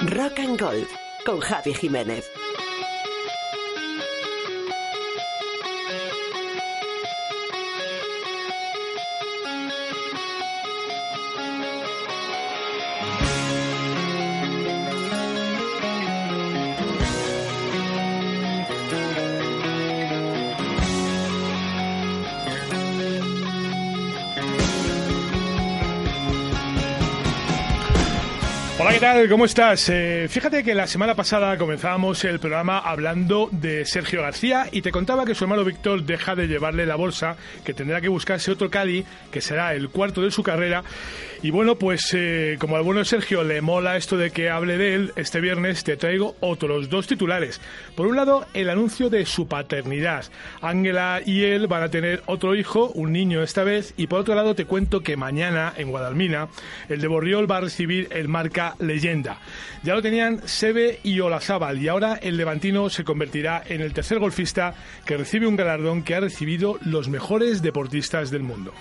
Rock and Golf con Javi Jiménez. ¿Cómo estás? Eh, fíjate que la semana pasada comenzábamos el programa hablando de Sergio García y te contaba que su hermano Víctor deja de llevarle la bolsa, que tendrá que buscarse otro Cali, que será el cuarto de su carrera. Y bueno, pues eh, como al bueno Sergio le mola esto de que hable de él, este viernes te traigo otros dos titulares. Por un lado, el anuncio de su paternidad. Ángela y él van a tener otro hijo, un niño esta vez, y por otro lado te cuento que mañana en Guadalmina el de Borriol va a recibir el marca leyenda. Ya lo tenían Sebe y Olazábal y ahora el levantino se convertirá en el tercer golfista que recibe un galardón que ha recibido los mejores deportistas del mundo.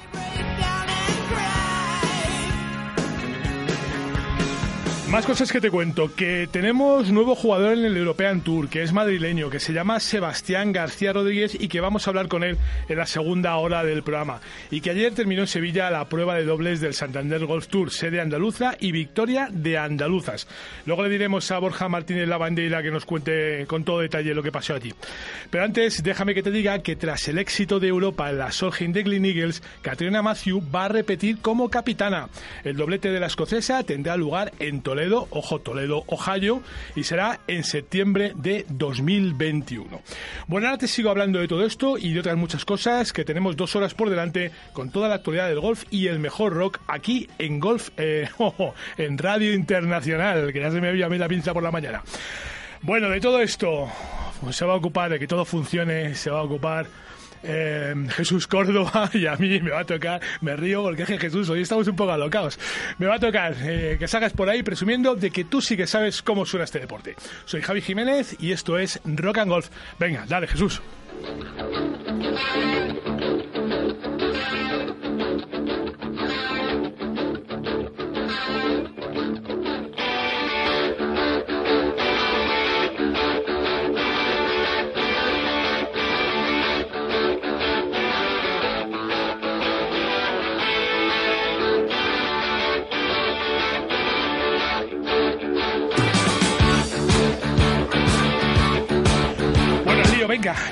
Más cosas que te cuento, que tenemos nuevo jugador en el European Tour, que es madrileño, que se llama Sebastián García Rodríguez y que vamos a hablar con él en la segunda hora del programa. Y que ayer terminó en Sevilla la prueba de dobles del Santander Golf Tour, sede andaluza y victoria de andaluzas. Luego le diremos a Borja Martínez La Bandera que nos cuente con todo detalle lo que pasó allí. Pero antes, déjame que te diga que tras el éxito de Europa en la Solheim de Glen Eagles, Katrina Matthew va a repetir como capitana. El doblete de la escocesa tendrá lugar en Toledo Toledo, ojo Toledo, Ohio, y será en septiembre de 2021. Bueno, ahora te sigo hablando de todo esto y de otras muchas cosas, que tenemos dos horas por delante con toda la actualidad del golf y el mejor rock aquí en Golf, eh, en Radio Internacional, que ya se me había la pinza por la mañana. Bueno, de todo esto pues se va a ocupar de que todo funcione, se va a ocupar eh, Jesús Córdoba y a mí me va a tocar, me río porque es que Jesús, hoy estamos un poco alocados, me va a tocar eh, que salgas por ahí presumiendo de que tú sí que sabes cómo suena este deporte. Soy Javi Jiménez y esto es Rock and Golf. Venga, dale Jesús.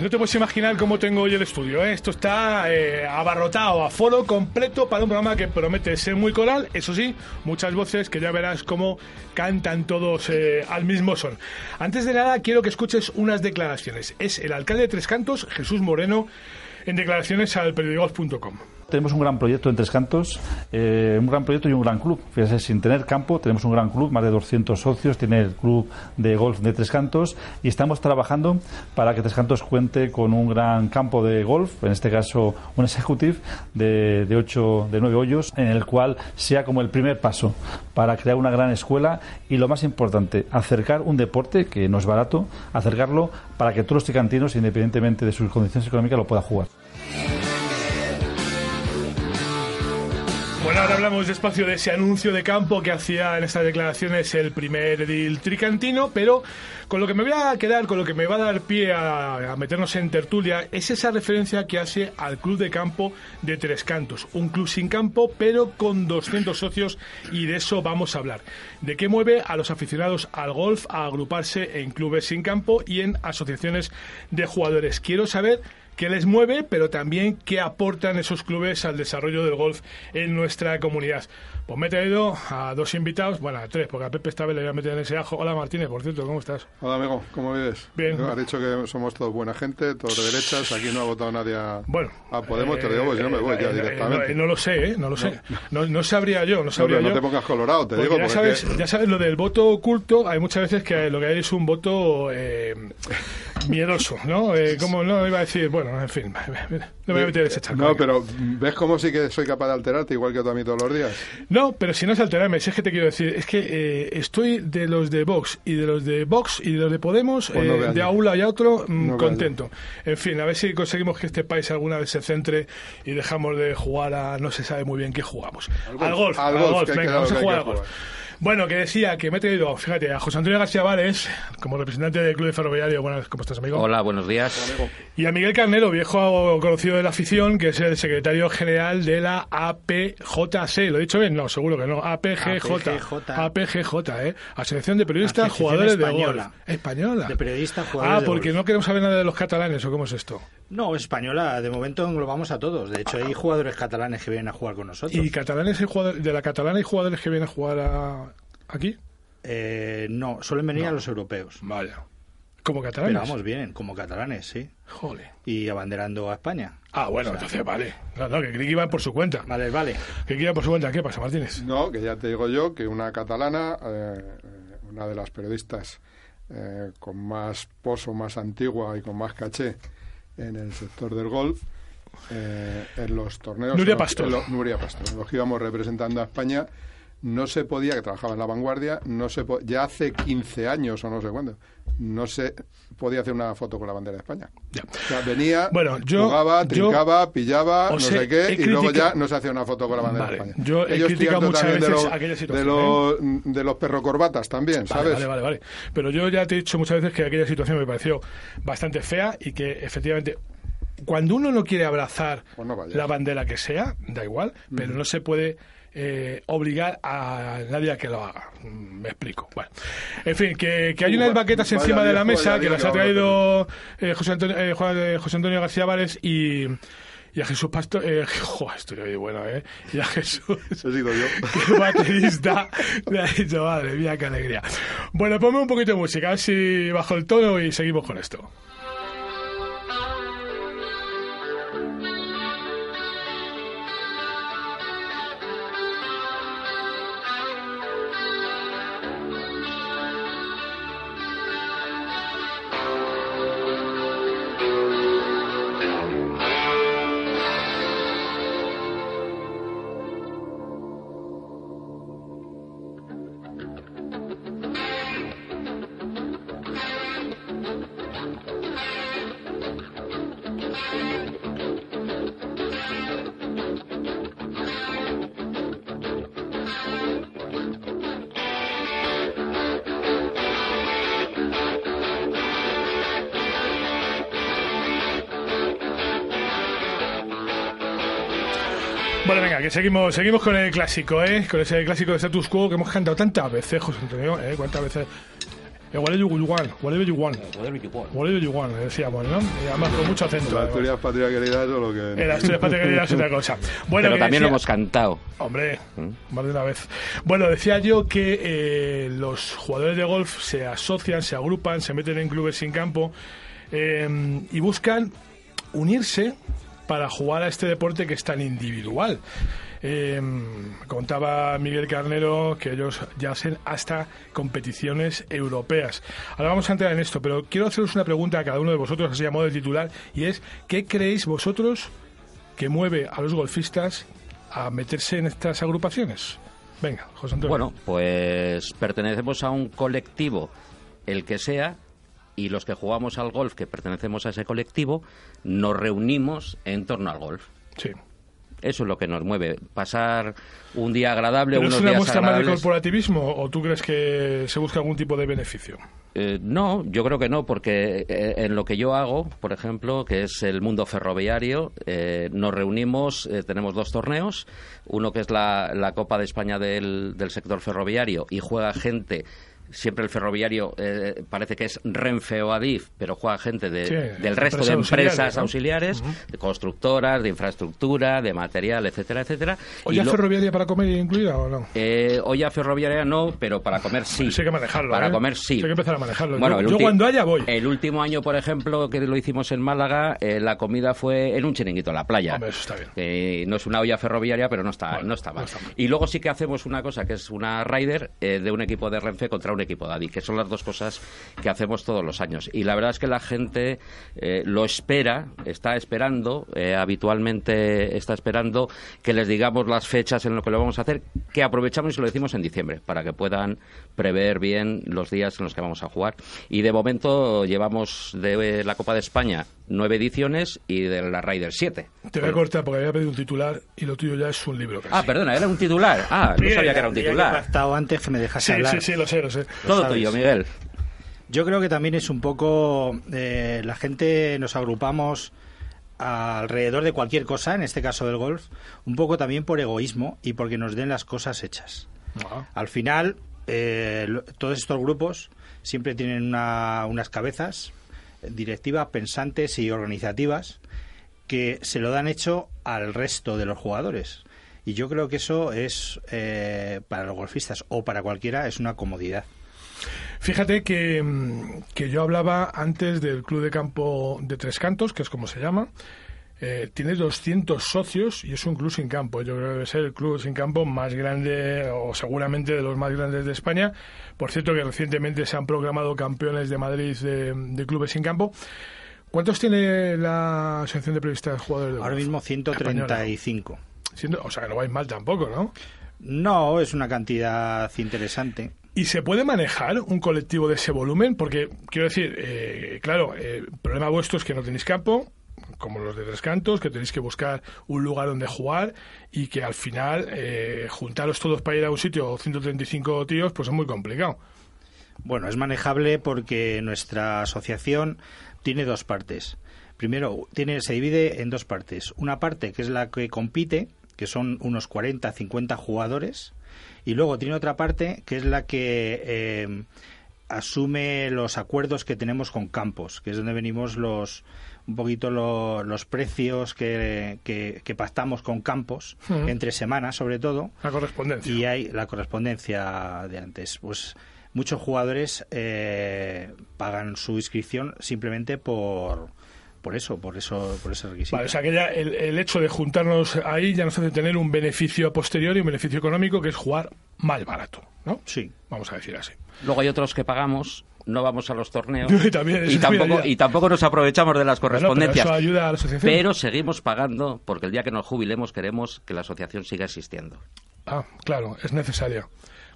No te puedes imaginar cómo tengo hoy el estudio. ¿eh? Esto está eh, abarrotado, a foro completo para un programa que promete ser muy coral. Eso sí, muchas voces que ya verás cómo cantan todos eh, al mismo son. Antes de nada, quiero que escuches unas declaraciones. Es el alcalde de Tres Cantos, Jesús Moreno, en declaraciones al periodicos.com. Tenemos un gran proyecto en Tres Cantos, eh, un gran proyecto y un gran club. Fíjese, sin tener campo, tenemos un gran club, más de 200 socios, tiene el club de golf de Tres Cantos y estamos trabajando para que Tres Cantos cuente con un gran campo de golf, en este caso un executive de, ocho, de nueve hoyos, en el cual sea como el primer paso para crear una gran escuela y lo más importante, acercar un deporte que no es barato, acercarlo para que todos los tricantinos, independientemente de sus condiciones económicas, lo puedan jugar. Bueno, ahora hablamos despacio de ese anuncio de campo que hacía en estas declaraciones el primer edil tricantino, pero con lo que me voy a quedar, con lo que me va a dar pie a, a, meternos en tertulia, es esa referencia que hace al Club de Campo de Tres Cantos. Un club sin campo, pero con 200 socios, y de eso vamos a hablar. De qué mueve a los aficionados al golf a agruparse en clubes sin campo y en asociaciones de jugadores. Quiero saber qué les mueve, pero también qué aportan esos clubes al desarrollo del golf en nuestra comunidad. Pues me he traído a dos invitados, bueno, a tres, porque a Pepe esta vez le voy a meter en ese ajo. Hola Martínez, por cierto, ¿cómo estás? Hola amigo, ¿cómo vives? Bien. Has dicho que somos todos buena gente, todos de derechas, aquí no ha votado nadie a, bueno, a Podemos, eh, te digo, pues yo me voy eh, ya eh, directamente. No, lo sé, ¿eh? No lo sé. No, no sabría yo, no sabría no, yo. No te pongas colorado, te porque digo. Ya sabes, que... ya sabes, lo del voto oculto, hay muchas veces que lo que hay es un voto eh, miedoso, ¿no? Eh, como no iba a decir, bueno, en fin, no me voy a meter ese charco. No, pero ¿ves cómo sí que soy capaz de alterarte igual que tú a mí todos los días? No, pero si no es alterarme, si es que te quiero decir, es que eh, estoy de los de Vox y de los de Vox y de los de Podemos, Pues no eh, de a un lado y a otro, mm, No contento. En fin, a ver si conseguimos que este país alguna vez se centre y dejamos de jugar a no se sabe muy bien qué jugamos. Al golf, al golf, al al venga, vamos a jugar al golf. Bueno, que decía que me he traído, fíjate, a José Antonio García Vares, como representante del Club de Ferroviario. Buenas, ¿cómo estás, amigo? Hola, buenos días. Y a Miguel Carnero, viejo conocido de la afición, que es el secretario general de la APJC. ¿Lo he dicho bien? No, seguro que no. APGJ. APGJ. APGJ, ¿eh? Asociación de Periodistas Asociación Jugadores de Española. Golf. Española. De periodistas jugadores Ah, de porque golf. no queremos saber nada de los catalanes, ¿o cómo es esto? No, española, de momento englobamos a todos. De hecho, hay jugadores catalanes que vienen a jugar con nosotros. ¿Y catalanes hay jugadores, de la catalana hay jugadores que vienen a jugar a- aquí? Eh, no, suelen venir a los europeos. Vaya. ¿Como catalanes? Pero vamos, vienen como catalanes, sí. Joder. Y abanderando a España. Ah, bueno, O sea, entonces vale. No, no, que creí que iban por su cuenta. Vale, vale. Que iban por su cuenta. ¿Qué pasa, Martínez? No, que ya te digo yo que una catalana, eh, una de las periodistas eh, con más pozo, más antigua y con más caché en el sector del golf, eh, en los torneos... Nuria en los- Pastor. en los- Nuria Pastor. En los que íbamos representando a España, no se podía, que trabajaba en la vanguardia, no se po- ya hace 15 años o no sé cuándo, no se podía hacer una foto con la bandera de España. Ya. O sea, venía, Bueno, yo- jugaba, yo trincaba, pillaba, no sé he- qué, he y luego ya no se hacía una foto con la bandera Vale, de España. yo he Ellos criticado tiran muchas de veces los, aquella de situación, ¿eh? los, de los perrocorbatas también, ¿sabes? vale, vale, vale. Pero yo ya te he dicho muchas veces que aquella situación me pareció bastante fea y que efectivamente cuando uno no quiere abrazar Pues no la bandera que sea, da igual, pero no se puede eh, obligar a nadie a que lo haga. Mm, Me explico. Bueno, en fin, que, que hay unas baquetas vaya encima de la mesa vaya que las ha que traído eh, José, Antonio, eh, eh, José Antonio García Vares y, y a Jesús Pastor. Eh, joder, estoy hoy bueno, ¿eh? Y a Jesús. He sido yo. Qué baterista me ha dicho, madre mía, qué alegría. Bueno, ponme un poquito de música, a ver si bajo el tono y seguimos con esto. Que seguimos, seguimos con el clásico, ¿eh? Con ese clásico de status quo que hemos cantado tantas veces, José Antonio, ¿eh? ¿Cuántas veces? Eh, whatever you want, whatever you want, whatever you want, decíamos, ¿no? Y además con mucho acento. La. Asturias Patria Querida, es lo que... En Asturias Patria Querida es otra cosa. Bueno, Pero también lo decía- hemos cantado. Hombre, más de una vez. Bueno, decía yo que eh, los jugadores de golf se asocian, se agrupan, se meten en clubes sin campo eh, y buscan unirse para jugar a este deporte que es tan individual. Eh, contaba Miguel Carnero que ellos ya hacen hasta competiciones europeas. Ahora vamos a entrar en esto, pero quiero haceros una pregunta a cada uno de vosotros, así llamado de titular, y es, ¿qué creéis vosotros que mueve a los golfistas a meterse en estas agrupaciones? Venga, José Antonio. Bueno, pues pertenecemos a un colectivo, el que sea, y los que jugamos al golf, que pertenecemos a ese colectivo, nos reunimos en torno al golf. sí. Eso es lo que nos mueve. Pasar un día agradable, ¿Pero es unos una días muestra más de corporativismo o tú crees que se busca algún tipo de beneficio? Eh, no, yo creo que no, porque eh, en lo que yo hago, por ejemplo, que es el mundo ferroviario, eh, nos reunimos, eh, tenemos dos torneos, uno que es la, la Copa de España del, del sector ferroviario y juega gente. Siempre el ferroviario eh, parece que es Renfe o Adif, pero juega gente de- Sí, del resto de empresas auxiliares, de constructoras, de infraestructura, de material, etcétera, etcétera. ¿Olla lo- ferroviaria para comer incluida o no? eh, olla ferroviaria no, pero para comer sí. Sí hay que manejarlo, Para ¿eh? comer sí. Hay que empezar a manejarlo. Bueno, Yo- cuando haya voy. El último año, por ejemplo, que lo hicimos en Málaga, eh, la comida fue en un chiringuito en la playa. Hombre, eso está bien. No es una olla ferroviaria, pero no está, Bueno, no está mal. no está mal. Y luego sí que hacemos una cosa, que es una rider de un equipo de Renfe contra un equipo Adi, que son las dos cosas que hacemos todos los años. Y la verdad es que la gente eh, lo espera, está esperando, eh, habitualmente está esperando que les digamos las fechas en lo que lo vamos a hacer, que aprovechamos y lo decimos en diciembre, para que puedan prever bien los días en los que vamos a jugar. Y de momento llevamos de la Copa de España nueve ediciones y de la Ryder 7. Te voy a cortar porque había pedido un titular y lo tuyo ya es un libro. Casi. Ah, perdona, era un titular. Ah, no sabía que era un Había titular. pactado antes que me dejase Sí, hablar. sí, sí, lo sé, lo sé. Todo sabes. tuyo, Miguel. Yo creo que también es un poco eh, la gente nos agrupamos alrededor de cualquier cosa, en este caso del golf, un poco también por egoísmo y porque nos den las cosas hechas. Ah, Al final, eh, lo- todos estos grupos siempre tienen una- unas cabezas directivas, pensantes y organizativas que se lo dan hecho al resto de los jugadores. Y yo creo que eso es, eh, para los golfistas o para cualquiera, es una comodidad. Fíjate que, mm, que yo hablaba antes del Club de Campo de Tres Cantos, que es como se llama. Eh, tiene 200 socios y es un club sin campo. Yo creo que debe ser el club sin campo más grande o seguramente de los más grandes de España. Por cierto que recientemente se han proclamado campeones de Madrid de, de clubes sin campo. ¿Cuántos tiene la Asociación de Periodistas Jugadores de Ahora mismo Española. 135. Siendo- o sea que no vais mal tampoco, ¿no? No, es una cantidad interesante. ¿Y se puede manejar un colectivo de ese volumen? Porque, quiero decir, eh, claro, eh, el problema vuestro es que no tenéis campo, como los de Tres Cantos, que tenéis que buscar un lugar donde jugar y que al final eh, juntaros todos para ir a un sitio, 135 tíos, pues es muy complicado. Bueno, es manejable porque nuestra asociación tiene dos partes. Primero, tiene, se divide en dos partes. Una parte que es la que compite, que son unos 40, 50 jugadores, y luego tiene otra parte que es la que eh, asume los acuerdos que tenemos con campos, que es donde venimos los un poquito lo- los precios que, que- que pactamos con campos, Ujú. entre semanas sobre todo, La correspondencia. y hay la correspondencia de antes. Pues muchos jugadores eh, pagan su inscripción simplemente por por eso, por eso, por ese requisito. Vale, o sea que ya el, el hecho de juntarnos ahí ya nos hace tener un beneficio a posteriori, un beneficio económico, que es jugar más barato, ¿no? Sí. Vamos a decir así. Luego hay otros que pagamos, no vamos a los torneos Y también, tampoco, y tampoco nos aprovechamos de las Bueno, pero correspondencias. eso ayuda a la asociación. pero seguimos pagando porque el día que nos jubilemos queremos que la asociación siga existiendo. Ah, claro, es necesaria.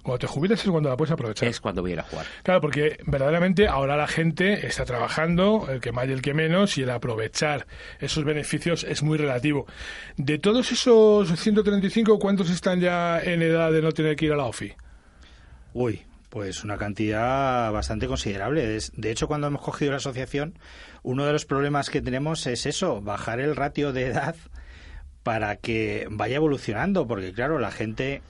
Cuando te jubiles es cuando la puedes aprovechar. Es cuando voy a ir a jugar. Claro, porque verdaderamente ahora la gente está trabajando, el que más y el que menos, y el aprovechar esos beneficios es muy relativo. De todos esos 135, ¿cuántos están ya en edad de no tener que ir a la OFI? Uy, pues una cantidad bastante considerable. De hecho, cuando hemos cogido la asociación, uno de los problemas que tenemos es eso, bajar el ratio de edad para que vaya evolucionando, porque claro, la gente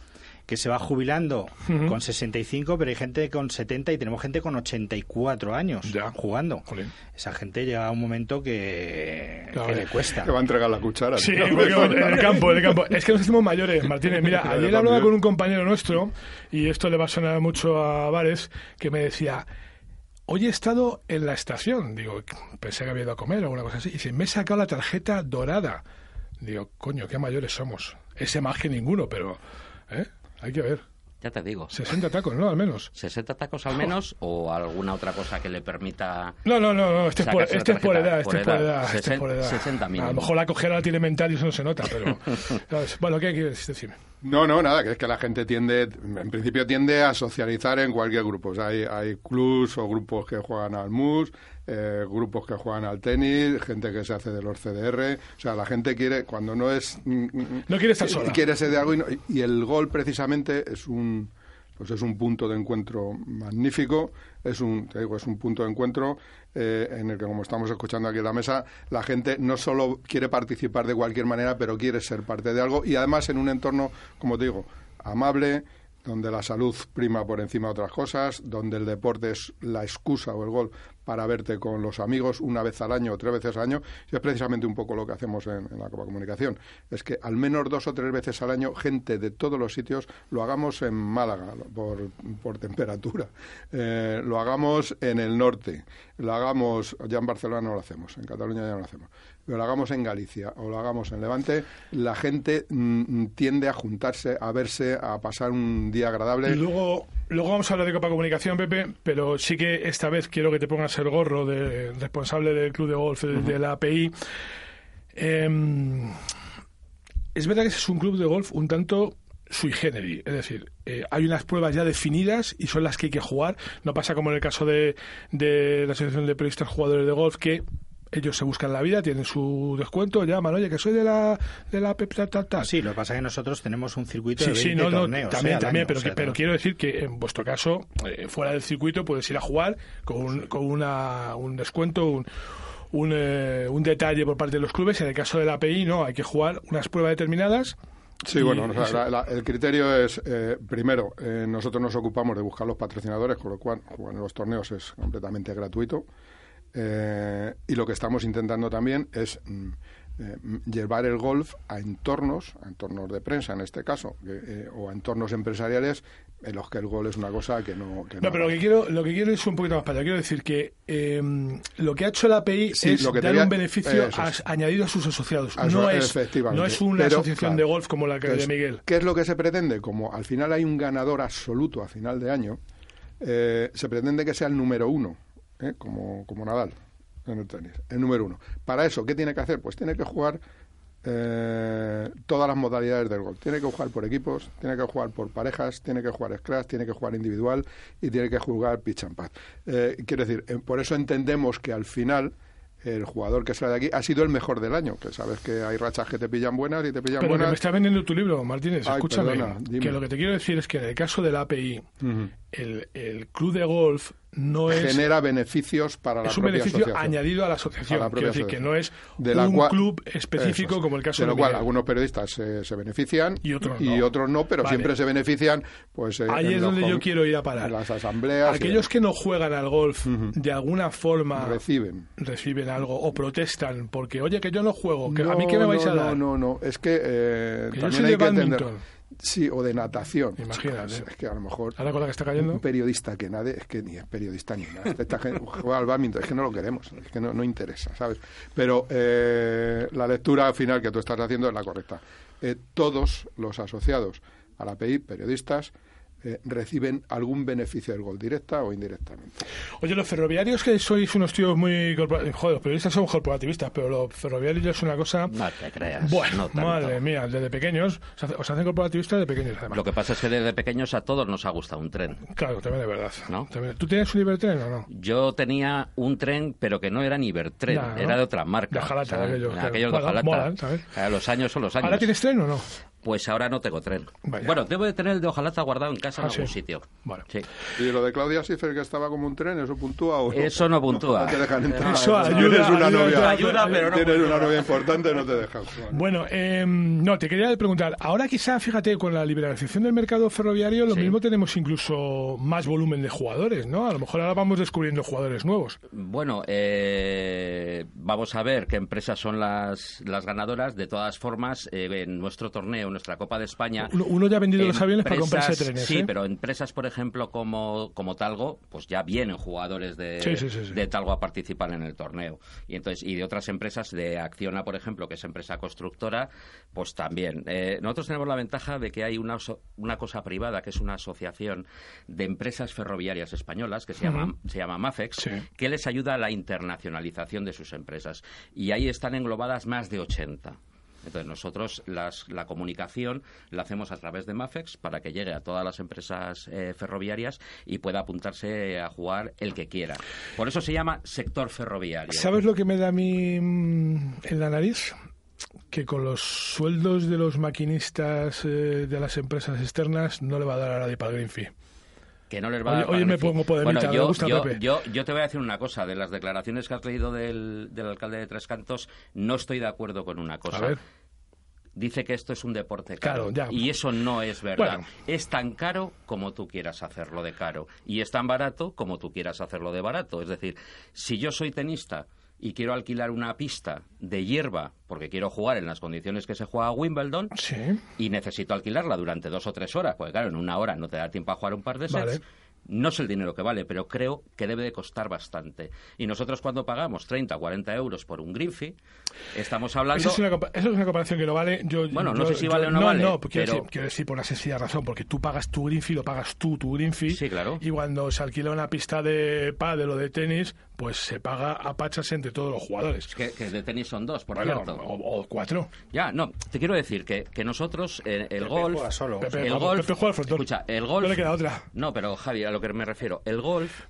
que se va jubilando Ujú. con 65, pero hay gente con 70 y tenemos gente con 84 años Ya. jugando. Jolín. Esa gente llega a un momento que, Claro, que le cuesta. Que va a entregar la cuchara. Sí, porque en el campo, en el campo. Es que nos hacemos mayores, Martínez. Mira, ayer hablaba con un compañero nuestro, y esto le va a sonar mucho a Vares, que me decía, hoy he estado en la estación. Digo, pensé que había ido a comer o alguna cosa así. Y dice, me he sacado la tarjeta dorada. Digo, coño, qué mayores somos. Ese más que ninguno, pero ¿eh? Hay que ver. Ya te digo. 60 tacos, ¿no? Al menos. 60 tacos al menos o alguna otra cosa que le permita No, no, no, no este, es por, este es por edad, este por es por edad. edad, este es por edad. 60 A mínimo. lo mejor la cojera la tiene mental y eso no se nota, pero... ¿sabes? Bueno, ¿qué quieres decirme? No, no, nada, que es que la gente tiende, en principio tiende a socializar en cualquier grupo. O sea, hay, hay clubs o grupos que juegan al mus, eh, grupos que juegan al tenis, gente que se hace de los CDR. O sea, la gente quiere, cuando no es... mm, mm, No quiere estar sola. Quiere ser de algo y, no- y el gol precisamente es un... Pues es un punto de encuentro magnífico, es un, te digo, es un punto de encuentro eh, en el que, como estamos escuchando aquí en la mesa, la gente no solo quiere participar de cualquier manera, pero quiere ser parte de algo y además en un entorno, como te digo, amable, donde la salud prima por encima de otras cosas, donde el deporte es la excusa o el gol para verte con los amigos una vez al año o tres veces al año, y es precisamente un poco lo que hacemos en, la Copa Comunicación. Es que al menos dos o tres veces al año, gente de todos los sitios, lo hagamos en Málaga por, por temperatura, eh, lo hagamos en el norte, lo hagamos, ya en Barcelona no lo hacemos, en Cataluña ya no lo hacemos, pero lo hagamos en Galicia o lo hagamos en Levante, la gente mm, tiende a juntarse, a verse, a pasar un día agradable. Y luego, luego vamos a hablar de Copa Comunicación, Pepe, pero sí que esta vez quiero que te pongas el gorro de responsable del club de golf de, de la API. Em, es verdad que ese es un club de golf un tanto sui generis, es decir, eh, hay unas pruebas ya definidas y son las que hay que jugar. No pasa como en el caso de, de la Asociación de Periodistas Jugadores de Golf, que ellos se buscan la vida, tienen su descuento, llaman, oye, que soy de la de la Pep, tal, tal, tal. Sí, lo que pasa es que nosotros tenemos un circuito Sí, de sí, 20 no, no, torneos. también, eh, también, año, pero, o sea, que- pero quiero decir que en vuestro caso, eh, fuera del circuito, puedes ir a jugar con, un- con una, un descuento, un, un, eh, un detalle por parte de los clubes. En el caso de la API, no, hay que jugar unas pruebas determinadas. Sí, Y- bueno, o sea, y se- la- la- el criterio es, eh, primero, eh, nosotros nos ocupamos de buscar los patrocinadores, con lo cual jugar en los torneos es completamente gratuito. Eh, y lo que estamos intentando también es mm, eh, llevar el golf a entornos, a entornos de prensa en este caso, que, eh, o a entornos empresariales en los que el golf es una cosa que no... Que No, pero lo que quiero, lo que quiero es un poquito más para allá. Quiero decir que eh, lo que ha hecho la API Sí, es lo que te dar un beneficio eso es. a- añadido a sus asociados. A no, es, no es una Pero, asociación claro, de golf como la que de Miguel. ¿Qué es lo que se pretende? Como al final hay un ganador absoluto a final de año, eh, se pretende que sea el número uno, ¿eh? como, como Nadal en el tenis, el número uno. Para eso, ¿qué tiene que hacer? Pues tiene que jugar eh, todas las modalidades del golf. Tiene que jugar por equipos, tiene que jugar por parejas, tiene que jugar scratch, tiene que jugar individual y tiene que jugar pitch and pad. Eh, quiero decir, eh, por eso entendemos que al final el jugador que sale de aquí ha sido el mejor del año, que sabes que hay rachas que te pillan buenas y te pillan Pero que buenas. me está vendiendo tu libro, Martínez, Ay, escúchame. perdona, dime. que lo que te quiero decir es que en el caso de la API, el, el club de golf no es, genera beneficios para la es un propia beneficio asociación. añadido a la asociación. A la propia quiero decir que no es De la un cual- club específico es. como el caso de de, lo cual algunos periodistas se, se benefician Y otros no. otros no, pero Vale. siempre se benefician pues eh, Ahí en es los donde yo quiero ir a parar. en las asambleas y Aquellos que no juegan al golf Ujú. de alguna forma reciben reciben algo o protestan porque, oye, que yo no juego, que no, a mí qué me vais no, a dar. no, no, no, es que, eh, Que también hay que entender. Sí, o de natación. Imagínate. Es que a lo mejor Ahora con la que está cayendo. un periodista que nade es que ni es periodista ni nada. Esta gente juega al badminton, es que no lo queremos, es que no, no interesa, ¿sabes? Pero eh, la lectura final que tú estás haciendo es la correcta. Eh, todos los asociados a la API, periodistas, eh, reciben algún beneficio del gol, directa o indirectamente. Oye, los ferroviarios que sois unos tíos muy... corpora- Joder, los periodistas son corporativistas, pero los ferroviarios es una cosa... No te creas. Bueno, no tanto. madre mía, desde pequeños, os hace- os hacen corporativistas de pequeños además. Lo que pasa es que desde pequeños a todos nos ha gustado un tren. Claro, también de verdad. ¿No? También- ¿Tú tienes un Ibertren o no? Yo tenía un tren, pero que no era ni Ibertren, era de otra marca. De ¿sabes? aquellos, de. Eh, Los años son los años. ¿Ahora tienes tren o no? Pues ahora no tengo tren. Vaya. Bueno, debo de tener el de hojalata guardado en casa Ah, en algún sí. sitio. Bueno. Sí. ¿Y lo de Claudia Schiffer que estaba como un tren, eso puntúa o Eso no puntúa. No te dejan entrar. Eso ayuda, tienes una ayuda, novia, ayuda, pero no tienes puntúa. una novia importante, no te dejan. Bueno, eh, no, te quería preguntar, ahora quizá, fíjate, con la liberalización del mercado ferroviario, lo Sí. mismo tenemos incluso más volumen de jugadores, ¿no? A lo mejor ahora vamos descubriendo jugadores nuevos. Bueno, eh, vamos a ver qué empresas son las, las ganadoras. De todas formas, eh, en nuestro torneo, en nuestra Copa de España. Uno, uno ya ha vendido los aviones para comprarse trenes, Sí, ¿eh? pero empresas, por ejemplo, como, como Talgo, pues ya vienen jugadores de, Sí, sí, sí, sí. de Talgo a participar en el torneo. Y entonces y de otras empresas, de Acciona, por ejemplo, que es empresa constructora, pues también. Eh, nosotros tenemos la ventaja de que hay una, una cosa privada, que es una asociación de empresas ferroviarias españolas, que se llama, se llama MAFEX, que les ayuda a la internacionalización de sus empresas. Y ahí están englobadas más de 80. Entonces nosotros las- la comunicación la hacemos a través de Mafex para que llegue a todas las empresas eh, ferroviarias y pueda apuntarse a jugar el que quiera. Por eso se llama sector ferroviario. ¿Sabes lo que me da a mí mm, en la nariz? Que con los sueldos de los maquinistas eh, de las empresas externas no le va a dar a nadie para el green fee. Que no les va a dar oye, para me pongo bueno, yo, gusta yo, Pepe. yo, yo te voy a decir una cosa. De las declaraciones que has leído del, del alcalde de Tres Cantos, no estoy de acuerdo con una cosa. A ver. dice que esto es un deporte caro. Y eso no es verdad. Bueno. Es tan caro como tú quieras hacerlo de caro. Y es tan barato como tú quieras hacerlo de barato. Es decir, si yo soy tenista y quiero alquilar una pista de hierba porque quiero jugar en las condiciones que se juega a Wimbledon Sí. y necesito alquilarla durante dos o tres horas, porque claro, en una hora no te da tiempo a jugar un par de sets. Vale. No sé el dinero que vale, pero creo que debe de costar bastante. Y nosotros cuando pagamos 30 o 40 euros por un green fee, estamos hablando... Eso es, una, compa- eso es una comparación que no vale. Yo, Bueno, no yo- sé si yo- vale o no no vale, No, quiero, decir, quiero decir por una sencilla razón, porque tú pagas tu green fee, lo pagas tú, tu green fee. Sí, claro. Y cuando se alquila una pista de pádel o de tenis, pues se paga a pachas entre todos los jugadores. Que, que de tenis son dos, por Bueno, cierto. o, o cuatro. Ya, no, te quiero decir que, que nosotros, eh, el Pepe golf... juega solo. Pepe, el golf... Pepe juega al frontón. Escucha, el golf... No le queda otra. No, pero Javi, a lo que me refiero, el golf,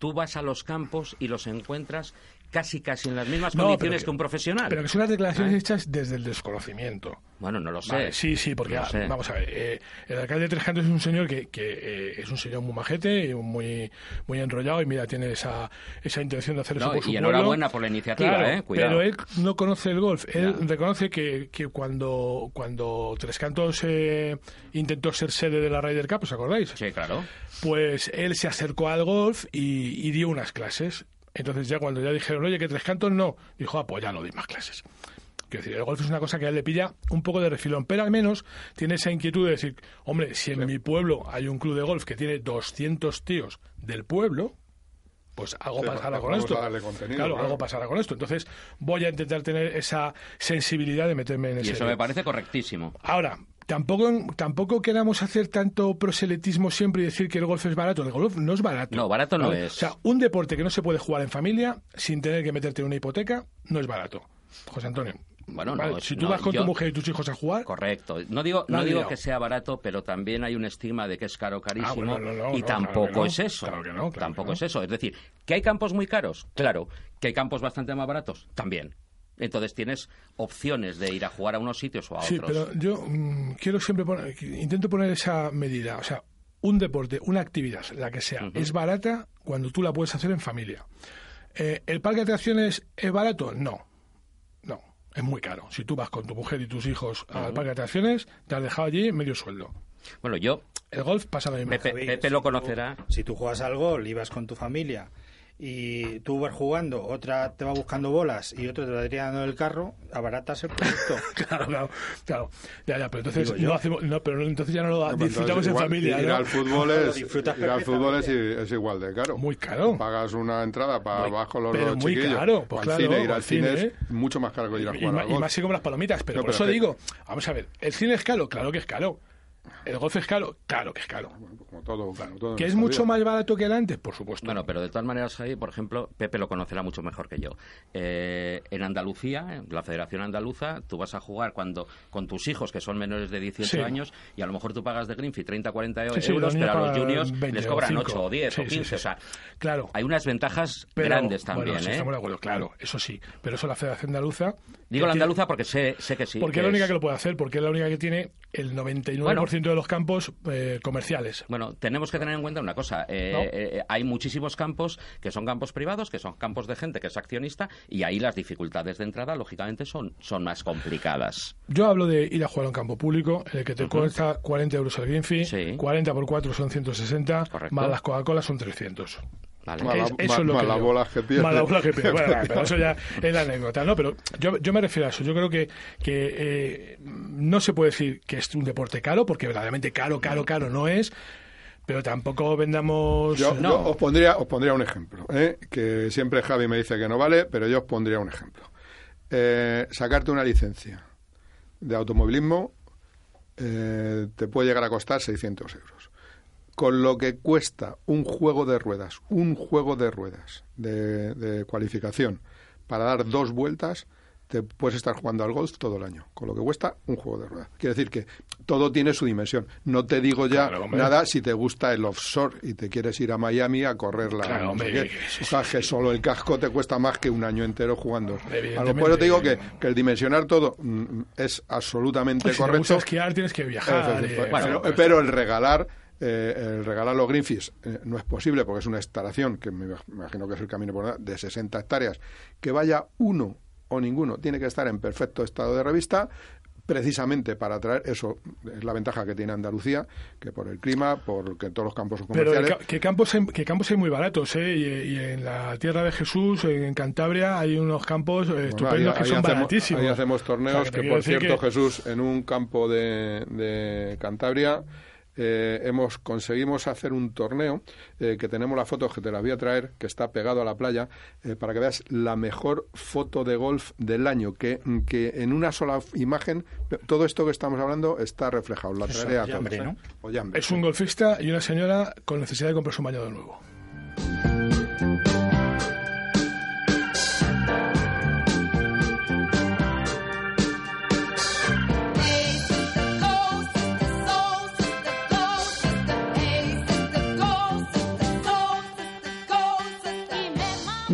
tú vas a los campos y los encuentras casi casi en las mismas No, condiciones que- que, un profesional. Pero que son las declaraciones ¿Eh? hechas desde el desconocimiento. Bueno, no lo sé. Vale, sí, sí, porque No ah, vamos a ver, eh, el alcalde de Tres Cantos es un señor que, que eh, es un señor muy majete, y muy muy enrollado y mira, tiene esa, esa intención de hacer eso No, por su y pueblo. enhorabuena por la iniciativa, Claro, ¿eh? Cuidado. Pero él no conoce el golf. Él reconoce que, que cuando, cuando Tres Cantos intentó ser sede de la Ryder Cup, ¿os acordáis? Sí, claro. Pues él se acercó al golf y, y dio unas clases. Entonces ya cuando ya dijeron, oye, que Tres Cantos no, dijo, ah, pues ya no doy más clases. Quiero decir, el golf es una cosa que a él le pilla un poco de refilón, pero al menos tiene esa inquietud de decir, hombre, si en mi pueblo hay un club de golf que tiene 200 tíos del pueblo, pues algo Sí, pasará con vamos esto. a darle contenido, claro, claro. algo pasará con esto. Entonces voy a intentar tener esa sensibilidad de meterme en Y ese eso me parece correctísimo. Ahora, tampoco, tampoco queramos hacer tanto proselitismo siempre y decir que el golf es barato. El golf no es barato. No, barato no es. O sea, un deporte que no se puede jugar en familia sin tener que meterte en una hipoteca no es barato. José Antonio. Bueno, Vale, no, si tú no, vas con yo- tu mujer y tus hijos a jugar, Correcto. No digo, no digo que sea barato, pero también hay un estigma de que es caro, carísimo. Ah, bueno, no, y tampoco claro es eso. Claro que no, claro tampoco que es eso. Es decir, que hay campos muy caros, claro. Que hay campos bastante más baratos, también. Entonces tienes opciones de ir a jugar a unos sitios o a sí, otros. pero yo mm, quiero siempre poner, intento poner esa medida. O sea, un deporte, una actividad, la que sea, es barata cuando tú la puedes hacer en familia. Eh, ¿El parque de atracciones es barato? No. No. Es muy caro. Si tú vas con tu mujer y tus hijos al parque de atracciones, te has dejado allí medio sueldo. Bueno, yo, El golf pasa lo mismo. Pepe, Pepe si lo conocerá. Si tú juegas al gol y vas con tu familia y tú vas jugando, otra te va buscando bolas y otro te va tirando del carro, abaratas el producto. Claro, claro, claro. Ya, ya, pero entonces Digo yo. no hacemos, no, pero entonces ya no lo disfrutamos en familia. Ir ¿no? al fútbol es, ir al fútbol es, es igual de caro. Muy caro. Pagas una entrada para con los pero dos muy chiquillos. caro, pues o al claro, cine, ir al cine, cine, es mucho más caro que ir a y, jugar ma- al y más si como las palomitas, pero No, por pero eso es que- digo, vamos a ver, ¿el cine es caro? Claro que es caro. ¿El golf es caro? Claro que es caro. Bueno, como todo, como todo ¿Que es mucho más barato que el antes? Por supuesto. Bueno, pero de todas maneras, ahí, por ejemplo, Pepe lo conocerá mucho mejor que yo. Eh, en Andalucía, en la Federación Andaluza, tú vas a jugar cuando con tus hijos, que son menores de 18 Sí. años, y a lo mejor tú pagas de Greenfee 30, 40 Sí, sí, euros, los niños pero a los juniors 20 les cobran 5. 8 o 10 o Sí, sí, 15. sí. O sea, Claro. hay unas ventajas Pero- grandes también. bueno, sí, ¿eh? estamos de acuerdo, claro, eso sí. Pero eso la Federación Andaluza... Digo la andaluza porque sé, sé que sí. Porque que es la única que lo puede hacer, porque es la única que tiene el 99% Bueno. De los campos eh, comerciales. Bueno, tenemos que tener en cuenta una cosa. eh, ¿No? eh, hay muchísimos campos que son campos privados, que son campos de gente que es accionista, y ahí las dificultades de entrada, lógicamente, son, son más complicadas. Yo hablo de ir a jugar a un campo público, en el que te cuesta 40 euros el green fee, Sí. 40 por 4 son 160, Correcto. más las Coca-Cola son 300. ¿Vale? Mala- Es- eso ma- es lo que mala bola que pierde. Mala bola que pierde. Bueno, vale, pero eso ya es la anécdota, ¿no? Pero yo, yo me refiero a eso. Yo creo que, que eh, no se puede decir que es un deporte caro, porque verdaderamente caro, caro, caro no es, pero tampoco vendamos... Yo, No. yo os, pondría, os pondría un ejemplo, ¿eh? que siempre Javi me dice que no vale, pero yo os pondría un ejemplo. Eh, sacarte una licencia de automovilismo eh, te puede llegar a costar 600 euros. Con lo que cuesta un juego de ruedas, un juego de ruedas de, de cualificación para dar dos vueltas, te puedes estar jugando al golf todo el año. Con lo que cuesta un juego de ruedas. Quiere decir que todo tiene su dimensión. No te digo ya Claro, nada si te gusta el offshore y te quieres ir a Miami a correr la Claro, no sé hombre, qué. que- O sea, que solo el casco te cuesta más que un año entero jugando. A lo mejor te digo que, que el dimensionar todo mm, es absolutamente si correcto. esquiar tienes que viajar. Eh, Bueno, pero, pero el regalar eh, el regalar los green fees eh, no es posible porque es una instalación que me imag- me imagino que es el camino por de 60 hectáreas que vaya uno o ninguno tiene que estar en perfecto estado de revista precisamente para traer eso es la ventaja que tiene Andalucía que por el clima porque todos los campos son Pero comerciales ca- que campos, hay, que campos hay muy baratos, ¿eh? Y, y en la tierra de Jesús, en Cantabria, hay unos campos eh, Bueno, estupendos ahí- que ahí son hacemos, baratísimos. Ahí hacemos O torneos sea, que, por cierto, que- Jesús, en un campo de, de Cantabria, eh, hemos conseguimos hacer un torneo eh, que tenemos las fotos que te las voy a traer, que está pegado a la playa, eh, para que veas la mejor foto de golf del año, que, que en una sola imagen todo esto que estamos hablando está reflejado. La traeré a todos. ¿eh? ¿no? Es sí. un golfista y una señora con necesidad de comprarse un bañador nuevo.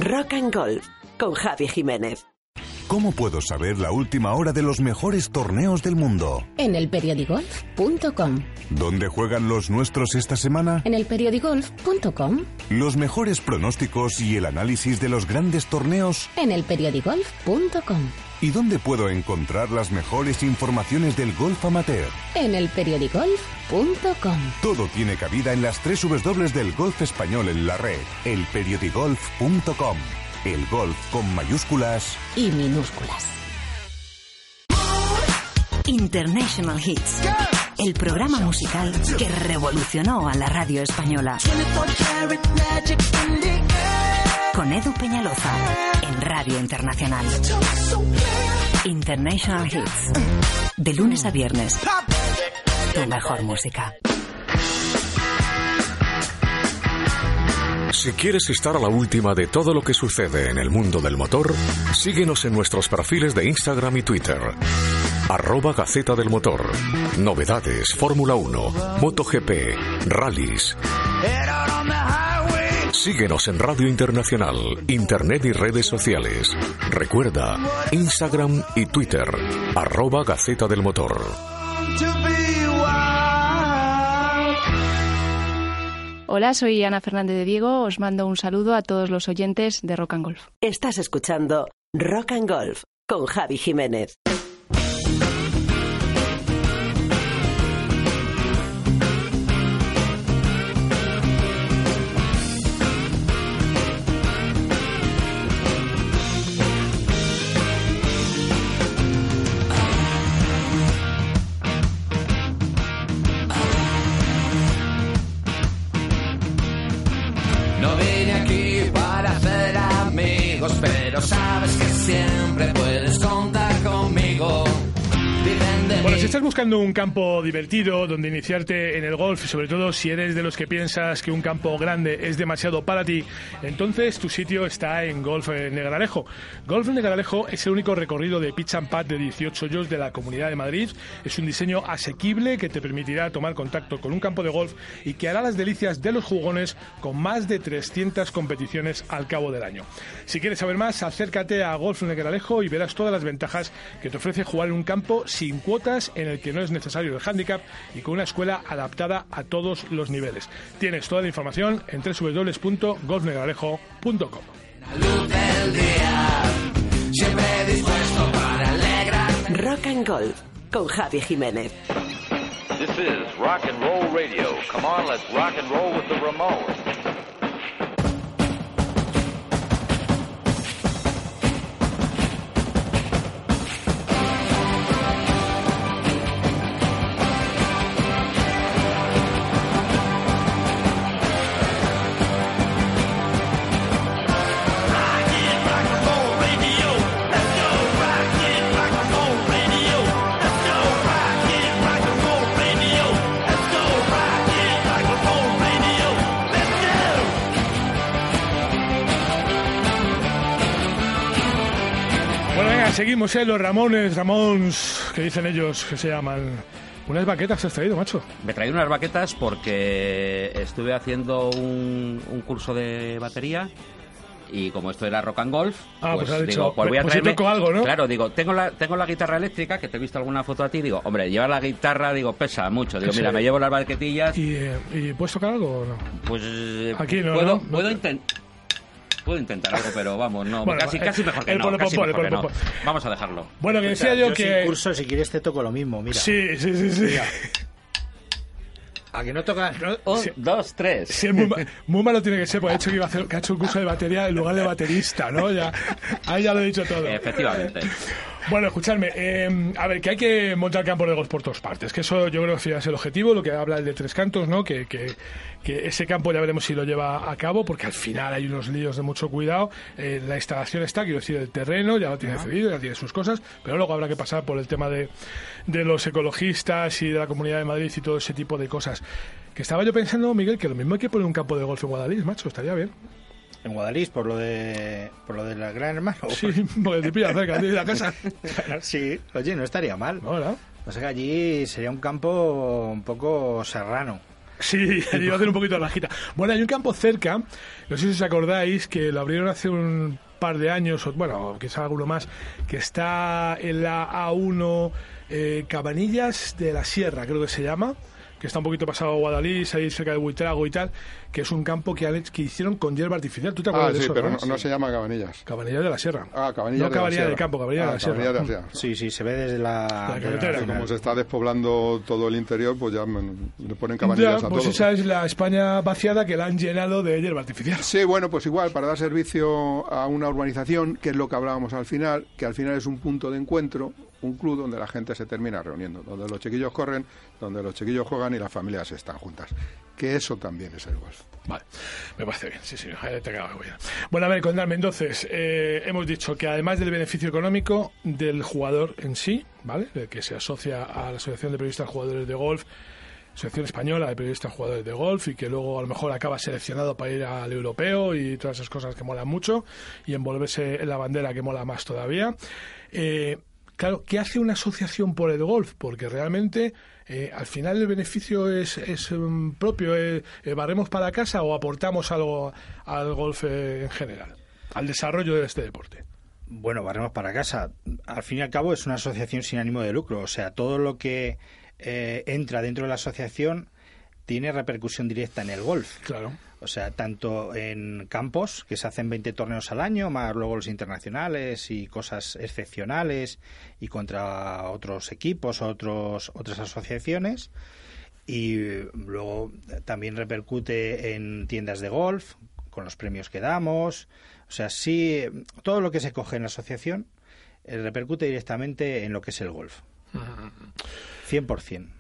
Rock and Golf con Javi Jiménez. ¿Cómo puedo saber la última hora de los mejores torneos del mundo? En elperiodigolf.com. ¿Dónde juegan los nuestros esta semana? En elperiodigolf.com. Los mejores pronósticos y el análisis de los grandes torneos. En elperiodigolf.com. ¿Y dónde puedo encontrar las mejores informaciones del golf amateur? En elperiodigolf.com. Todo tiene cabida en las tres W del golf español en la red. Elperiodigolf.com. El golf con mayúsculas y minúsculas. International Hits. El programa musical que revolucionó a la radio española. Con Edu Peñaloza en Radio Internacional. International Hits. De lunes a viernes. Tu mejor música. Si quieres estar a la última de todo lo que sucede en el mundo del motor, síguenos en nuestros perfiles de Instagram y Twitter. Arroba Gaceta del Motor. Novedades, Fórmula 1, MotoGP, rallies. Síguenos en Radio Internacional, Internet y redes sociales. Recuerda, Instagram y Twitter. Arroba Gaceta del Motor. Hola, soy Ana Fernández de Diego. Os mando un saludo a todos los oyentes de Rock and Golf. Estás escuchando Rock and Golf con Javi Jiménez. Sabes que siempre puedes estás buscando un campo divertido donde iniciarte en el golf, sobre todo si eres de los que piensas que un campo grande es demasiado para ti, entonces tu sitio está en Golf Negralejo. Golf Negralejo es el único recorrido de pitch and pad de 18 hoyos de la Comunidad de Madrid. Es un diseño asequible que te permitirá tomar contacto con un campo de golf y que hará las delicias de los jugones con más de 300 competiciones al cabo del año. Si quieres saber más, acércate a Golf Negralejo y verás todas las ventajas que te ofrece jugar en un campo sin cuotas en el que no es necesario el handicap y con una escuela adaptada a todos los niveles. Tienes toda la información en alegrar. Rock and Golf con Javi Jiménez. This is rock and roll radio. Come on, let's rock and roll with the Ramones. Seguimos, ¿eh? Los Ramones, Ramons, que dicen ellos que se llaman. Unas baquetas has traído, macho. Me traí unas baquetas porque estuve haciendo un, un curso de batería y como esto era rock and golf, Ah, pues pues, dicho, digo, pues voy a pues traerme... toco algo, ¿no? Claro, digo, tengo la, tengo la guitarra eléctrica, que te he visto alguna foto a ti, digo, hombre, llevar la guitarra, digo, pesa mucho. Digo, mira, me llevo las baquetillas, ¿Y, eh, ¿y puedes tocar algo o no? pues... eh, Aquí no, puedo, ¿no? Puedo intentar... Puedo intentar algo, pero vamos, no, Bueno, casi, eh, casi mejor que eh, no, ponle, casi mejor que no. Vamos a dejarlo. Bueno, que decía yo sin que. curso, si quieres te toco lo mismo, mira. Sí, sí, sí, sí. Mira. A que no toca... no- Un, dos, tres. Sí, muy, muy malo tiene que ser, porque ha dicho que, iba a hacer, que ha hecho un curso de batería en lugar de baterista, ¿no? Ya, ahí ya lo he dicho todo. Efectivamente. Bueno, escuchadme, eh, a ver, que hay que montar campos de golf por todas partes, que eso yo creo que es el objetivo, lo que habla el de Tres Cantos, ¿no? Que, que, que ese campo ya veremos si lo lleva a cabo, porque al final hay unos líos de mucho cuidado. Eh, la instalación está, quiero decir, el terreno ya lo tiene cedido, ya tiene sus cosas, pero luego habrá que pasar por el tema de, de los ecologistas y de la Comunidad de Madrid y todo ese tipo de cosas. Que estaba yo pensando, Miguel, que lo mismo hay que poner un campo de golf en Guadalís, macho, estaría bien. En Guadalís, por lo de por lo del gran hermano. Sí, porque te pilla cerca de la casa. Sí, oye, no estaría mal. No, ¿verdad? O sea que allí sería un campo un poco serrano. Sí, iba a hacer un poquito de rajita. Bueno, hay un campo cerca, no sé si os acordáis, que lo abrieron hace un par de años, o bueno, quizá alguno más, que está en la A1 eh, Cabanillas de la Sierra, creo que se llama que está un poquito pasado a Guadalís, ahí cerca de Buitrago y tal, que es un campo que, han- que hicieron con hierba artificial. ¿Tú te acuerdas Ah, de sí, eso? pero no? se llama Cabanillas. Cabanillas de la Sierra. Ah, Cabanillas No de la Cabanillas Sierra. del campo, Cabanillas Ah, de la Sierra. Cabanillas de la Sierra. Sí, sí, se ve desde la, La carretera. Como se está despoblando todo el interior, pues ya le ponen cabanillas Ya, a pues todos. esa es la España vaciada que la han llenado de hierba artificial. Sí, bueno, pues igual, para dar servicio a una urbanización, que es lo que hablábamos al final, que al final es un punto de encuentro, un club donde la gente se termina reuniendo, donde los chiquillos corren, donde los chiquillos juegan y las familias están juntas. Que eso también es el golf. Vale, me parece bien, sí, sí, eh, te acabo oír. Bueno, a ver, contarme, entonces, eh, hemos dicho que además del beneficio económico del jugador en sí, ¿vale? De que se asocia a la Asociación de Periodistas Jugadores de Golf, Asociación Española de Periodistas Jugadores de Golf, y que luego a lo mejor acaba seleccionado para ir al europeo y todas esas cosas que molan mucho, y envolverse en la bandera que mola más todavía. Eh, Claro, ¿qué hace una asociación por el golf? Porque realmente eh, al final el beneficio es, es mm, propio. eh, eh, ¿Barremos para casa o aportamos algo al golf eh, en general? Al desarrollo de este deporte. Bueno, barremos para casa. Al fin y al cabo es una asociación sin ánimo de lucro. O sea, todo lo que eh, entra dentro de la asociación tiene repercusión directa en el golf. Claro. O sea, tanto en campos, que se hacen 20 torneos al año, más luego los internacionales y cosas excepcionales y contra otros equipos, otros, otras asociaciones. Y luego también repercute en tiendas de golf, con los premios que damos. O sea, sí, todo lo que se coge en la asociación eh, repercute directamente en lo que es el golf. 100%.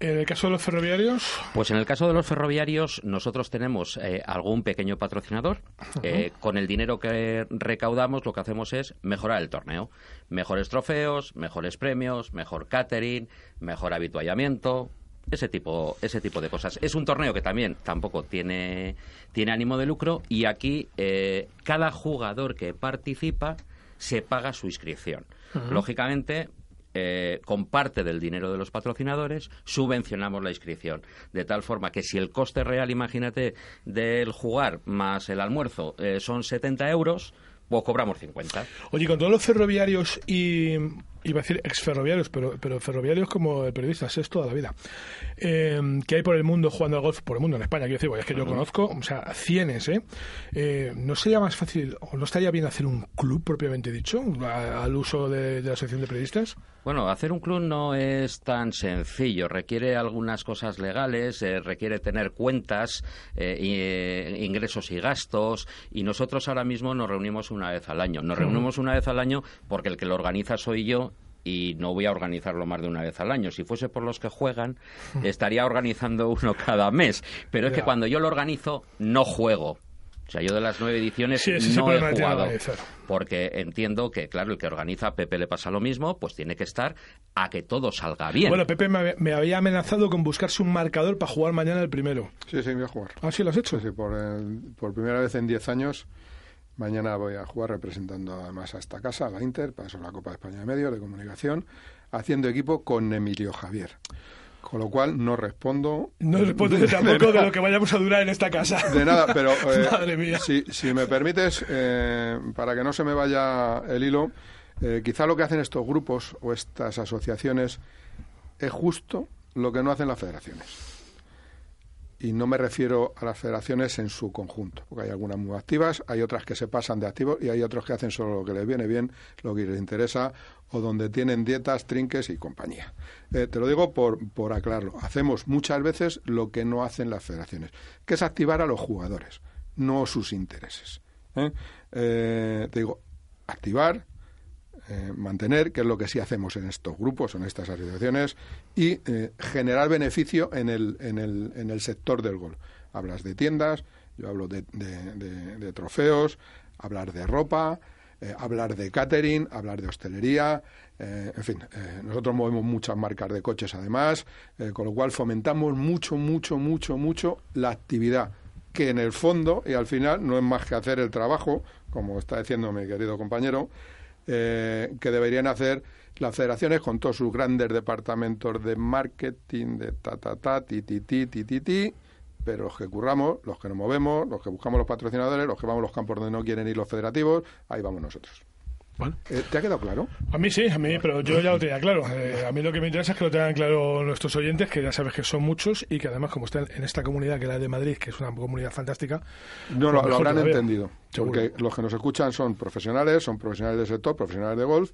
En el caso de los ferroviarios, Pues en el caso de los ferroviarios, nosotros tenemos eh, algún pequeño patrocinador. Eh, con el dinero que recaudamos, lo que hacemos es mejorar el torneo. Mejores trofeos, mejores premios, mejor catering, mejor habituallamiento. Ese tipo, ese tipo de cosas. Es un torneo que también tampoco tiene, tiene ánimo de lucro y aquí eh, cada jugador que participa se paga su inscripción. Lógicamente, eh, con parte del dinero de los patrocinadores subvencionamos la inscripción. De tal forma que si el coste real, imagínate, del jugar más el almuerzo eh, son 70 euros, pues cobramos 50. oye, con todos los ferroviarios y iba a decir exferroviarios, pero, pero ferroviarios como el periodista es toda la vida, eh, que hay por el mundo jugando al golf, por el mundo en España, quiero decir, porque es que yo conozco, o sea, cienes, ¿eh? Eh, ¿No sería más fácil o no estaría bien hacer un club propiamente dicho a- al uso de, de la asociación de periodistas? Bueno, hacer un club no es tan sencillo. Requiere algunas cosas legales, eh, requiere tener cuentas, eh, eh, ingresos y gastos. Y nosotros ahora mismo nos reunimos una vez al año. Nos reunimos una vez al año porque el que lo organiza soy yo. Y no voy a organizarlo más de una vez al año. Si fuese por los que juegan, estaría organizando uno cada mes. Pero es que cuando yo lo organizo, no juego. O sea, yo de las nueve ediciones Sí, no he jugado. Porque entiendo que, claro, el que organiza a Pepe le pasa lo mismo, pues tiene que estar a que todo salga bien. Bueno, Pepe me, me había amenazado con buscarse un marcador para jugar mañana el primero. Sí, sí, voy a jugar. ¿Ah, sí lo has hecho? Sí, sí, por, el- por primera vez en 10 años. Mañana voy a jugar representando además a esta casa, a la Inter, para eso la Copa de España de Medios de Comunicación, haciendo equipo con Emilio Javier. Con lo cual no respondo. No responde tampoco de lo que vayamos a durar en esta casa. De nada, pero eh, Madre mía. Si, si me permites, eh, para que no se me vaya el hilo, eh, quizá lo que hacen estos grupos o estas asociaciones es justo lo que no hacen las federaciones. Y no me refiero a las federaciones en su conjunto, porque hay algunas muy activas, hay otras que se pasan de activos y hay otros que hacen solo lo que les viene bien, lo que les interesa, o donde tienen dietas, trinques y compañía. Eh, te lo digo por, por aclararlo. Hacemos muchas veces lo que no hacen las federaciones, que es activar a los jugadores, no sus intereses. ¿eh? Eh, te digo, activar, eh, mantener, que es lo que sí hacemos en estos grupos, en estas asociaciones, y eh, generar beneficio en el, en, el, en el sector del gol. Hablas de tiendas, yo hablo de, de- de- trofeos, hablar de ropa, eh, hablar de catering, hablar de hostelería, en fin, nosotros movemos muchas marcas de coches además, con lo cual fomentamos mucho, mucho, mucho, mucho la actividad que en el fondo y al final no es más que hacer el trabajo, como está diciendo mi querido compañero, eh, que deberían hacer las federaciones con todos sus grandes departamentos de marketing, de ta ta ta, ti ti ti ti ti ti, pero los que curramos, los que nos movemos, los que buscamos los patrocinadores, los que vamos a los campos donde no quieren ir los federativos, ahí vamos nosotros. Eh, ¿Te ha quedado claro? A mí sí, a mí, pero yo ya lo tenía claro. Eh, a mí lo que me interesa es que lo tengan claro nuestros oyentes, que ya sabes que son muchos y que además, como están en esta comunidad que es la de Madrid, que es una comunidad fantástica. No, lo, pues lo habrán todavía. entendido. Seguro. Porque los que nos escuchan son profesionales, son profesionales del sector, profesionales de golf,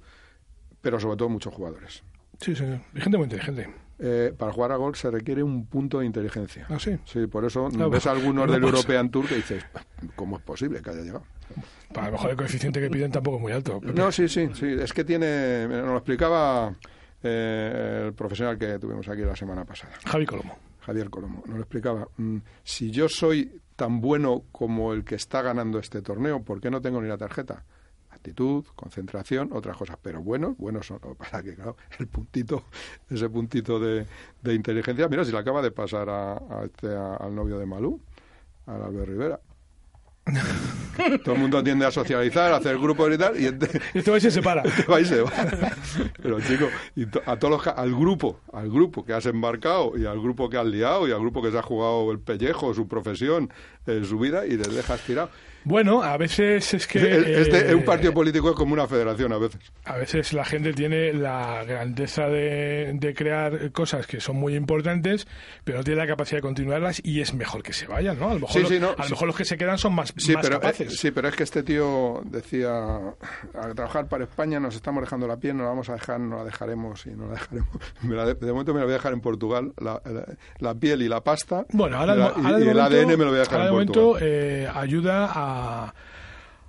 pero sobre todo muchos jugadores. Sí, sí, y gente muy inteligente. Eh, para jugar a golf se requiere un punto de inteligencia. ¿Ah, sí? Sí, por eso Ah, ves pues, algunos no del pasa. European Tour que dices, ¿cómo es posible que haya llegado? A lo mejor el coeficiente que piden tampoco es muy alto. Pepe. No, sí, sí, sí. Es que tiene. Nos lo explicaba eh, el profesional que tuvimos aquí la semana pasada. Javi Colomo. Javier Colomo. Nos lo explicaba. Mm, si yo soy tan bueno como el que está ganando este torneo, ¿por qué no tengo ni la tarjeta? Actitud, concentración, otras cosas. Pero buenos, buenos son. Lo que claro, el puntito, ese puntito de, de inteligencia. Mira, si le acaba de pasar a, a este, a- al novio de Malú, al Albert Rivera. Todo el mundo tiende a socializar, a hacer grupos y tal, y este, Este va y se separa. este va y se va. Pero chico, y to- a todos los, al grupo, al grupo que has embarcado y al grupo que has liado y al grupo que se ha jugado el pellejo, su profesión, eh, su vida y les dejas tirado. Bueno, a veces es que... El- este, eh, un partido político es como una federación a veces. A veces la gente tiene la grandeza de, de crear cosas que son muy importantes, pero no tiene la capacidad de continuarlas y es mejor que se vayan, ¿no? A lo mejor, Sí, lo- sí, no, a lo sí. mejor los que se quedan son más, más pero, eh, capaces. sí, pero es que este tío decía, al trabajar para España nos estamos dejando la piel, no la vamos a dejar, no la dejaremos y no la dejaremos. Me la de, de momento me la voy a dejar en Portugal, la, la- la piel y la pasta. Bueno, ahora, y, la- de mo- ahora y- de y el ADN me lo voy a dejar ahora en de Portugal. momento eh, ayuda a,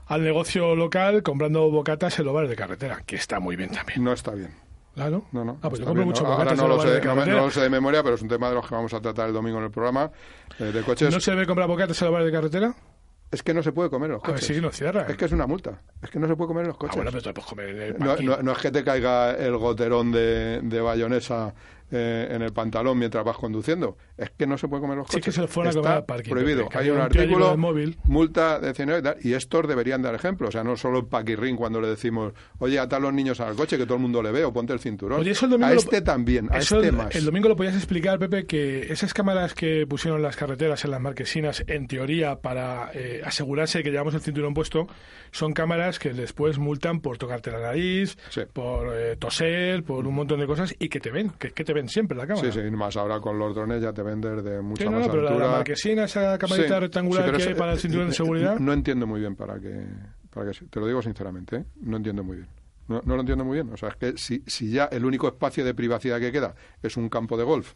al negocio local comprando bocatas en los bares de carretera, que está muy bien también. No está bien. Claro. No, no. Ah, pues yo compro bien, mucho ¿no? Ahora no lo, sé, no, no lo sé de memoria, pero es un tema de los que vamos a tratar el domingo en el programa eh, de coches. ¿No se debe comprar bocatas en los bares de carretera? Es que no se puede comer en los A ver, coches. sí que no cierra. Es que es una multa. Es que no se puede comer en los Ah, coches. bueno, pero te puedes comer en el no, no- no es que te caiga el goterón de, de bayonesa eh, en el pantalón mientras vas conduciendo. Es que no se puede comer en los Sí, coches. que se lo fueron a Está comer al parking, prohibido. Hay un artículo, móvil. multa de 100 euros y tal, y estos deberían dar ejemplo. O sea, no solo el paquirrín cuando le decimos, oye, ata a los niños al coche que todo el mundo le ve o ponte el cinturón. Oye, eso el domingo a lo- este también, a Eso este el, más. el domingo lo podías explicar, Pepe, que esas cámaras que pusieron en las carreteras, en las marquesinas, en teoría, para eh, asegurarse de que llevamos el cinturón puesto, son cámaras que después multan por tocarte la nariz, por eh, toser, por un montón de cosas y que te ven, que, que te ven siempre la cámara. Sí, sí, más ahora con los drones ya te venden de mucha Sí, no, más no, pero altura. la marquesina, esa camarita Sí, rectangular sí, que eso- hay para el cinturón de eh, seguridad. No entiendo muy bien para qué, para qué. Te lo digo sinceramente, ¿eh? no entiendo muy bien. No, no lo entiendo muy bien. O sea, es que si, si ya el único espacio de privacidad que queda es un campo de golf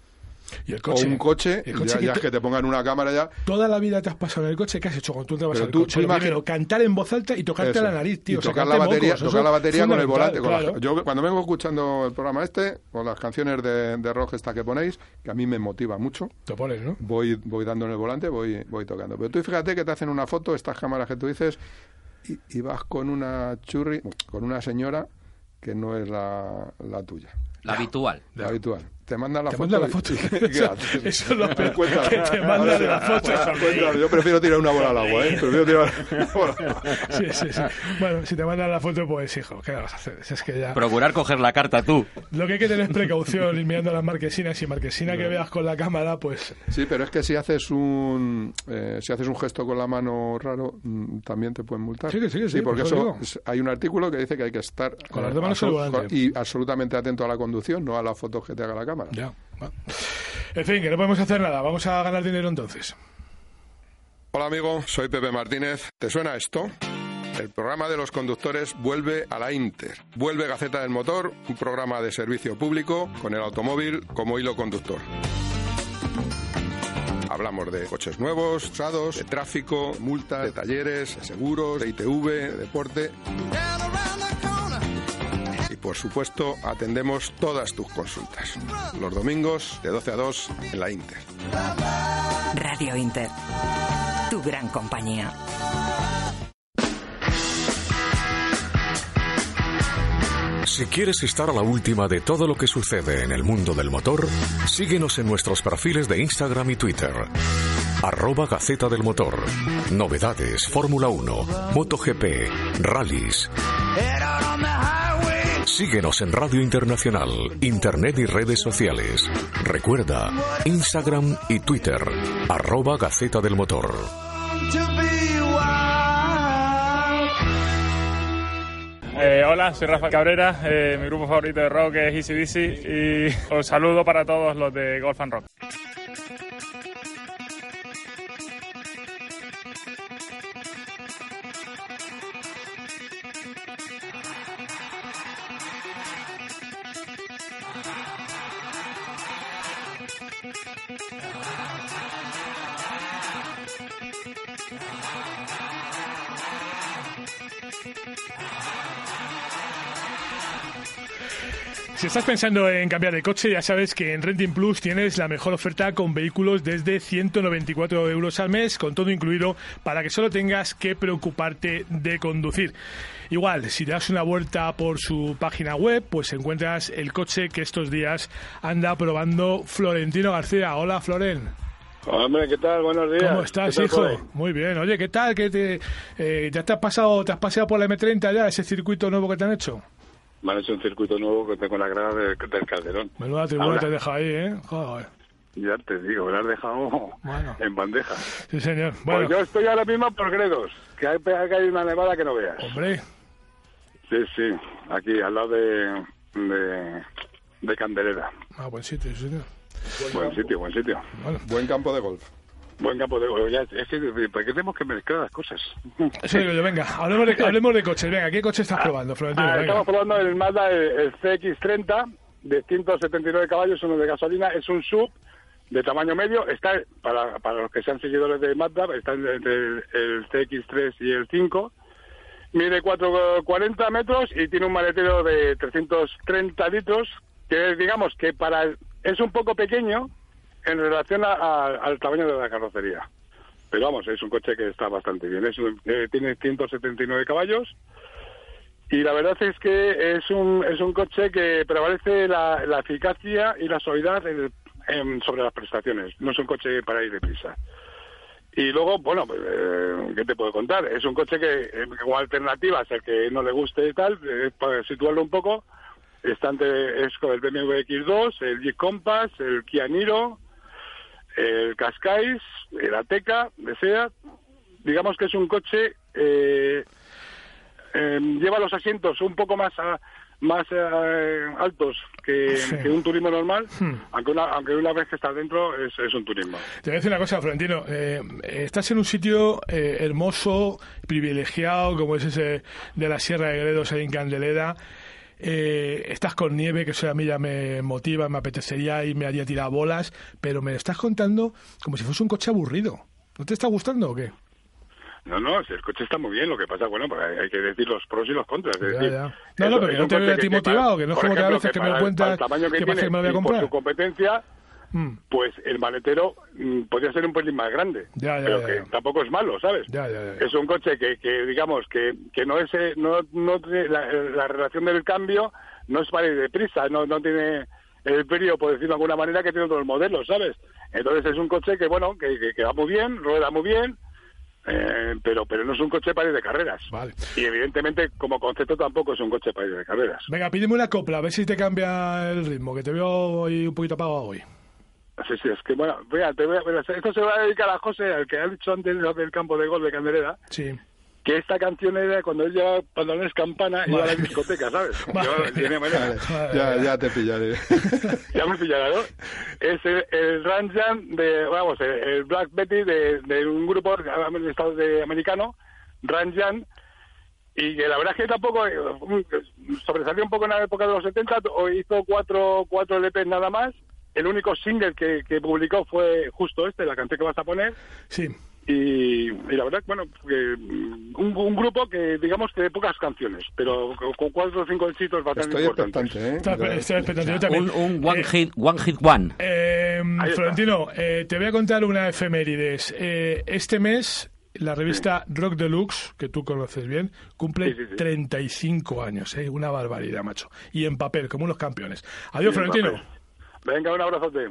Y el coche, o un coche, el coche ya, que ya to- es que te pongan una cámara ya. Toda la vida te has pasado en el coche, ¿qué has hecho cuando tú te vas Pero al tú- coche? tú primero, cantar en voz alta y tocarte Eso. la nariz, tío. y tocar la batería, mocos, tocar la batería con el volante. con yo cuando vengo escuchando el programa este, con las canciones de, de rock esta que ponéis, que a mí me motiva mucho. Te pones, ¿no? Voy, voy dando en el volante, voy, voy tocando. Pero tú fíjate que te hacen una foto, estas cámaras que tú dices, y, y vas con una churri, con una señora que no es la, la tuya. La habitual. La habitual. Te mandan la Te foto. mandan la y- foto. y- ¿qué Eso- es lo peor, que te mandan sí. la foto. Yo prefiero tirar una bola al agua, ¿eh? Prefiero tirar una bola al agua. Sí, sí, sí. Bueno, si te mandan la foto, pues hijo, ¿qué vas a hacer? Es que ya... Procurar coger la carta tú. Lo que hay que tener es precaución ir mirando las marquesinas y marquesina que veas con la cámara, pues... Sí, pero es que si haces un eh, si haces un gesto con la mano raro, mm, también te pueden multar. Sí, sí, que sí, porque eso eso hay un artículo que dice que hay que estar Con las eh, dos manos y absolutamente atento a la conducción, no a las fotos que te haga la cámara. Ya. En fin, que no podemos hacer nada. Vamos a ganar dinero entonces. Hola amigo, soy Pepe Martínez. ¿Te suena esto? El programa de los conductores vuelve a la Inter. Vuelve Gaceta del Motor, un programa de servicio público con el automóvil como hilo conductor. Hablamos de coches nuevos, usados, de tráfico, multas, de talleres, de seguros, de ITV, de deporte. Por supuesto, atendemos todas tus consultas. Los domingos de 12 a 2 en la Inter. Radio Inter. Tu gran compañía. Si quieres estar a la última de todo lo que sucede en el mundo del motor, síguenos en nuestros perfiles de Instagram y Twitter. Arroba Gaceta del Motor. Novedades, Fórmula 1, MotoGP, rallies, Síguenos en Radio Internacional, Internet y redes sociales. Recuerda, Instagram y Twitter, arroba Gaceta del Motor. Eh, hola, soy Rafa Cabrera, eh, mi grupo favorito de rock es Easy Dizzy y os saludo para todos los de Golf and Rock. Si estás pensando en cambiar de coche, ya sabes que en Renting Plus tienes la mejor oferta con vehículos desde 194 euros al mes, con todo incluido, para que solo tengas que preocuparte de conducir. Igual, si te das una vuelta por su página web, pues encuentras el coche que estos días anda probando Florentino García. Hola, Floren. Hombre, ¿qué tal? Buenos días. ¿Cómo estás, ¿Qué tal hijo? Muy bien. Oye, ¿qué tal? ¿Qué te, eh, ¿Ya te has pasado, te has paseado por la M30 ya, ese circuito nuevo que te han hecho? Me han hecho un circuito nuevo que tengo la grada de- del Calderón. Menuda tribuna Ahora, te deja ahí, ¿eh? Joder. Ya te digo, me lo has dejado en bandeja. Sí, señor. Bueno, Pues yo estoy ahora mismo por Gredos, que hay, que hay una nevada que no veas. hombre, Sí, sí, aquí al lado de, de, de Candelera. ah, buen sitio, sí, señor. Buen sitio, buen sitio. Buen campo de golf. Buen campo de golf. Ya, es que, ¿por qué tenemos que mezclar las cosas? Eso digo yo, venga, hablemos de, hablemos de coches. Venga, ¿qué coche estás probando, Florentino? Ah, Venga. estamos probando el Mazda, el, el CX-30 de 179 caballos, uno de gasolina, es un sub de tamaño medio, está para, para los que sean seguidores de Mazda, está entre el, el CX3 y el 5, mide 4,40 metros y tiene un maletero de 330 litros, que digamos que para es un poco pequeño en relación a- al tamaño de la carrocería. Pero vamos, es un coche que está bastante bien. Es eh, tiene 179 caballos, y la verdad es que es un, es un coche que prevalece la, la eficacia y la suavidad en- en- sobre las prestaciones. No es un coche para ir deprisa. Y luego, bueno, pues, eh, ¿qué te puedo contar? Es un coche que, eh, como alternativas, el que no le guste y tal, eh, para situarlo un poco, está entre, es con el BMW X2, el Jeep Compass, el Kia Niro, el Qashqai, el Ateca, de SEAT. Digamos que es un coche eh, eh, lleva los asientos un poco más a- más eh, altos que, Sí. que un turismo normal, Hmm. aunque una, aunque una vez que estás dentro es, es un turismo. Te voy a decir una cosa, Florentino. Eh, estás en un sitio eh, hermoso, privilegiado, como es ese de la Sierra de Gredos ahí en Candelera. Eh, estás con nieve, que eso a mí ya me motiva, me apetecería y me haría tirar bolas, pero me lo estás contando como si fuese un coche aburrido. ¿No te está gustando o qué? No, no, si el coche está muy bien, lo que pasa, bueno, pues hay, hay que decir los pros y los contras. Es Ya, decir, ya. No, no, porque es no te veo a ti motivado, que no es como que a ejemplo, veces que me lo cuentas para el tamaño que, que tiene me lo voy a comprar. por su competencia, Mm. pues el maletero mm, podría ser un pelín más grande, Ya, ya, pero ya, que tampoco es malo, ¿sabes? Ya, ya, ya. Es un coche que, que digamos, que, que no es, eh, no, no la, la relación del cambio no es para ir deprisa, no, no tiene el brío, por decirlo de alguna manera, que tiene otros modelos, ¿sabes? Entonces es un coche que, bueno, que, que, que va muy bien, rueda muy bien, eh, pero pero no es un coche para ir de carreras. Y evidentemente, como concepto, tampoco es un coche para ir de carreras. Venga, pídeme una copla, a ver si te cambia el ritmo, que te veo hoy un poquito apagado hoy. Sí, sí, es que, bueno, esto se va a dedicar a José, al que ha dicho antes del campo de gol de Candelera, Sí. Que esta canción era cuando él llevaba pantalones campana y iba a la discoteca, ¿sabes? Yo, tiene manera. Vale, ya, ya te pillaré. ya me pillará, ¿no? Es el, el Ranjan de, vamos, el, el Black Betty de, de un grupo de Estados de americano, Ranjan, y que la verdad es que tampoco eh, un- sobresalió un poco en la época de los 70, o hizo cuatro, cuatro LPs nada más. El único single que, que publicó fue justo este, la canción que vas a poner. Sí. Y, y la verdad, bueno, que mm, un, un grupo que digamos que de pocas canciones, pero con, cuatro o cinco éxitos bastante Estoy importantes. expectante, ¿eh? Está- estoy expectante, yo también. Un, un one, Eh, hit, one hit one. Eh. Florentino, eh, te voy a contar una efemérides. Eh, este mes, la revista Rock Deluxe, que tú conoces bien, cumple Sí, sí, sí. 35 años. Eh, una barbaridad, macho. Y en papel, como unos campeones. Adiós, Florentino. Venga, un abrazote.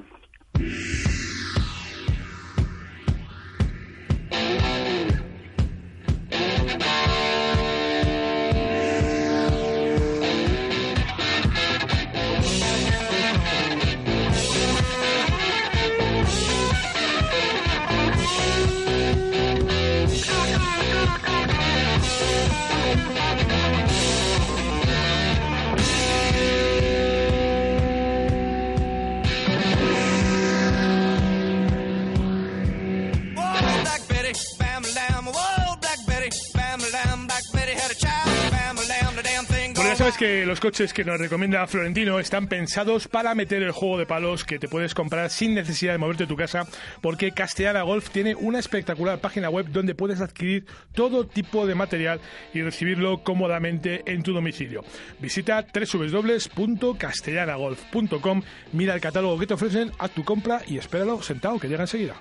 Que los coches que nos recomienda Florentino están pensados para meter el juego de palos que te puedes comprar sin necesidad de moverte de tu casa, porque Castellana Golf tiene una espectacular página web donde puedes adquirir todo tipo de material y recibirlo cómodamente en tu domicilio. Visita www.castellanagolf.com, mira el catálogo que te ofrecen, haz tu compra y espéralo sentado que llega enseguida.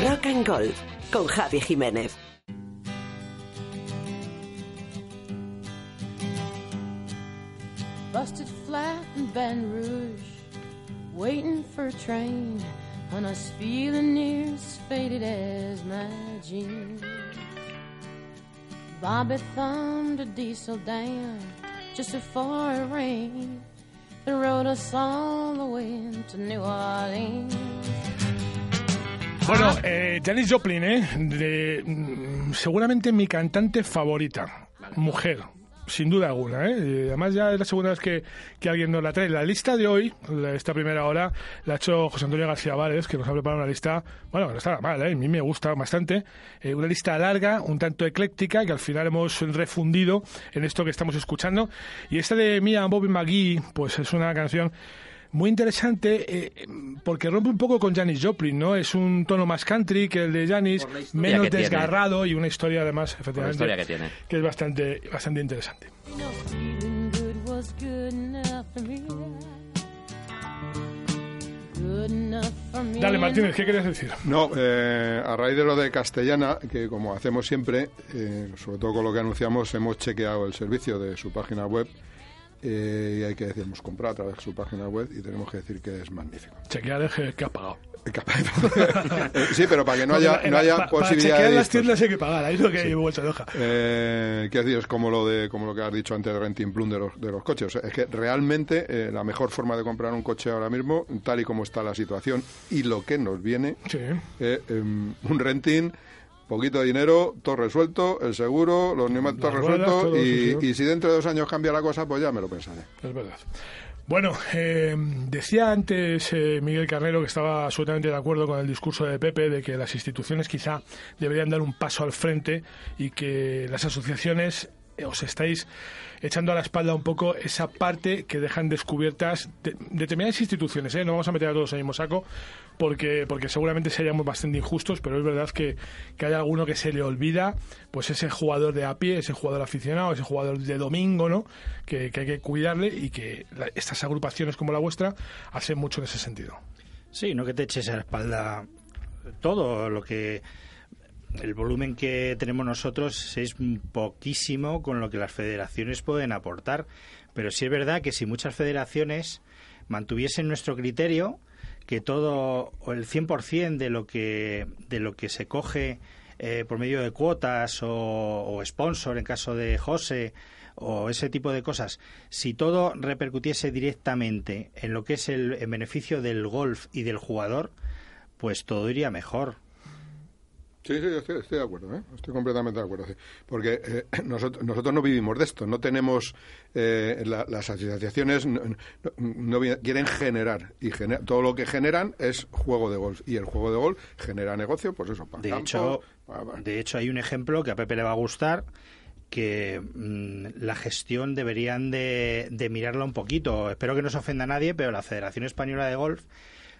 Rock and Golf con Javi Jiménez. Busted flat in Baton Rouge, waiting for a train, and I was feeling near as faded as my jeans. Bobby thumbed a diesel down just before it rained, and rode us all the way to New Orleans. Bueno, eh, Janis Joplin, ¿eh? De, mm, seguramente mi cantante favorita. Mujer, sin duda alguna. ¿eh? Además, ya es la segunda vez que, que alguien nos la trae. La lista de hoy, esta primera hora, la ha hecho José Antonio García Vares, que nos ha preparado una lista, bueno, no está mal, ¿eh? a mí me gusta bastante. Eh, una lista larga, un tanto ecléctica, que al final hemos refundido en esto que estamos escuchando. Y esta de Mia Bobby McGee, pues es una canción muy interesante eh, porque rompe un poco con Janis Joplin, ¿no? Es un tono más country que el de Janis, menos tiene. desgarrado y una historia además, efectivamente, historia que tiene. que es bastante, bastante interesante. Dale, Martínez, ¿qué querías decir? No, eh, a raíz de lo de Castellana, que como hacemos siempre, eh, sobre todo con lo que anunciamos, hemos chequeado el servicio de su página web eh, y hay que decir, hemos comprado a través de su página web y tenemos que decir que es magnífico. Chequear el que ha pagado. sí, pero para que no haya, no haya pa- posibilidad Para chequear las tiendas hay que pagar, ahí es lo que hay vuelta de hoja. Eh, ¿Qué decir? Es como lo de como lo que has dicho antes de renting plum de los, de los coches. O sea, es que realmente eh, la mejor forma de comprar un coche ahora mismo, tal y como está la situación y lo que nos viene, eh, em, un renting, poquito de dinero, todo resuelto, el seguro, los neumáticos todo, sí, y, y si dentro de dos años cambia la cosa, pues ya me lo pensaré. Es verdad. Bueno, eh, decía antes eh, Miguel Carnero que estaba absolutamente de acuerdo con el discurso de Pepe de que las instituciones quizá deberían dar un paso al frente y que las asociaciones os estáis echando a la espalda un poco esa parte que dejan descubiertas de- determinadas instituciones. ¿eh? No vamos a meter a todos en el mismo saco porque, porque seguramente seríamos bastante injustos, pero es verdad que, que hay alguno que se le olvida, pues ese jugador de a pie, ese jugador aficionado, ese jugador de domingo, ¿no? Que, que hay que cuidarle y que la- estas agrupaciones como la vuestra hacen mucho en ese sentido. Sí, no que te eches a la espalda todo lo que el volumen que tenemos nosotros es poquísimo con lo que las federaciones pueden aportar, pero sí es verdad que si muchas federaciones mantuviesen nuestro criterio, que todo o el 100% de lo que de lo que se coge eh, por medio de cuotas o, sponsor en caso de José o ese tipo de cosas, si todo repercutiese directamente en lo que es el, el beneficio del golf y del jugador, pues todo iría mejor. Sí, sí, yo estoy, estoy de acuerdo, ¿eh? estoy completamente de acuerdo. sí. Porque eh, nosotros, nosotros no vivimos de esto, no tenemos. eh, la- las asociaciones no, no- no vi- quieren generar, y gener- todo lo que generan es juego de golf. Y el juego de golf genera negocio, pues eso, para De campo, hecho, pa- pa- de hecho, hay un ejemplo que a Pepe le va a gustar, que mm, la gestión deberían de, de mirarla un poquito. Espero que no se ofenda a nadie, pero la Federación Española de Golf,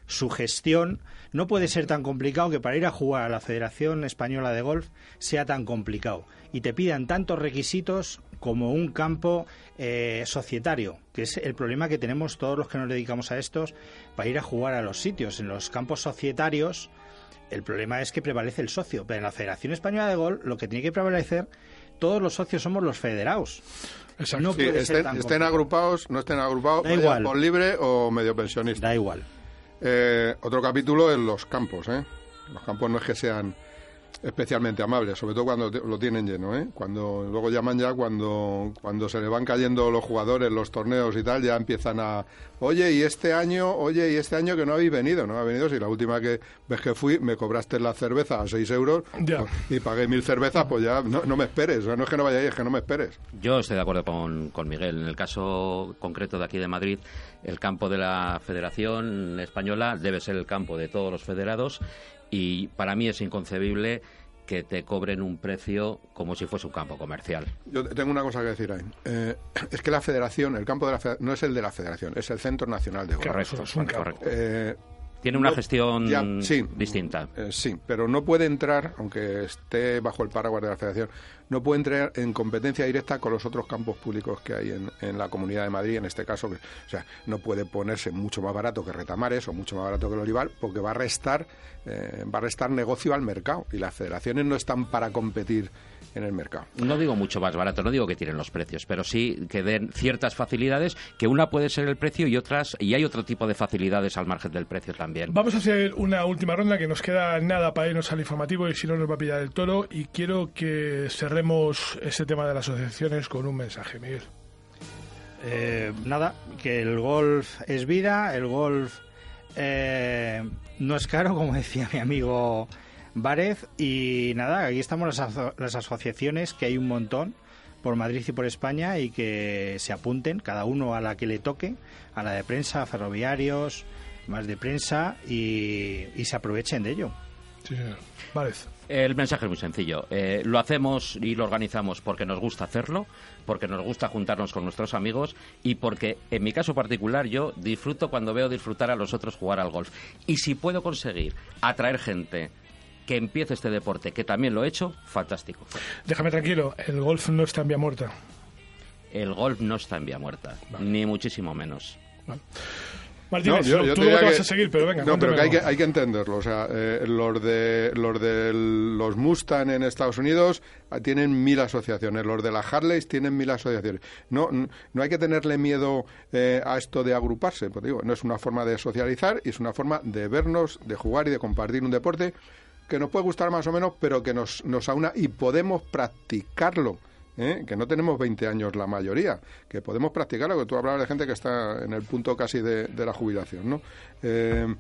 su gestión no puede ser tan complicado que para ir a jugar a la Federación Española de Golf sea tan complicado y te pidan tantos requisitos como un campo eh, societario, que es el problema que tenemos todos los que nos dedicamos a estos para ir a jugar a los sitios. En los campos societarios, el problema es que prevalece el socio, pero en la Federación Española de Golf lo que tiene que prevalecer, todos los socios somos los federados. No Sí, puede ser estén, tan estén agrupados, no estén agrupados, Da igual. por libre o medio pensionista. Da igual. Eh, otro capítulo es los campos, ¿eh? Los campos no es que sean especialmente amables, sobre todo cuando te- lo tienen lleno, ¿eh? Cuando luego llaman ya cuando cuando se le van cayendo los jugadores, los torneos y tal, ya empiezan a, oye, y este año, oye, y este año que no habéis venido, no ha venido, si la última que vez que fui me cobraste la cerveza a 6 euros y pagué mil cervezas, pues ya no, no me esperes, o sea, no es que no vaya ahí, es que no me esperes. Yo estoy de acuerdo con, con Miguel. En el caso concreto de aquí de Madrid, el campo de la Federación Española debe ser el campo de todos los federados y para mí es inconcebible que te cobren un precio como si fuese un campo comercial. Yo tengo una cosa que decir ahí. Eh, es que la federación, el campo de la federación, no es el de la federación, es el Centro Nacional de Golf. Correcto, es un campo. Eh, Tiene una no- gestión ya, sí. distinta. Eh, sí, pero no puede entrar, aunque esté bajo el paraguas de la Federación, no puede entrar en competencia directa con los otros campos públicos que hay en, en la Comunidad de Madrid, en este caso. Que, o sea, no puede ponerse mucho más barato que Retamares o mucho más barato que el Olivar, porque va a restar, eh, va a restar negocio al mercado. Y las federaciones no están para competir en el mercado. No digo mucho más barato, no digo que tiren los precios, pero sí que den ciertas facilidades, que una puede ser el precio y otras y hay otro tipo de facilidades al margen del precio también. Vamos a hacer una última ronda que nos queda nada para irnos al informativo y si no nos va a pillar el toro y quiero que cerremos ese tema de las asociaciones con un mensaje, Miguel. Eh, nada, que el golf es vida, el golf eh, no es caro, como decía mi amigo Várez, y nada, aquí estamos las, aso- las asociaciones, que hay un montón por Madrid y por España, y que se apunten, cada uno a la que le toque, a la de prensa, ferroviarios, más de prensa, y, y se aprovechen de ello. Sí, señor. Várez. El mensaje es muy sencillo. Eh, lo hacemos y lo organizamos porque nos gusta hacerlo, porque nos gusta juntarnos con nuestros amigos y porque, en mi caso particular, yo disfruto cuando veo disfrutar a los otros jugar al golf. Y si puedo conseguir atraer gente que empiece este deporte, que también lo he hecho, fantástico. Déjame tranquilo, el golf no está en vía muerta. El golf no está en vía muerta, ni muchísimo menos. Martínez, yo- yo tú te te vas que- a seguir, pero venga, No, pero que hay, que hay que entenderlo. O sea, eh, los de los de los Mustang en Estados Unidos ah, tienen mil asociaciones. Los de las Harleys tienen mil asociaciones. No, no hay que tenerle miedo eh, a esto de agruparse. Pues digo, no es una forma de socializar y es una forma de vernos, de jugar y de compartir un deporte que nos puede gustar más o menos, pero que nos, nos aúna y podemos practicarlo. ¿eh? que no tenemos 20 años la mayoría, que podemos practicarlo, que tú hablabas de gente que está en el punto casi de, de la jubilación, ¿no? Eh,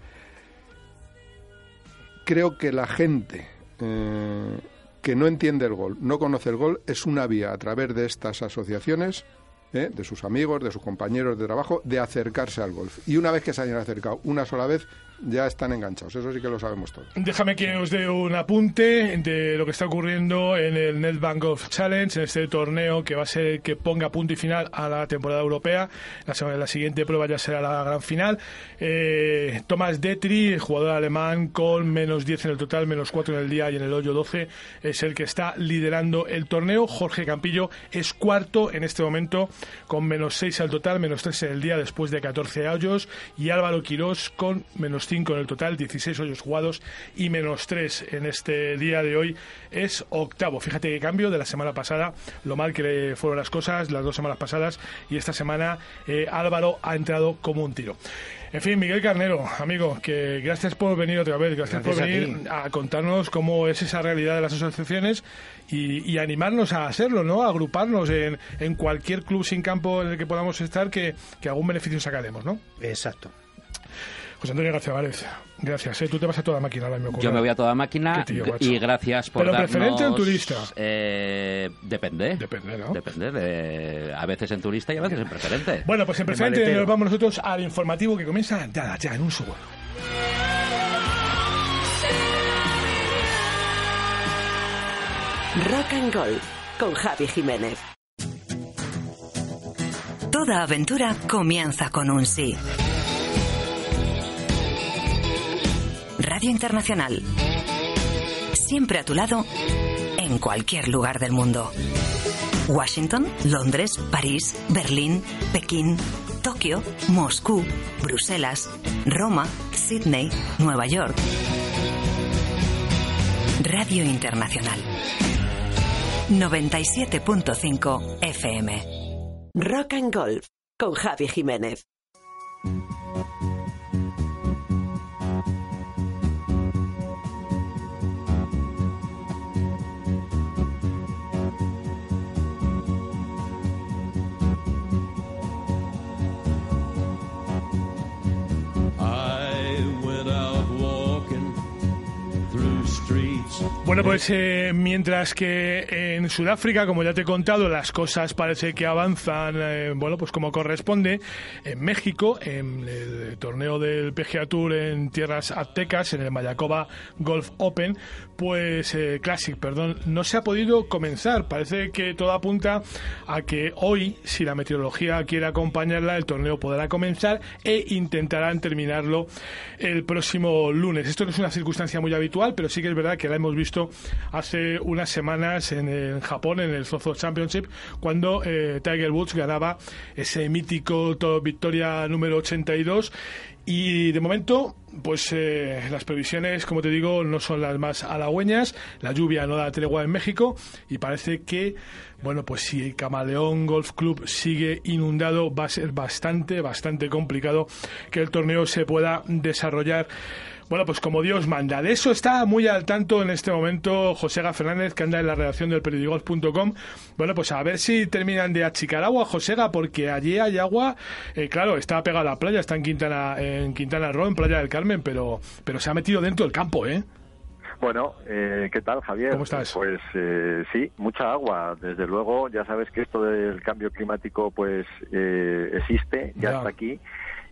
creo que la gente eh, que no entiende el gol, no conoce el gol, es una vía a través de estas asociaciones, de sus amigos, de sus compañeros de trabajo, de acercarse al golf. Y una vez que se hayan acercado una sola vez, ya están enganchados. Eso sí que lo sabemos todos. Déjame que os dé un apunte de lo que está ocurriendo en el NetBank Golf Challenge, en este torneo que va a ser que ponga punto y final a la temporada europea. La, semana, la siguiente prueba ya será la gran final. Eh, Thomas Detri, jugador alemán, con menos 10 en el total, menos 4 en el día y en el hoyo 12, es el que está liderando el torneo. Jorge Campillo es cuarto en este momento, con menos 6 al total, menos 3 en el día después de 14 hoyos. Y Álvaro Quirós con menos 5 en el total, 16 hoyos jugados y menos 3 en este día de hoy es octavo. Fíjate qué cambio de la semana pasada, lo mal que le fueron las cosas las dos semanas pasadas y esta semana eh, Álvaro ha entrado como un tiro. En fin, Miguel Carnero, amigo, que gracias por venir otra vez, gracias, Gracias por venir a, contarnos cómo es esa realidad de las asociaciones y, y animarnos a hacerlo, ¿no? A agruparnos en, en cualquier club sin campo en el que podamos estar que, que algún beneficio sacaremos, ¿no? Exacto. José Antonio García Várez, gracias. ¿eh? Tú te vas a toda máquina mismo. Yo me voy a toda máquina tío, y gracias por ¿Pero darnos... preferente o en turista? Eh, depende. Depende, ¿no? Depende. de- a veces en turista y a veces en preferente. Bueno, pues en preferente nos vamos nosotros al informativo que comienza ya, ya, en un segundo. Rock and Golf con Javi Jiménez. Toda aventura comienza con un sí. Radio Internacional. Siempre a tu lado, en cualquier lugar del mundo. Washington, Londres, París, Berlín, Pekín, Tokio, Moscú, Bruselas, Roma, Sydney, Nueva York. Radio Internacional. 97.5 FM. Rock and Golf con Javi Jiménez. Bueno, pues eh, mientras que en Sudáfrica, como ya te he contado, las cosas parece que avanzan, eh, bueno, pues como corresponde, en México, en el torneo del PGA Tour en tierras aztecas, en el Mayacoba Golf Open, pues eh, Classic, perdón, no se ha podido comenzar. Parece que todo apunta a que hoy, si la meteorología quiere acompañarla, el torneo podrá comenzar e intentarán terminarlo el próximo lunes. Esto no es una circunstancia muy habitual, pero sí que es verdad que la hemos visto hace unas semanas en, Japón, en el Zozo Championship, cuando eh, Tiger Woods ganaba ese mítico to- victoria número 82. Y de momento, pues eh, las previsiones, como te digo, no son las más halagüeñas. La lluvia no da tregua en México y parece que, bueno, pues si el Camaleón Golf Club sigue inundado, va a ser bastante, bastante complicado que el torneo se pueda desarrollar. Bueno, pues como Dios manda. De eso está muy al tanto en este momento Josega Fernández, que anda en la redacción del periódico.com. Bueno, pues a ver si terminan de achicar agua, Josega, porque allí hay agua. eh, claro, está pegada a la playa, está en Quintana, en Quintana Roo, en Playa del Carmen, pero, pero se ha metido dentro del campo, ¿eh? Bueno, eh, ¿qué tal, Javier? ¿Cómo estás? Pues eh, sí, mucha agua. Desde luego, ya sabes que esto del cambio climático, pues eh, existe, ya, Ya. está aquí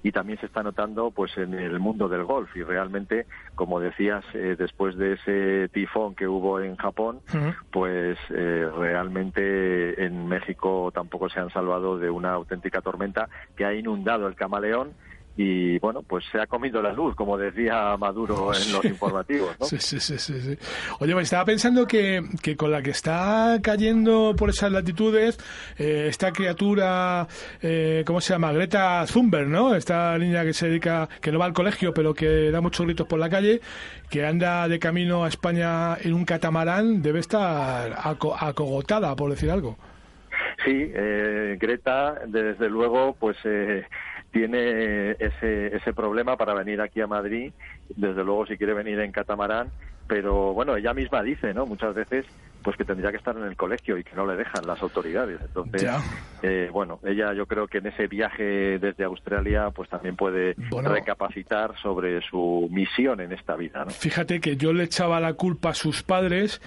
y también se está notando, pues, en el mundo del golf. Y realmente, como decías, eh, después de ese tifón que hubo en Japón, pues eh, realmente en México tampoco se han salvado de una auténtica tormenta que ha inundado el camaleón. Y bueno, pues se ha comido la luz, como decía Maduro en los informativos. ¿no? Sí, sí, sí, sí. Oye, me estaba pensando que, que con la que está cayendo por esas latitudes, eh, esta criatura, eh, ¿cómo se llama? Greta Thunberg, ¿no? Esta niña que se dedica, que no va al colegio, pero que da muchos gritos por la calle, que anda de camino a España en un catamarán, debe estar aco- acogotada, por decir algo. Sí, eh, Greta, desde luego, pues eh, tiene ese, ese problema para venir aquí a Madrid. Desde luego, si quiere venir en catamarán, pero bueno, ella misma dice, ¿no? Muchas veces, pues que tendría que estar en el colegio y que no le dejan las autoridades. Entonces, eh, bueno, ella yo creo que en ese viaje desde Australia, pues también puede Bueno. recapacitar sobre su misión en esta vida, ¿no? Fíjate que yo le echaba la culpa a sus padres,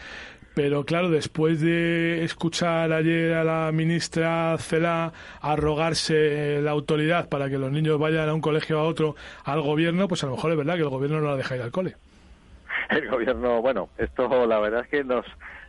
pero claro, después de escuchar ayer a la ministra Cela arrogarse la autoridad para que los niños vayan a un colegio a otro al gobierno, pues a lo mejor es verdad que el gobierno no la deja ir al cole. el gobierno, bueno, esto la verdad es que nos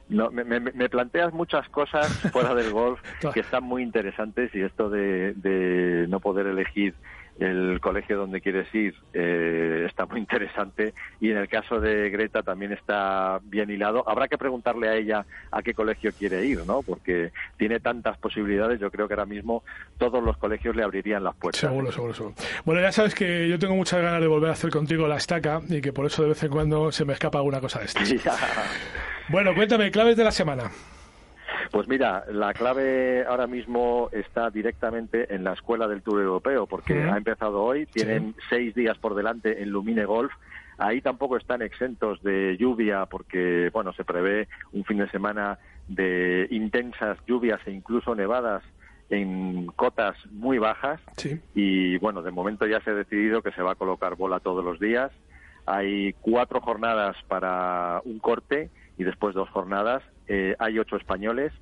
no, me, me- me planteas muchas cosas fuera del golf que están muy interesantes y esto de, de no poder elegir el colegio donde quieres ir eh, está muy interesante y en el caso de Greta también está bien hilado. Habrá que preguntarle a ella a qué colegio quiere ir, ¿no? Porque tiene tantas posibilidades, yo creo que ahora mismo todos los colegios le abrirían las puertas. Seguro, seguro, seguro. Bueno, ya sabes que yo tengo muchas ganas de volver a hacer contigo la estaca y que por eso de vez en cuando se me escapa alguna cosa de estas. Bueno, cuéntame, claves de la semana. Pues mira, la clave ahora mismo está directamente en la escuela del Tour Europeo, porque ha empezado hoy, tienen seis días por delante en Lumine Golf. Ahí tampoco están exentos de lluvia, porque bueno, se prevé un fin de semana de intensas lluvias e incluso nevadas en cotas muy bajas. Y bueno, de momento ya se ha decidido que se va a colocar bola todos los días. Hay cuatro jornadas para un corte y después dos jornadas. Eh, hay ocho españoles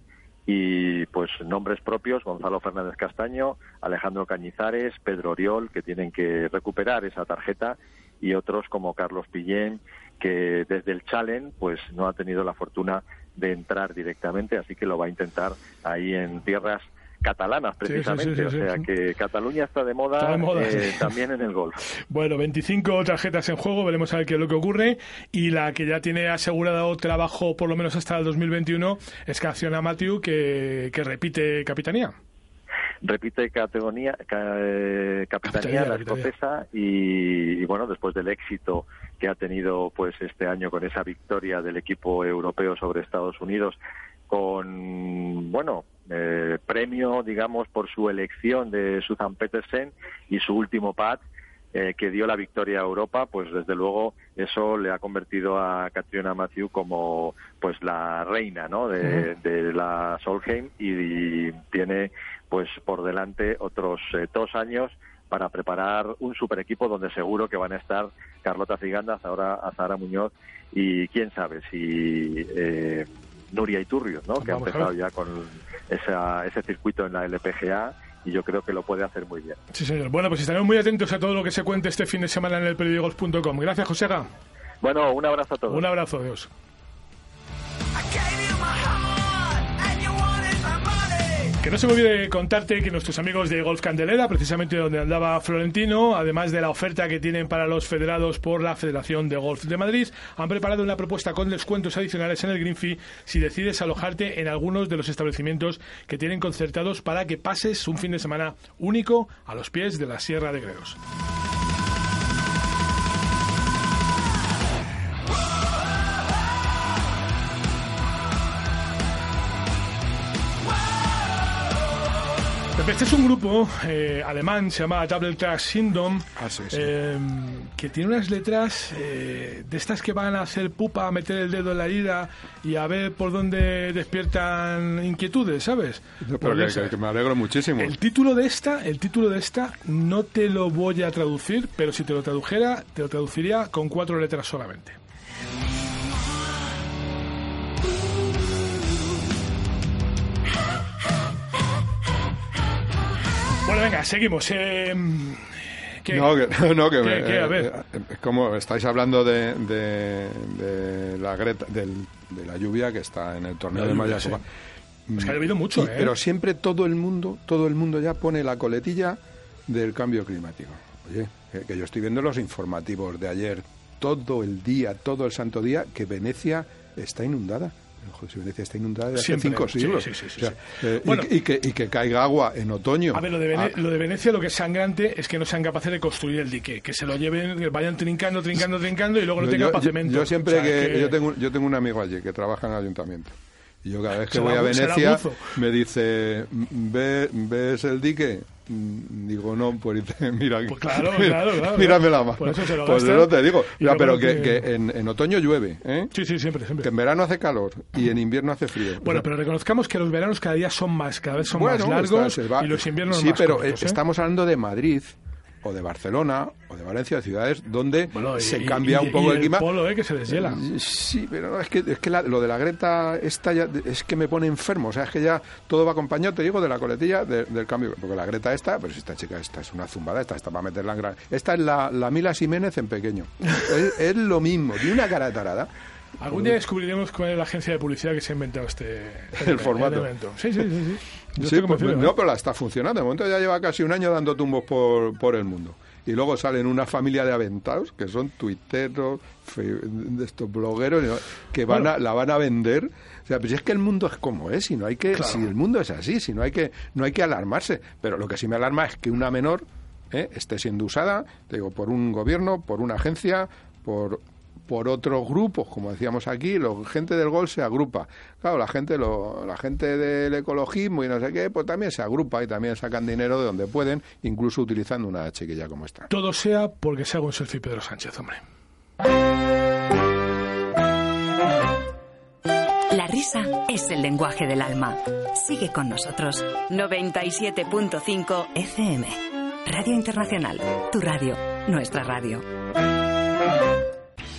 y pues nombres propios, Gonzalo Fernández Castaño, Alejandro Cañizares, Pedro Oriol, que tienen que recuperar esa tarjeta y otros como Carlos Pillén, que desde el Challenge pues no ha tenido la fortuna de entrar directamente, así que lo va a intentar ahí en tierras catalanas precisamente, o sea que Cataluña está de moda, Está de moda, eh, también en el golf. Bueno, 25 tarjetas en juego, veremos a ver qué es lo que ocurre. Y la que ya tiene asegurado trabajo por lo menos hasta el 2021 es Caciona Matthew, que, que repite capitanía. repite categoría, ca- eh, capitanía, Capitanía, la escocesa y, y, bueno después del éxito que ha tenido pues este año con esa victoria del equipo europeo sobre Estados Unidos con bueno eh, premio digamos por su elección de Susan Petersen y su último pad eh, que dio la victoria a Europa, pues desde luego eso le ha convertido a Catriona Matthew como pues la reina ¿no? de, la Solheim y, y tiene pues por delante otros eh, dos años para preparar un super equipo donde seguro que van a estar Carlota Ciganda, ahora Zahara Muñoz y quién sabe si eh, Nuria Iturrios, ¿no? que ha empezado ya con esa- ese circuito en la LPGA y yo creo que lo puede hacer muy bien. Sí, señor. Bueno, pues estaremos muy atentos a todo lo que se cuente este fin de semana en el. Gracias, Josega. Bueno, un abrazo a todos. Un abrazo, Dios. Que no se me olvide contarte que nuestros amigos de Golf Candelera, precisamente donde andaba Florentino, además de la oferta que tienen para los federados por la Federación de Golf de Madrid, han preparado una propuesta con descuentos adicionales en el Green Fee si decides alojarte en algunos de los establecimientos que tienen concertados para que pases un fin de semana único a los pies de la Sierra de Gredos. Este es un grupo eh, alemán, se llama Double Track Syndrome, eh, que tiene unas letras eh, de estas que van a hacer pupa, a meter el dedo en la herida y a ver por dónde despiertan inquietudes, ¿sabes? No, Por pero que, esa. que- que me alegro muchísimo. El título de esta, el título de esta no te lo voy a traducir, pero si te lo tradujera, te lo traduciría con cuatro letras solamente. Bueno, venga, seguimos. Eh, ¿qué? No, que, no, que ¿Qué, me- qué? A ver. eh, es como estáis hablando de, de, de la Greta, del- de la lluvia que está en el torneo La de lluvia, Mayasoba. Es que ha llovido mucho, ¿eh? Pero siempre todo el mundo, todo el mundo ya pone la coletilla del cambio climático. Oye, que, que yo estoy viendo los informativos de ayer, todo el día, todo el santo día, que Venecia está inundada. Joder, si Venecia está inundada desde hace cinco siglos. sí, sí, sí, O sea, sí. eh, y Bueno. que- y, que, y que caiga agua en otoño. A ver, lo de, Vene- Ah, lo de Venecia lo que es sangrante es que no sean capaces de construir el dique, que se lo lleven, que vayan trincando, trincando, trincando y luego no Yo- tenga yo, siempre O sea, que, Yo, tengo, yo tengo un amigo allí que trabaja en el ayuntamiento. Yo cada vez que voy a Venecia me dice, "¿Ve- ¿ves el dique? Digo, no, pues dice, mira, Pues claro, claro, claro. mírame la mano. Por eso se lo pues eso te digo. Luego pero no que, te- que en, en otoño llueve, ¿eh? Sí, sí, siempre, siempre. Que en verano hace calor y en invierno hace frío. Bueno, O sea, pero reconozcamos que los veranos cada día son más, cada vez son bueno, más largos está- va- y los inviernos Sí, más pero cortos, eh, ¿eh? estamos hablando de Madrid o de Barcelona o de Valencia, ciudades donde y- se cambia y- un poco y el clima. polo, ¿eh? que se deshiela. Sí, pero no, es que, es que la- lo de la Greta esta ya, es que me pone enfermo. O sea, es que ya todo va acompañado, te digo, de la coletilla de- del cambio. Porque la Greta esta, pues esta chica, esta es una zumbada, esta está para meterla en gran... Esta es la, la Mila Jiménez en pequeño. es, es lo mismo, de una cara tarada. Algún día descubriremos cuál es la agencia de publicidad que se ha inventado este El formato. elemento. Sí, sí, sí. sí. Yo Sí, pues, no, ¿eh? pero la está funcionando. De momento ya lleva casi un año dando tumbos por, por el mundo. Y luego salen una familia de aventados que son tuiteros, de estos blogueros, que van a, la van a vender. O sea, pues es que el mundo es como es, y no hay que, Claro. si el mundo es así, si no hay que, no hay que alarmarse. Pero lo que sí me alarma es que una menor ¿eh? esté siendo usada, te digo, por un gobierno, por una agencia, por por otros grupos, como decíamos aquí, la gente del gol se agrupa. Claro, la gente lo, la gente del ecologismo y no sé qué, pues también se agrupa y también sacan dinero de donde pueden, incluso utilizando una chiquilla como esta. Todo sea porque se haga un selfie Pedro Sánchez, hombre. La risa es el lenguaje del alma. Sigue con nosotros. 97.5 FM. Radio Internacional. Tu radio. Nuestra radio.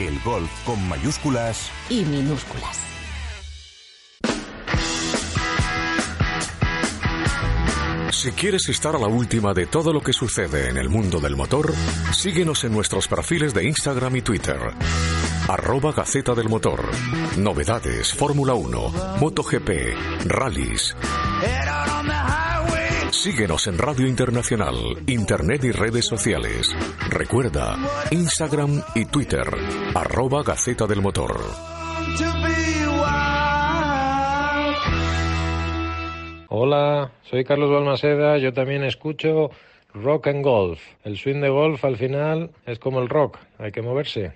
El golf con mayúsculas Y minúsculas. Si quieres estar a la última de todo lo que sucede en el mundo del motor, síguenos en nuestros perfiles de Instagram y Twitter. Arroba Gaceta del Motor. Novedades, Fórmula 1, MotoGP, rallies. Síguenos en Radio Internacional, Internet y redes sociales. Recuerda, Instagram y Twitter. Arroba Gaceta del Motor. Hola, soy Carlos Balmaseda, yo también escucho Rock and Golf. El swing de golf al final es como el rock, hay que moverse.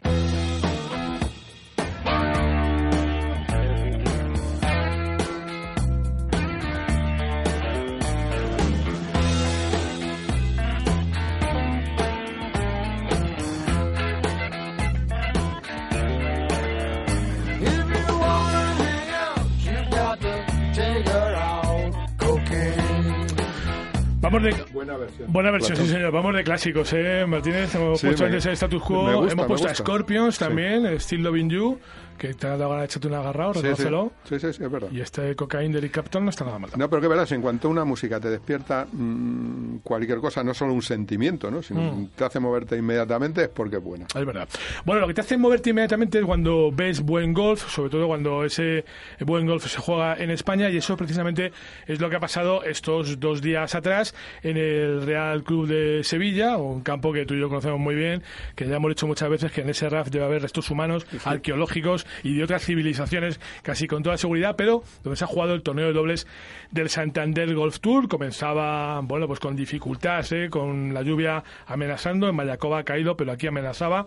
Versión. Buena versión, sí, señor. Vamos de clásicos, ¿eh, Martínez? Hemos Sí, puesto me- antes el status quo, gusta, hemos puesto a. Scorpions Sí. también, Still Loving You, que te ha dado ganas de echarte un agarrado, sí. reconócelo. Sí, sí, sí, es verdad. Y este Cocaine de Eric Clapton no está nada mal. No, pero que verás, en cuanto una música te despierta mm, cualquier cosa, no solo un sentimiento, ¿no? sino Mm. te hace moverte inmediatamente, es porque es buena. Es verdad. Bueno, lo que te hace moverte inmediatamente es cuando ves buen golf, sobre todo cuando ese buen golf se juega en España, y eso precisamente es lo que ha pasado estos dos días atrás en el Real Club de Sevilla, un campo que tú y yo conocemos muy bien, que ya hemos dicho muchas veces que en ese RAF debe haber restos humanos, arqueológicos y de otras civilizaciones, casi con toda seguridad, pero donde se ha jugado el torneo de dobles del Santander Golf Tour. Comenzaba, bueno, pues con dificultad, ¿eh? con la lluvia amenazando. En Mayacoba ha caído, pero aquí amenazaba.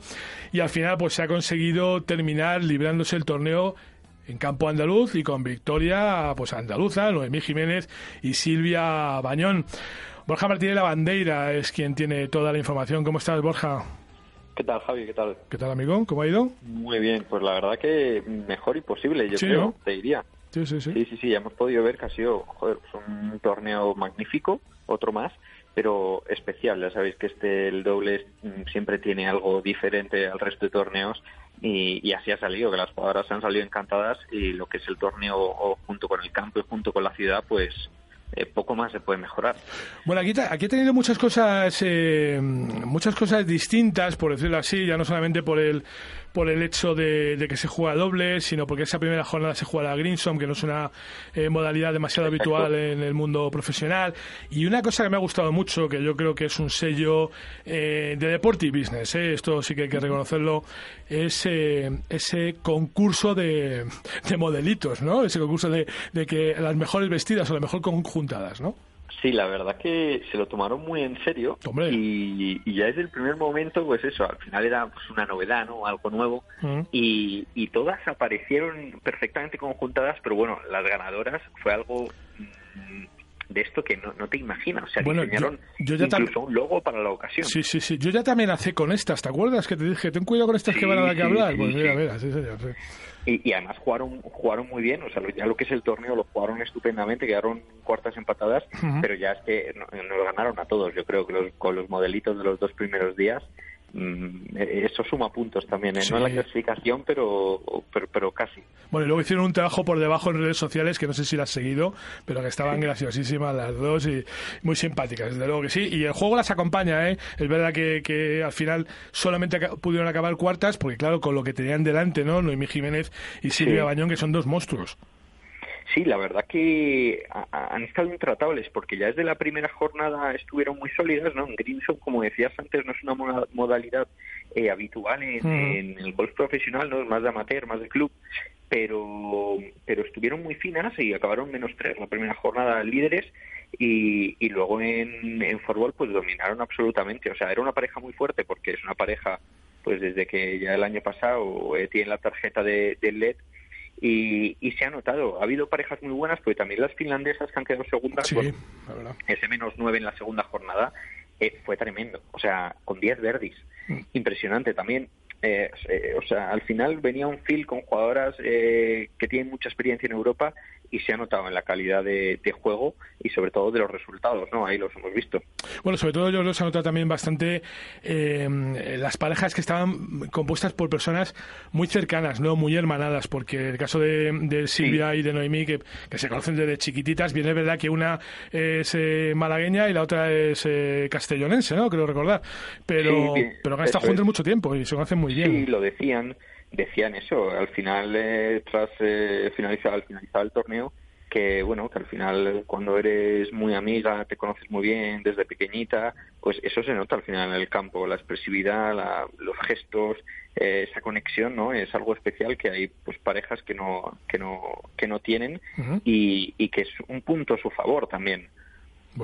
Y al final, pues se ha conseguido terminar librándose el torneo en campo andaluz y con victoria pues andaluza, Noemí Jiménez y Silvia Bañón. Borja Martínez La Bandeira es quien tiene toda la información. ¿Cómo estás, Borja? ¿Qué tal, Javi? ¿Qué tal? ¿Qué tal, amigo? ¿Cómo ha ido? Muy bien, pues la verdad que mejor imposible, yo Sí, creo, ¿no? te diría. Sí, sí, sí. Sí, sí, sí, ya hemos podido ver que ha sido joder, pues un torneo magnífico, otro más, pero especial. Ya sabéis que este, el doble, mm, siempre tiene algo diferente al resto de torneos y, y así ha salido, que las jugadoras han salido encantadas y lo que es el torneo junto con el campo y junto con la ciudad, pues eh, poco más se puede mejorar. Bueno, aquí, aquí he tenido muchas cosas, eh, muchas cosas distintas, por decirlo así, ya no solamente por el por el hecho de, de que se juega doble, sino porque esa primera jornada se juega la Greensom, que no es una eh, modalidad demasiado Exacto. habitual en el mundo profesional. Y una cosa que me ha gustado mucho, que yo creo que es un sello eh, de deporte y business, eh, esto sí que hay que reconocerlo, es eh, ese concurso de, de modelitos, ¿no? Ese concurso de, de que las mejores vestidas o las mejor conjuntadas, ¿no? Sí, la verdad que se lo tomaron muy en serio y, y ya desde el primer momento, pues eso, al final era pues una novedad, ¿no? Algo nuevo y, y todas aparecieron perfectamente conjuntadas, pero bueno, las ganadoras fue algo mm, de esto que no, no te imaginas, o sea, Bueno, diseñaron yo- yo ya incluso un logo para la ocasión. Sí, sí, sí. Yo ya te amenacé con estas, ¿te acuerdas? Que te dije, ten cuidado con estas que van a dar que hablar. sí, pues mira, mira, sí, señor. sí. Y, y además jugaron jugaron muy bien, o sea, lo- ya lo que es el torneo lo jugaron estupendamente, quedaron cuartas empatadas, pero ya es que no- nos ganaron a todos, yo creo que los- con los modelitos de los dos primeros días, eso suma puntos también, ¿eh? no en la clasificación, pero, pero, pero casi. Bueno, y luego hicieron un trabajo por debajo en redes sociales que no sé si lo has seguido, pero que estaban graciosísimas las dos y muy simpáticas, desde luego que sí. Y el juego las acompaña, ¿eh? Es verdad que, que al final solamente pudieron acabar cuartas, porque claro, con lo que tenían delante, ¿no? Noemí Jiménez y Silvia Sí. Bañón, que son dos monstruos. Sí, la verdad que ha- ha- han estado intratables porque ya desde la primera jornada estuvieron muy sólidas, ¿no? En Greenson, como decías antes, no es una moda- modalidad eh, habitual en, Ujú. en el golf profesional, ¿no? Es más de amateur, más de club, pero pero estuvieron muy finas y acabaron menos tres la primera jornada líderes y, y luego en, en fútbol pues dominaron absolutamente. O sea, era una pareja muy fuerte porque es una pareja pues desde que ya el año pasado eh, tiene la tarjeta de, del LED y, y se ha notado. Ha habido parejas muy buenas, pero también las finlandesas que han quedado segundas. Sí, pues, ese menos nueve en la segunda jornada eh, fue tremendo. O sea, con 10 verdis. Mm. Impresionante también. Eh, eh, o sea, al final venía un feel con jugadoras eh, que tienen mucha experiencia en Europa y se ha notado en la calidad de, de juego y sobre todo de los resultados, ¿no? Ahí los hemos visto. Bueno, sobre todo yo los he notado también bastante eh, las parejas que estaban compuestas por personas muy cercanas, no muy hermanadas, porque el caso de, de Silvia y de Noemí, que, que se conocen desde chiquititas, bien es verdad que una es eh, malagueña y la otra es eh, castellonense, ¿no? Creo recordar. Pero, Sí, bien, pero han estado eso juntos es. mucho tiempo y se conocen muy bien. Sí, lo decían, decían eso. Al final, eh, tras eh, finalizar, al finalizar el torneo, que bueno, que al final cuando eres muy amiga, te conoces muy bien desde pequeñita, pues eso se nota al final en el campo, la expresividad, la- los gestos, eh, esa conexión, ¿no? Es algo especial que hay pues parejas que no que no que no tienen y, y que es un punto a su favor también.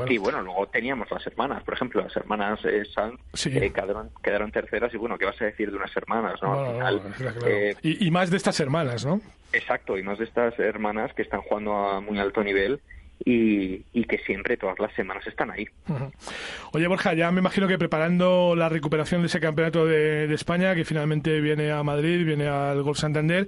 Y bueno, luego teníamos las hermanas, por ejemplo, las hermanas eh, Sanz eh, quedaron, quedaron terceras y bueno, ¿qué vas a decir de unas hermanas? ¿no? Al final, Claro, claro. eh, y, y más de estas hermanas, ¿no? Exacto, y más de estas hermanas que están jugando a muy alto nivel y, y que siempre, todas las semanas, están ahí. Oye, Borja, ya me imagino que preparando la recuperación de ese campeonato de, de España, que finalmente viene a Madrid, viene al Gol Santander,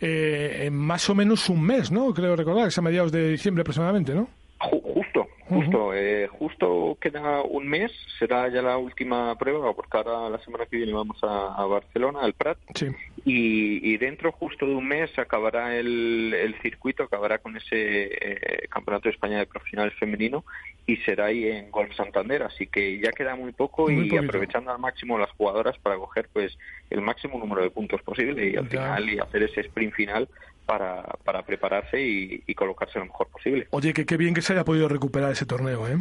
eh, en más o menos un mes, ¿no? Creo recordar, que es a mediados de diciembre aproximadamente, ¿no? Ju- Justo, justo, eh, justo queda un mes, será ya la última prueba, porque ahora la semana que viene vamos a, a Barcelona, al Prat, Sí. y, y dentro justo de un mes acabará el, el circuito, acabará con ese eh, Campeonato de España de Profesionales Femenino y será ahí en Golf Santander, así que ya queda muy poco Muy y poquito. aprovechando al máximo las jugadoras para coger pues el máximo número de puntos posible y al Ya. final y hacer ese sprint final para, para prepararse y, y colocarse lo mejor posible. Oye, que qué bien que se haya podido recuperar ese torneo, ¿eh?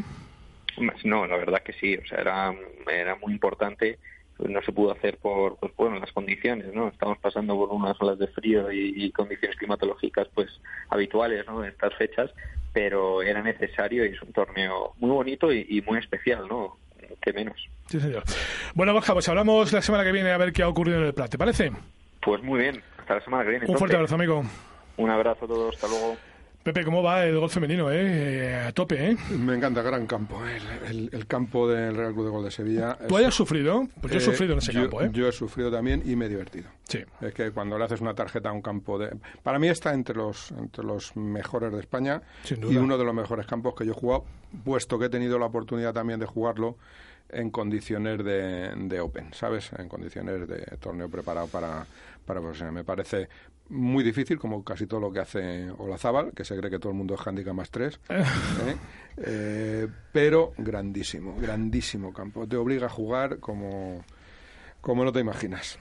No, la verdad que sí, o sea, era, era muy importante, no se pudo hacer por, pues bueno, las condiciones, ¿no? Estamos pasando por unas olas de frío y, y condiciones climatológicas, pues, habituales, ¿no? En estas fechas, pero era necesario y es un torneo muy bonito y, y muy especial, ¿no? Que menos. Sí, señor. Bueno, Borja, pues hablamos la semana que viene a ver qué ha ocurrido en el Prat, ¿te parece? Pues muy bien, hasta la semana que viene. Un fuerte abrazo, amigo. Un abrazo a todos, hasta luego. Pepe, ¿cómo va el gol femenino, eh? Eh, A tope, ¿eh? Me encanta, gran campo. eh, El, el- el campo del Real Club de Gol de Sevilla. ¿Tú es- hayas sufrido? Pues yo he Eh, sufrido en ese yo- campo, ¿eh? Yo he sufrido también y me he divertido. Sí. Es que cuando le haces una tarjeta a un campo de... Para mí está entre los, entre los mejores de España Sin y uno de los mejores campos que yo he jugado, puesto que he tenido la oportunidad también de jugarlo en condiciones de, de Open, ¿sabes? En condiciones de torneo preparado para, para profesionales. Me parece muy difícil, como casi todo lo que hace Olazábal, que se cree que todo el mundo es handicap más 3, pero grandísimo, grandísimo campo. Te obliga a jugar como, como no te imaginas.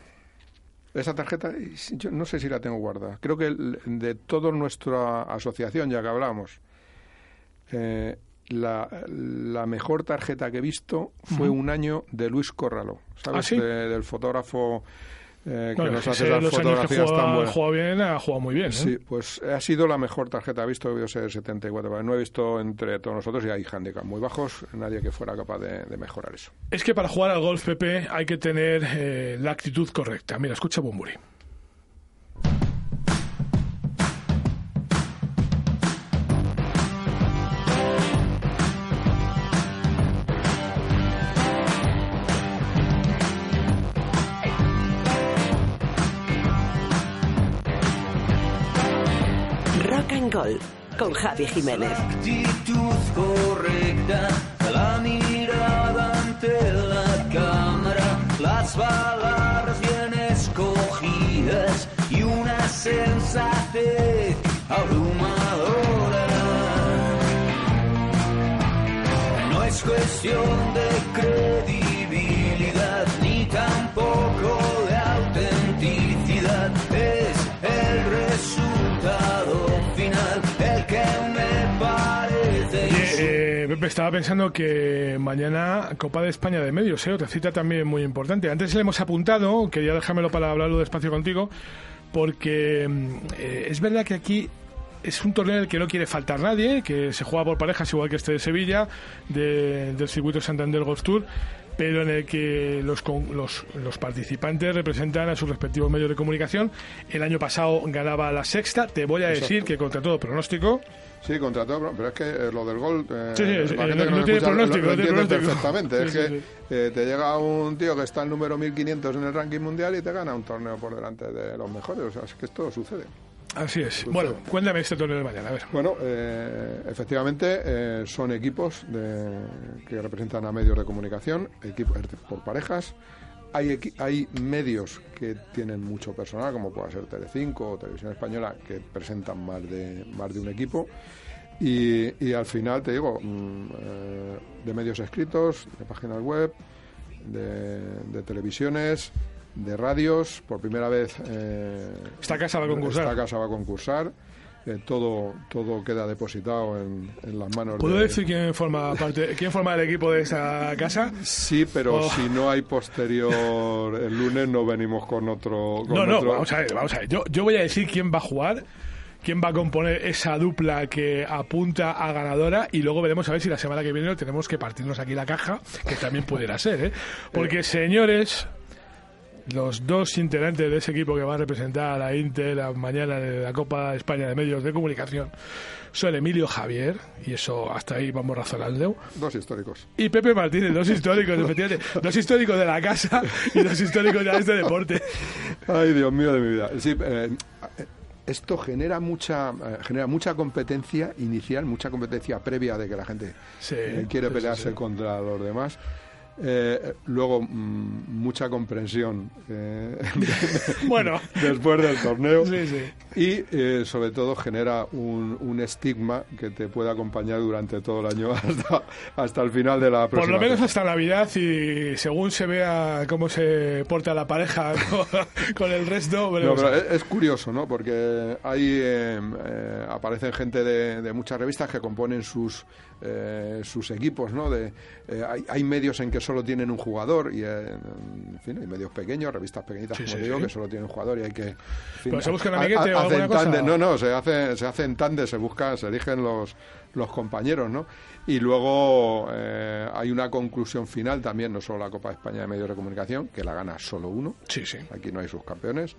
Esa tarjeta, yo no sé si la tengo guardada. Creo que de toda nuestra asociación, ya que hablamos, eh, la, la mejor tarjeta que he visto fue un año de Luis Corraló, ¿sabes? ¿Ah, sí? De- del fotógrafo eh, que nos hace las fotografías tan juega, buenas. juega bien, ha jugado muy bien, ¿eh? Sí, pues ha sido la mejor tarjeta. He visto, debió ser 74. pero No he visto entre todos nosotros y hay handicap muy bajos, nadie que fuera capaz de, de mejorar eso. Es que para jugar al golf, Pepe, hay que tener eh, la actitud correcta. Mira, escucha Bumburi. Con Javi Jiménez. actitud correcta, la mirada ante la cámara, las palabras bien escogidas y una sensatez abrumadora. No es cuestión de credibilidad estaba pensando que mañana Copa de España de Medios, ¿eh? otra cita también muy importante. Antes le hemos apuntado, quería dejármelo para hablarlo despacio contigo, porque eh, es verdad que aquí es un torneo en el que no quiere faltar nadie, que se juega por parejas igual que este de Sevilla, de- del circuito Santander Golf Tour, pero en el que los, los, los participantes representan a sus respectivos medios de comunicación. El año pasado ganaba la sexta, te voy a decir que contra todo pronóstico, Sí, contra todo, pero es que eh, lo del gol. eh, Sí, sí, la eh, gente no- que no tiene escucha lo- pronóstico, lo entiende pronóstico. perfectamente. Es que eh, te llega un tío que está el número 1500 en el ranking mundial y te gana un torneo por delante de los mejores. O sea, es que esto sucede. Así es. Bueno, cuéntame este torneo de mañana, a ver. Bueno, eh, efectivamente eh, son equipos de- que representan a medios de comunicación, equipos por parejas. Hay, equi- hay medios que tienen mucho personal, como puede ser Telecinco o Televisión Española, que presentan más de, más de un equipo. Y, y al final, te digo, mm, eh, de medios escritos, de páginas web, de, de televisiones, de radios, por primera vez... eh, Esta casa va a concursar. Esta casa va a concursar. Eh, todo, todo queda depositado en, en las manos ¿Puedo de... decir quién forma parte, quién forma el equipo de esta casa? Sí, pero Oh. si no hay posterior el lunes no venimos con otro... con No, no, vamos a ver, vamos a ver. Yo, yo voy a decir quién va a jugar, quién va a componer esa dupla que apunta a ganadora y luego veremos a ver si la semana que viene tenemos que partirnos aquí la caja, que también pudiera ser, ¿eh? Porque, señores, los dos integrantes de ese equipo que va a representar a la Inter mañana en la Copa de España de Medios de Comunicación son Emilio Javier, y eso hasta ahí vamos razonando, Dos históricos. y Pepe Martínez, dos históricos, efectivamente, dos históricos de la casa y dos históricos ya de este deporte. Ay, Dios mío de mi vida. Sí, eh, esto genera mucha eh, genera mucha competencia inicial, mucha competencia previa de que la gente Sí, eh, quiere pelearse sí. contra los demás. Eh, luego, mm, mucha comprensión eh, Bueno. después del torneo. Sí, sí. Y eh, sobre todo genera un, un estigma que te puede acompañar durante todo el año hasta, hasta el final de la Por próxima lo menos hasta Navidad y según se vea cómo se porta la pareja con, con el resto, No, pero es, es curioso, ¿no? Porque hay eh, eh, aparecen gente de, de muchas revistas que componen sus eh, sus equipos, ¿no? De, hay, hay medios en que solo tienen un jugador y eh, en fin, hay medios pequeños, revistas pequeñitas, Sí, como sí, digo, sí. que solo tienen un jugador y hay que. en fin, ¿Pero se buscan ha- amiguete o alguna cosa? No, no, se hace se hacen tandes, se buscan, se eligen los los compañeros, ¿no? Y luego eh, hay una conclusión final también, no solo la Copa de España de Medios de Comunicación, que la gana solo uno. Sí, sí. Aquí no hay subcampeones.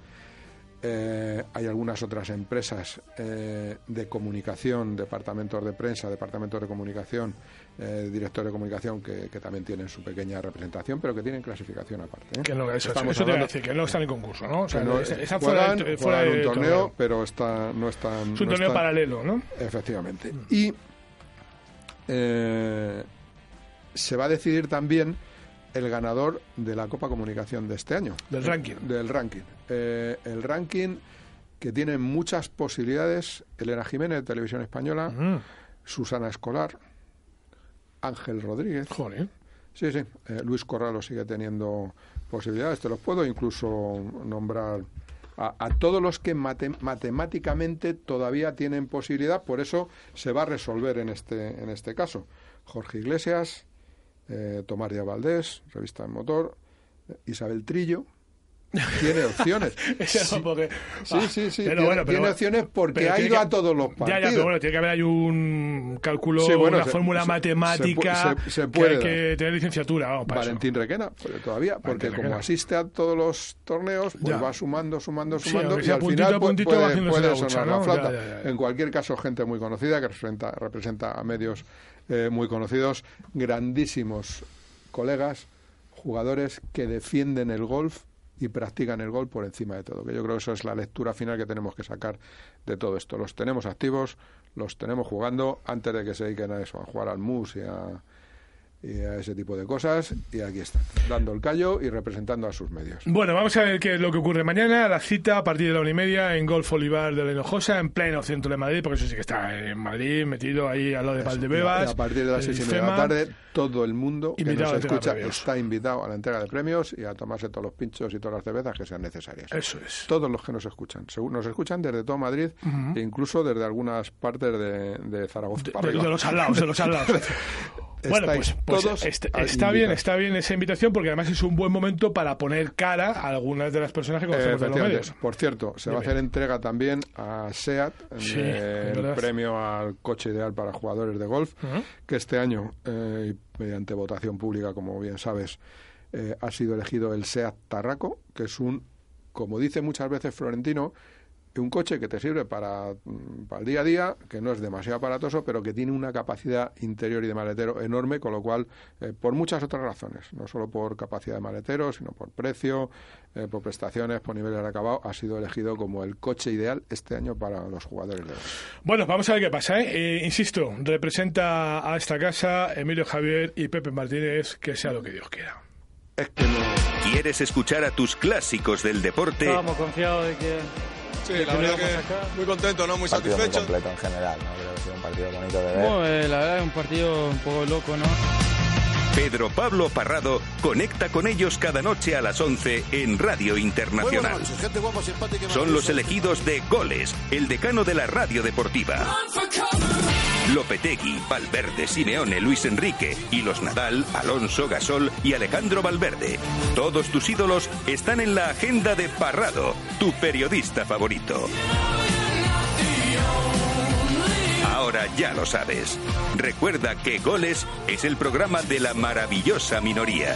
Eh, hay algunas otras empresas eh, de comunicación, departamentos de prensa, departamentos de comunicación, eh, directores de comunicación que, que también tienen su pequeña representación, pero que tienen clasificación aparte. ¿eh? Que no, eso, Estamos eso te hablando- decir, que no están en concurso, ¿no? O sea, que no- están están fuera, de- fuera de un torneo, pero está, no están. Es un no torneo están- paralelo, ¿no? Efectivamente. Y eh, se va a decidir también el ganador de la Copa Comunicación de este año. Del ranking. Del ranking. Eh, el ranking que tiene muchas posibilidades, Elena Jiménez de Televisión Española, Susana Escolar, Ángel Rodríguez. Joder. Sí, sí. eh, Luis Corralo sigue teniendo posibilidades. Te los puedo incluso nombrar a, a todos los que mate- matemáticamente todavía tienen posibilidad. Por eso se va a resolver en este, en este caso. Jorge Iglesias, eh, Tomás Díaz Valdés, Revista en Motor, eh, Isabel Trillo. Tiene opciones. Eso, porque- Sí, sí, sí. Pero tiene, bueno, pero- tiene opciones porque pero ha ido que- a todos los Ya, partidos. ya, pero bueno, tiene que haber ahí un cálculo, Sí, bueno, una se- fórmula se- matemática se se- que puede hay que tener licenciatura, vamos, para eso. Valentín Requena, pero todavía, porque Requena. como asiste a todos los torneos, pues Ya. va sumando, sumando, Sí, sumando, aunque y al puntito final puntito puede, puede sonar ¿no? la flauta. Ya, ya, ya. En cualquier caso, gente muy conocida que representa, representa a medios eh, muy conocidos, grandísimos colegas, jugadores que defienden el golf y practican el golf por encima de todo. Que yo creo que eso es la lectura final que tenemos que sacar de todo esto. Los tenemos activos, los tenemos jugando antes de que se dediquen a eso, a jugar al mus y a, y a ese tipo de cosas. Y aquí están, dando el callo y representando a sus medios. Bueno, vamos a ver qué es lo que ocurre mañana. La cita a partir de la una y media en Golf Olivar de la Hinojosa, en pleno centro de Madrid, porque eso sí que está en Madrid, metido ahí al lado de. Valdebebas. Y a partir de las seis y media de la tarde, todo el mundo que nos de escucha está invitado a la entrega de premios y a tomarse todos los pinchos y todas las cervezas que sean necesarias. Eso es. Todos los que nos escuchan. Nos escuchan desde todo Madrid Ujú. e incluso desde algunas partes de, de Zaragoza. de, arriba. de los al lados, de los al lados. Bueno, pues, pues todos est- está bien, está bien esa invitación porque además es un buen momento para poner cara a algunas de las personas que conocemos de los medios. Por cierto, se va a hacer entrega también a SEAT, Sí, el premio al coche ideal para jugadores de golf, que este año, eh, mediante votación pública, como bien sabes, eh, ha sido elegido el SEAT Tarraco, que es un, como dice muchas veces Florentino, un coche que te sirve para, mm, para el día a día, que no es demasiado aparatoso, pero que tiene una capacidad interior y de maletero enorme, con lo cual, eh, por muchas otras razones, no solo por capacidad de maletero, sino por precio, eh, por prestaciones, por nivel de acabado, ha sido elegido como el coche ideal este año para los jugadores de golf. Bueno, vamos a ver qué pasa. ¿eh? Eh, insisto, representa a esta casa Emilio Javier y Pepe Martínez, que sea lo que Dios quiera. ¿Quieres escuchar a tus clásicos del deporte? Estábamos confiados de que. Sí, la verdad que muy contento, ¿no? Muy partido muy satisfecho. completo en general, ¿no? Creo que ha sido un partido bonito de ver. Bueno, eh, la verdad es un partido un poco loco, ¿no? Pedro Pablo Parrado conecta con ellos cada noche a las 11 en Radio Internacional. noches, gente guapa, Son los elegidos de Goles, el decano de la radio deportiva. Lopetegui, Valverde, Simeone, Luis Enrique y los Nadal, Alonso, Gasol y Alejandro Valverde. Todos tus ídolos están en la agenda de Parrado, tu periodista favorito. Ahora ya lo sabes. Recuerda que Goles es el programa de la maravillosa minoría.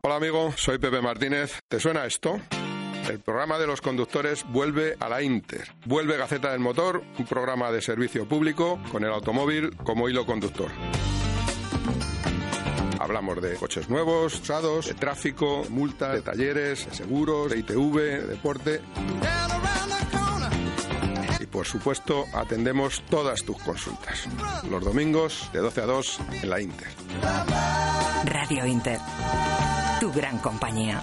Hola amigo, soy Pepe Martínez. ¿Te suena esto? El programa de los conductores vuelve a la Inter. Vuelve Gaceta del Motor, un programa de servicio público con el automóvil como hilo conductor. Hablamos de coches nuevos, usados, de tráfico, multas, de talleres, de seguros, de ITV, de deporte. Y por supuesto, atendemos todas tus consultas. Los domingos de 12 a 2 en la Inter. Radio Inter. Tu gran compañía.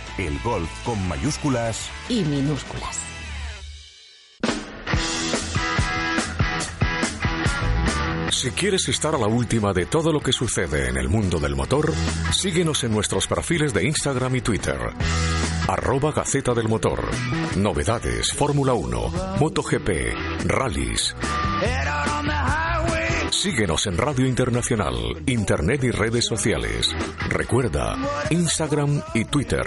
El golf con mayúsculas y minúsculas. Si quieres estar a la última de todo lo que sucede en el mundo del motor, síguenos en nuestros perfiles de Instagram y Twitter. Arroba Gaceta del Motor. Novedades, Fórmula 1, MotoGP, rallies. Síguenos en Radio Internacional, Internet y redes sociales. Recuerda, Instagram y Twitter,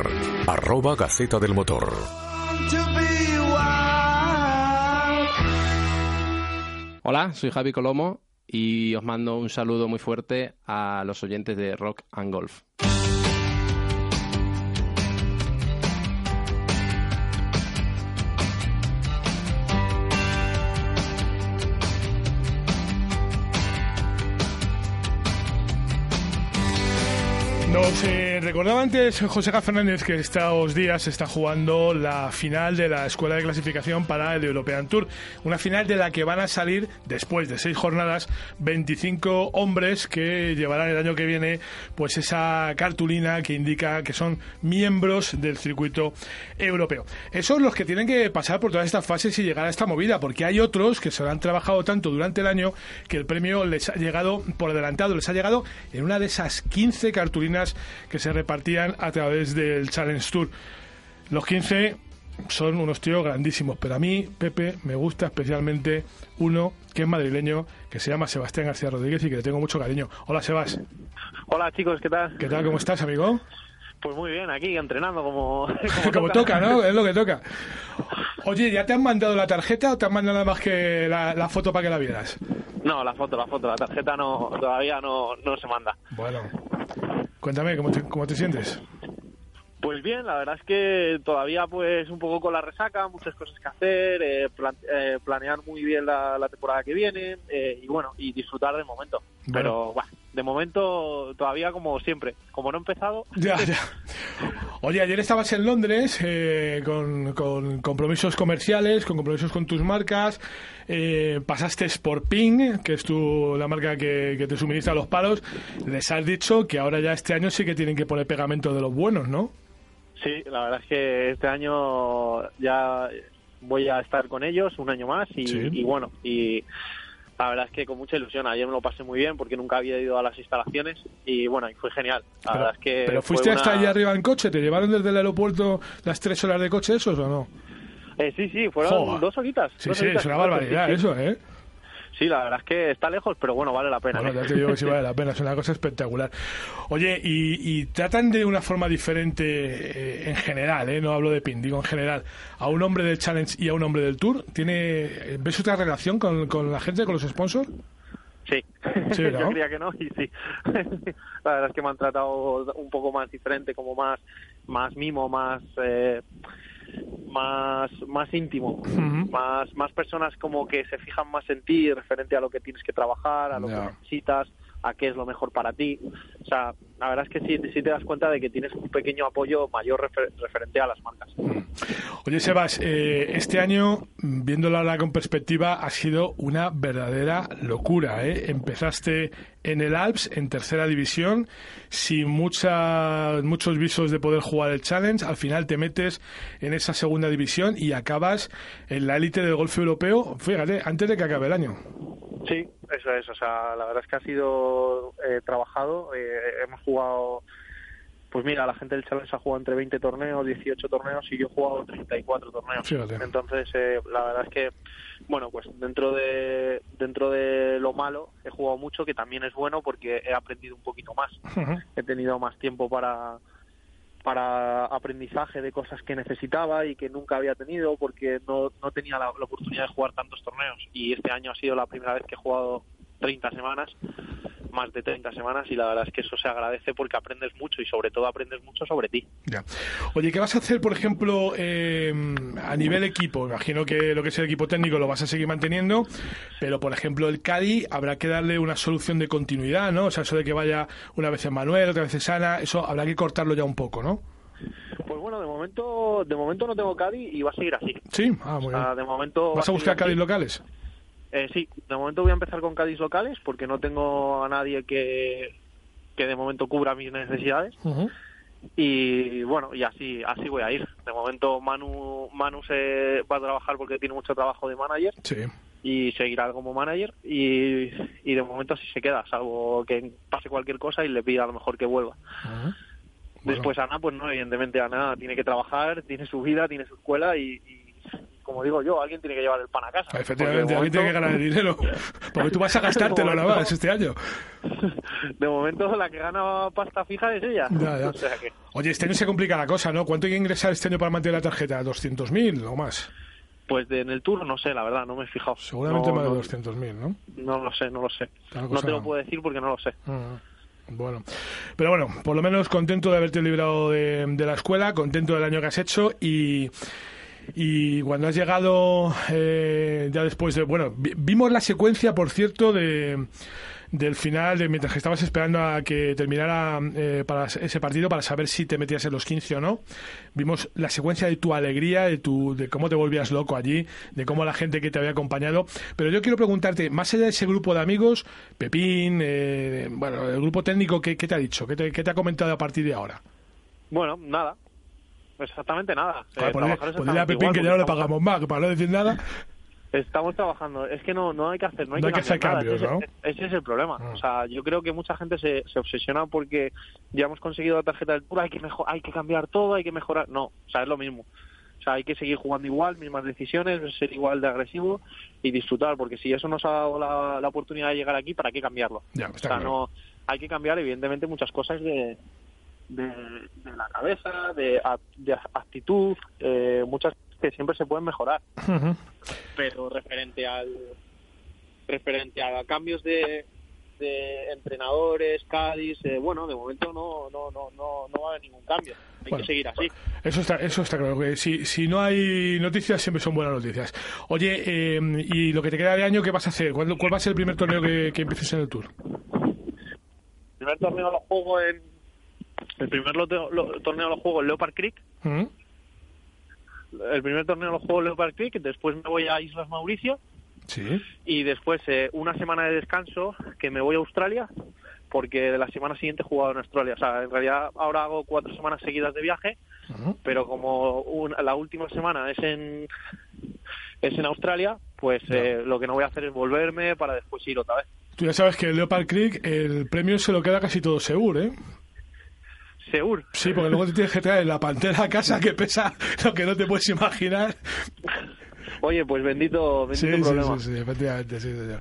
arroba Gaceta del Motor. Hola, soy Javi Colomo y os mando un saludo muy fuerte a los oyentes de Rock and Golf. Nos recordaba antes José. Fernández que estos días está jugando la final de la Escuela de Clasificación para el European Tour. Una final de la que van a salir, después de seis jornadas, 25 hombres que llevarán el año que viene pues esa cartulina que indica que son miembros del circuito europeo. Esos los que tienen que pasar por todas estas fases y llegar a esta movida, porque hay otros que se lo han trabajado tanto durante el año que el premio les ha llegado por adelantado, les ha llegado en una de esas 15 cartulinas que se repartían a través del Challenge Tour. Los 15 son unos tíos grandísimos, pero a mí, Pepe, me gusta especialmente uno que es madrileño, que se llama Sebastián García Rodríguez y que le tengo mucho cariño. Hola, Sebas. Hola, chicos, ¿qué tal? ¿Qué tal? ¿Cómo estás, amigo? Pues muy bien, aquí entrenando como... Como, toca, ¿no? Es lo que toca. Oye, ¿ya te han mandado la tarjeta o te han mandado nada más que la, la foto para que la vieras? No, la foto, la foto, la tarjeta no todavía no, no se manda. Bueno, cuéntame, ¿cómo te, cómo te sientes? Pues bien, la verdad es que todavía pues un poco con la resaca, muchas cosas que hacer, eh, plan- eh, planear muy bien la, la temporada que viene eh, y bueno, y disfrutar del momento. Pero bueno, de momento todavía como siempre, como no he empezado... Ya, ya. Oye, ayer estabas en Londres eh, con, con compromisos comerciales, con compromisos con tus marcas. eh, pasaste por Ping, que es tu, la marca que, que te suministra los palos. Les has dicho que ahora ya este año sí que tienen que poner pegamento de los buenos, ¿no? Sí, la verdad es que este año ya voy a estar con ellos un año más y, Sí. y bueno, y la verdad es que con mucha ilusión. Ayer me lo pasé muy bien porque nunca había ido a las instalaciones y bueno, y fue genial. La Pero, verdad es que pero fuiste hasta allí arriba en coche, ¿te llevaron desde el aeropuerto las tres horas de coche esos o no? Eh, sí, sí, fueron Joder. dos horitas. Sí, dos sí, horitas es una barbaridad sí, sí. eso, ¿eh? Sí, la verdad es que está lejos, pero bueno, vale la pena. Bueno, ¿eh? ya te digo que sí vale la pena, es una cosa espectacular. Oye, y, y tratan de una forma diferente eh, en general, ¿eh? no hablo de PIN, digo en general, a un hombre del Challenge y a un hombre del Tour. ¿Tiene, ¿Ves otra relación con, con la gente, con los sponsors? Sí, Sí, yo creía que no y sí. la verdad es que me han tratado un poco más diferente, como más, más mimo, más, eh, más, más íntimo, más, más personas como que se fijan más en ti referente a lo que tienes que trabajar, a lo que necesitas, a qué es lo mejor para ti. O sea, la verdad es que sí, sí te das cuenta de que tienes un pequeño apoyo mayor refer- referente a las marcas. Oye, Sebas, eh, este año, mm, viéndolo ahora con perspectiva, ha sido una verdadera locura. ¿eh? Empezaste en el Alps, en tercera división, sin mucha, muchos visos de poder jugar el Challenge. Al final te metes en esa segunda división y acabas en la élite del golf europeo, fíjate, antes de que acabe el año. Sí, eso es. O sea, la verdad es que ha sido eh, trabajado. eh, hemos jugado, pues mira, la gente del Challenge ha jugado entre 20 torneos, 18 torneos y yo he jugado 34 torneos. Fíjate. Entonces, eh, la verdad es que, bueno, pues dentro de dentro de lo malo he jugado mucho, que también es bueno porque he aprendido un poquito más. He tenido más tiempo para para aprendizaje de cosas que necesitaba y que nunca había tenido porque no, no tenía la, la oportunidad de jugar tantos torneos y este año ha sido la primera vez que he jugado 30 semanas, más de 30 semanas y la verdad es que eso se agradece porque aprendes mucho y sobre todo aprendes mucho sobre ti. Ya. Oye, ¿qué vas a hacer, por ejemplo, eh, a nivel equipo? Imagino que lo que es el equipo técnico lo vas a seguir manteniendo, pero, por ejemplo, el Cádiz habrá que darle una solución de continuidad, ¿no? O sea, eso de que vaya una vez en Manuel, otra vez en Sana, eso habrá que cortarlo ya un poco, ¿no? Pues bueno, de momento de momento no tengo Cádiz y va a seguir así. Sí, ah, muy de momento ¿Vas a buscar Cádiz así. locales? Eh, sí, de momento voy a empezar con Cádiz locales porque no tengo a nadie que, que de momento cubra mis necesidades. y bueno y así así voy a ir. De momento Manu Manu se va a trabajar porque tiene mucho trabajo de manager. Sí. y seguirá como manager. Y, y de momento así se queda salvo que pase cualquier cosa y le pida a lo mejor que vuelva. Después Ana pues no evidentemente Ana tiene que trabajar tiene su vida tiene su escuela y, y como digo yo alguien tiene que llevar el pan a casa Efectivamente, de alguien tiene que ganar el dinero. Porque tú vas a gastártelo De momento- más este año. de momento la que gana pasta fija es ella Ya, ya. o sea que Oye, este año se complica la cosa, ¿no? ¿Cuánto hay que ingresar este año para mantener la tarjeta? ¿200.000 o más? pues de- en el tour no sé la verdad no me he fijado Seguramente No, más de no- 200.000, ¿no? No lo sé, no lo sé. La No te lo puedo decir porque no lo sé. Mm, Bueno, pero bueno, por lo menos contento de haberte librado de, de la escuela, contento del año que has hecho y, y cuando has llegado eh, ya después de, bueno, vi- vimos la secuencia, por cierto, de del final, de mientras que estabas esperando a que terminara eh, para ese partido para saber si te metías en los 15 o no. Vimos la secuencia de tu alegría, de tu de cómo te volvías loco allí, de cómo la gente que te había acompañado. Pero yo quiero preguntarte, más allá de ese grupo de amigos, Pepín, eh, bueno, el grupo técnico, ¿qué, qué te ha dicho? ¿Qué te, qué te ha comentado a partir de ahora? Bueno, nada. Exactamente nada. Joder, Eh, a Pepín igual, que ya no le pagamos más, que para no decir nada. Estamos trabajando. Es que no, no hay que hacer, no hay No que, hay que hacer nada. cambios, ese, ese es el problema. Ah. O sea, yo creo que mucha gente se, se obsesiona porque ya hemos conseguido la tarjeta del tour, hay que mejor, hay que cambiar todo, hay que mejorar. No, o sea, es lo mismo. O sea, hay que seguir jugando igual, mismas decisiones, ser igual de agresivo y disfrutar, porque si eso nos ha dado la, la oportunidad de llegar aquí, ¿para qué cambiarlo? Ya, o sea, claro. no, hay que cambiar evidentemente muchas cosas de, de, de la cabeza, de, actitud, eh, muchas que siempre se pueden mejorar pero referente al referente a cambios de, de entrenadores, Cádiz, eh, bueno, de momento no no no no no va a haber ningún cambio. Hay Bueno, que seguir así. Eso está, eso está claro, que si, si no hay noticias siempre son buenas noticias. Oye, eh, y lo que te queda de año, ¿qué vas a hacer? ¿Cuál, cuál va a ser el primer torneo que, que empieces en el Tour? El primer torneo lo juego en el primer lote- lo- torneo lo juego en Leopard Creek. ¿Mm? El primer torneo lo juego en Leopard Creek, después me voy a Islas Mauricio Sí. y después eh, una semana de descanso que me voy a Australia porque de la semana siguiente he jugado en Australia. O sea, en realidad ahora hago cuatro semanas seguidas de viaje, pero como un- la última semana es en es en Australia, pues eh, lo que no voy a hacer es volverme para después ir otra vez. Tú ya sabes que el Leopard Creek, el premio se lo queda casi todo seguro, ¿eh? Seguro. Sí, porque luego te tienes que traer la pantera a casa que pesa lo que no te puedes imaginar. Oye, pues bendito, bendito sí, problema. sí, sí, efectivamente, sí, señor.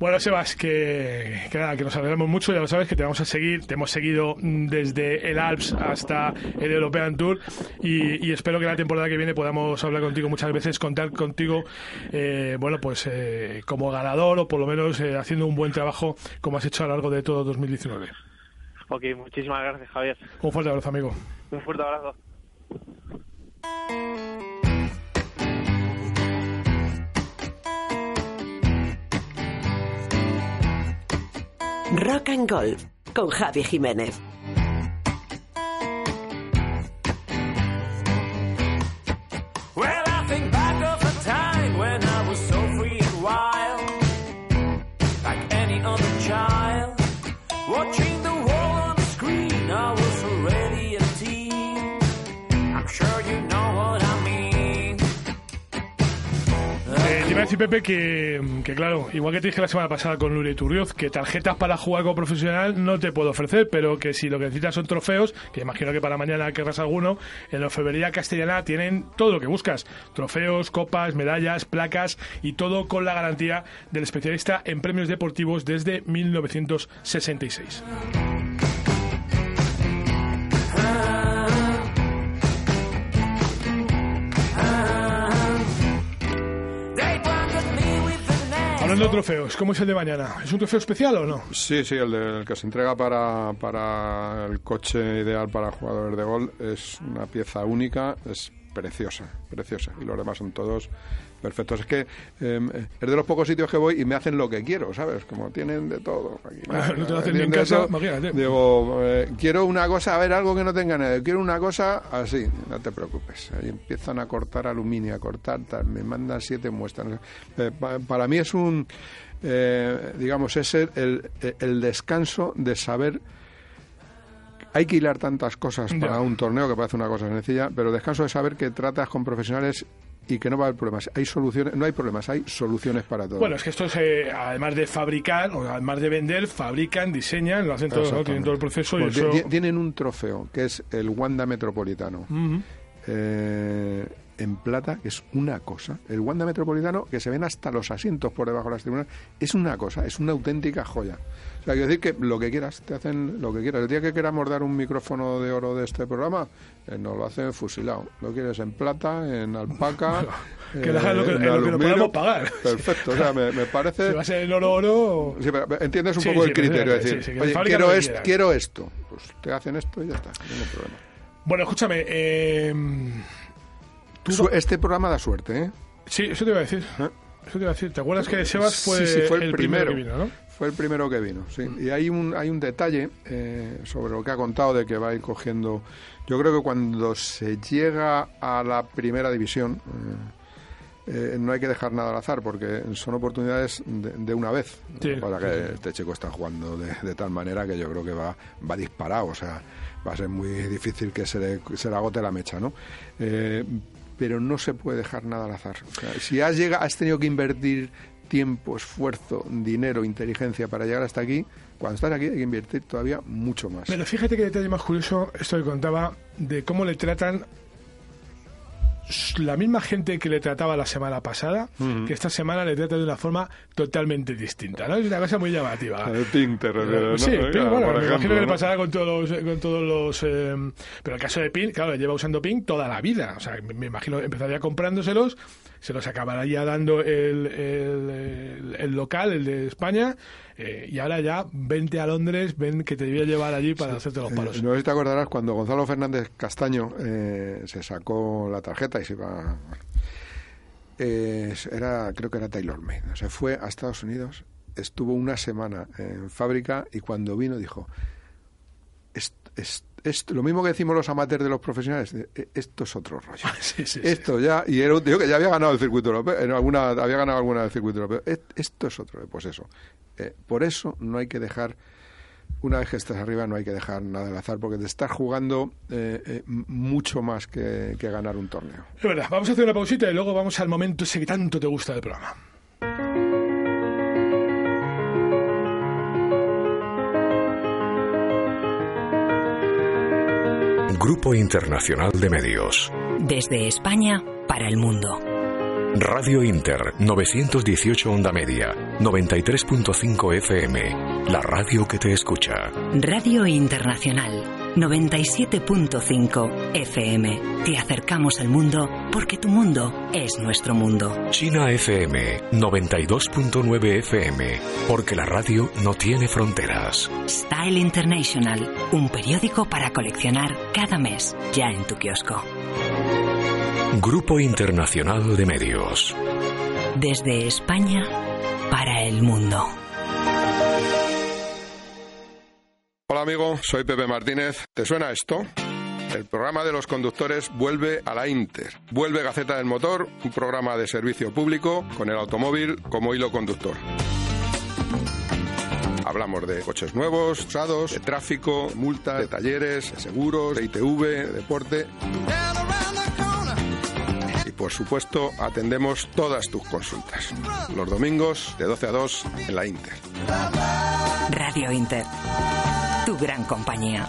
Bueno, Sebas, que, que nada, que nos alegramos mucho, ya lo sabes, que te vamos a seguir, te hemos seguido desde el Alps hasta el European Tour y, y espero que la temporada que viene podamos hablar contigo muchas veces, contar contigo, eh, bueno, pues eh, como ganador o por lo menos eh, haciendo un buen trabajo como has hecho a lo largo de todo 2019. Ok, muchísimas gracias, Javier. Un fuerte abrazo, amigo. Un fuerte abrazo. Rock and Golf con Javi Jiménez. Decir, Pepe, que, que claro, igual que te dije la semana pasada con Lure Turrioz, que tarjetas para jugar como profesional no te puedo ofrecer, pero que si lo que necesitas son trofeos, que imagino que para mañana querrás alguno, en la orfebrería castellana tienen todo lo que buscas. Trofeos, copas, medallas, placas y todo con la garantía del especialista en premios deportivos desde 1966. Hablando de trofeos, ¿cómo es el de mañana? ¿Es un trofeo especial o no? Sí, sí, el, de- que se entrega para, para el coche ideal para jugadores de gol es una pieza única, es preciosa, preciosa. Y los demás son todos perfectos. Es que eh, es de los pocos sitios que voy y me hacen lo que quiero, ¿sabes? Como tienen de todo. Aquí, No te lo hacen ni en casa, imagínate. Digo, eh, quiero una cosa, a ver, algo que no tenga nadie. Quiero una cosa así, no te preocupes. Ahí empiezan a cortar aluminio, a cortar tal. Me mandan siete muestras. Eh, pa- para mí es un, eh, digamos, es el, el- el descanso de saber hay que hilar tantas cosas para un torneo que parece una cosa sencilla, pero descanso de saber que tratas con profesionales y que no va a haber problemas. Hay soluciones, no hay problemas, hay soluciones para todo. Bueno, es que estos, eh, además de fabricar, o además de vender, fabrican, diseñan, lo hacen todo, ¿no? Tienen todo el proceso y Pues eso... ti- Tienen un trofeo que es el Wanda Metropolitano. Eh, en plata, que es una cosa. El Wanda Metropolitano, que se ven hasta los asientos por debajo de las tribunas, es una cosa, es una auténtica joya. O sea, quiero decir que lo que quieras, te hacen lo que quieras. El día que queramos dar un micrófono de oro de este programa, eh, nos lo hacen fusilado. Lo quieres en plata, en alpaca. Que hagan lo que- en lo que lo aluminio. podamos pagar. Perfecto, o sea, me, me parece. Si va a ser en oro, oro... Sí, pero entiendes un Sí, poco sí, el criterio, es decir, oye, quiero, es- esto, pues te hacen esto y ya está, ningún problema. Bueno, escúchame, eh, Su- este programa da suerte, ¿eh? Sí, eso te iba a decir. Eso te iba a decir. ¿Te acuerdas que Sebas fue, Sí, sí, fue el, el primero. que vino, no? Fue el primero que vino, sí. Y hay un, hay un detalle eh, sobre lo que ha contado de que va a ir cogiendo. Yo creo que cuando se llega a la primera división, eh, eh, no hay que dejar nada al azar, porque son oportunidades de, de una vez. Sí. Para que este chico está jugando de, de tal manera que yo creo que va, va disparado, o sea, va a ser muy difícil que se le, se le agote la mecha, ¿no? Eh, pero no se puede dejar nada al azar. O sea, si has, llega, has tenido que invertir tiempo, esfuerzo, dinero, inteligencia para llegar hasta aquí, cuando estás aquí hay que invertir todavía mucho más. Pero fíjate que detalle más curioso, esto que contaba, de cómo le tratan la misma gente que le trataba la semana pasada, que esta semana le trata de una forma totalmente distinta, ¿no? Es una cosa muy llamativa. El Pink te refieres, ¿no? Sí, Pink, Claro, bueno, me imagino ejemplo, que le pasará con todos los... Con todos los eh, pero el caso de Pink, claro, lleva usando Pink toda la vida. O sea, me, me imagino empezaría comprándoselos, se los acabaría dando el, el, local, el de España, eh, y ahora ya vente a Londres, ven que te debía llevar allí para hacerte los palos. Eh, no sé si te acordarás cuando Gonzalo Fernández Castaño eh, se sacó la tarjeta y se iba. era, creo que era Taylor Made. O sea, fue a Estados Unidos, estuvo una semana en fábrica y cuando vino dijo: "Est- est- esto, lo mismo que decimos los amateurs de los profesionales, de, "E- esto es otro rollo. Sí, sí, sí. esto ya, y era un tío que ya había ganado el circuito europeo, en alguna, había ganado alguna del circuito europeo. "Et- Esto es otro, pues eso. Eh, por eso no hay que dejar una vez que estás arriba no hay que dejar nada al azar porque te estás jugando eh, eh, mucho más que, que ganar un torneo. Es verdad, vamos a hacer una pausita y luego vamos al momento ese que tanto te gusta del programa. Grupo Internacional de Medios. Desde España para el mundo. Radio Inter 918 Onda Media, 93.5 FM. La radio que te escucha. Radio Internacional 97.5 FM. Te acercamos al mundo porque tu mundo es nuestro mundo. China FM 92.9 FM. Porque la radio no tiene fronteras. Style International, un periódico para coleccionar cada mes, ya en tu kiosco. Grupo Internacional de Medios. Desde España para el mundo. Hola amigo, soy Pepe Martínez. ¿Te suena esto? El programa de los conductores vuelve a la Inter. Vuelve Gaceta del Motor, un programa de servicio público con el automóvil como hilo conductor. Hablamos de coches nuevos, usados, de tráfico, multas, de talleres, de seguros, de ITV, de deporte. Por supuesto, atendemos todas tus consultas. Los domingos de 12 a 2 en la Inter. Radio Inter. Tu gran compañía.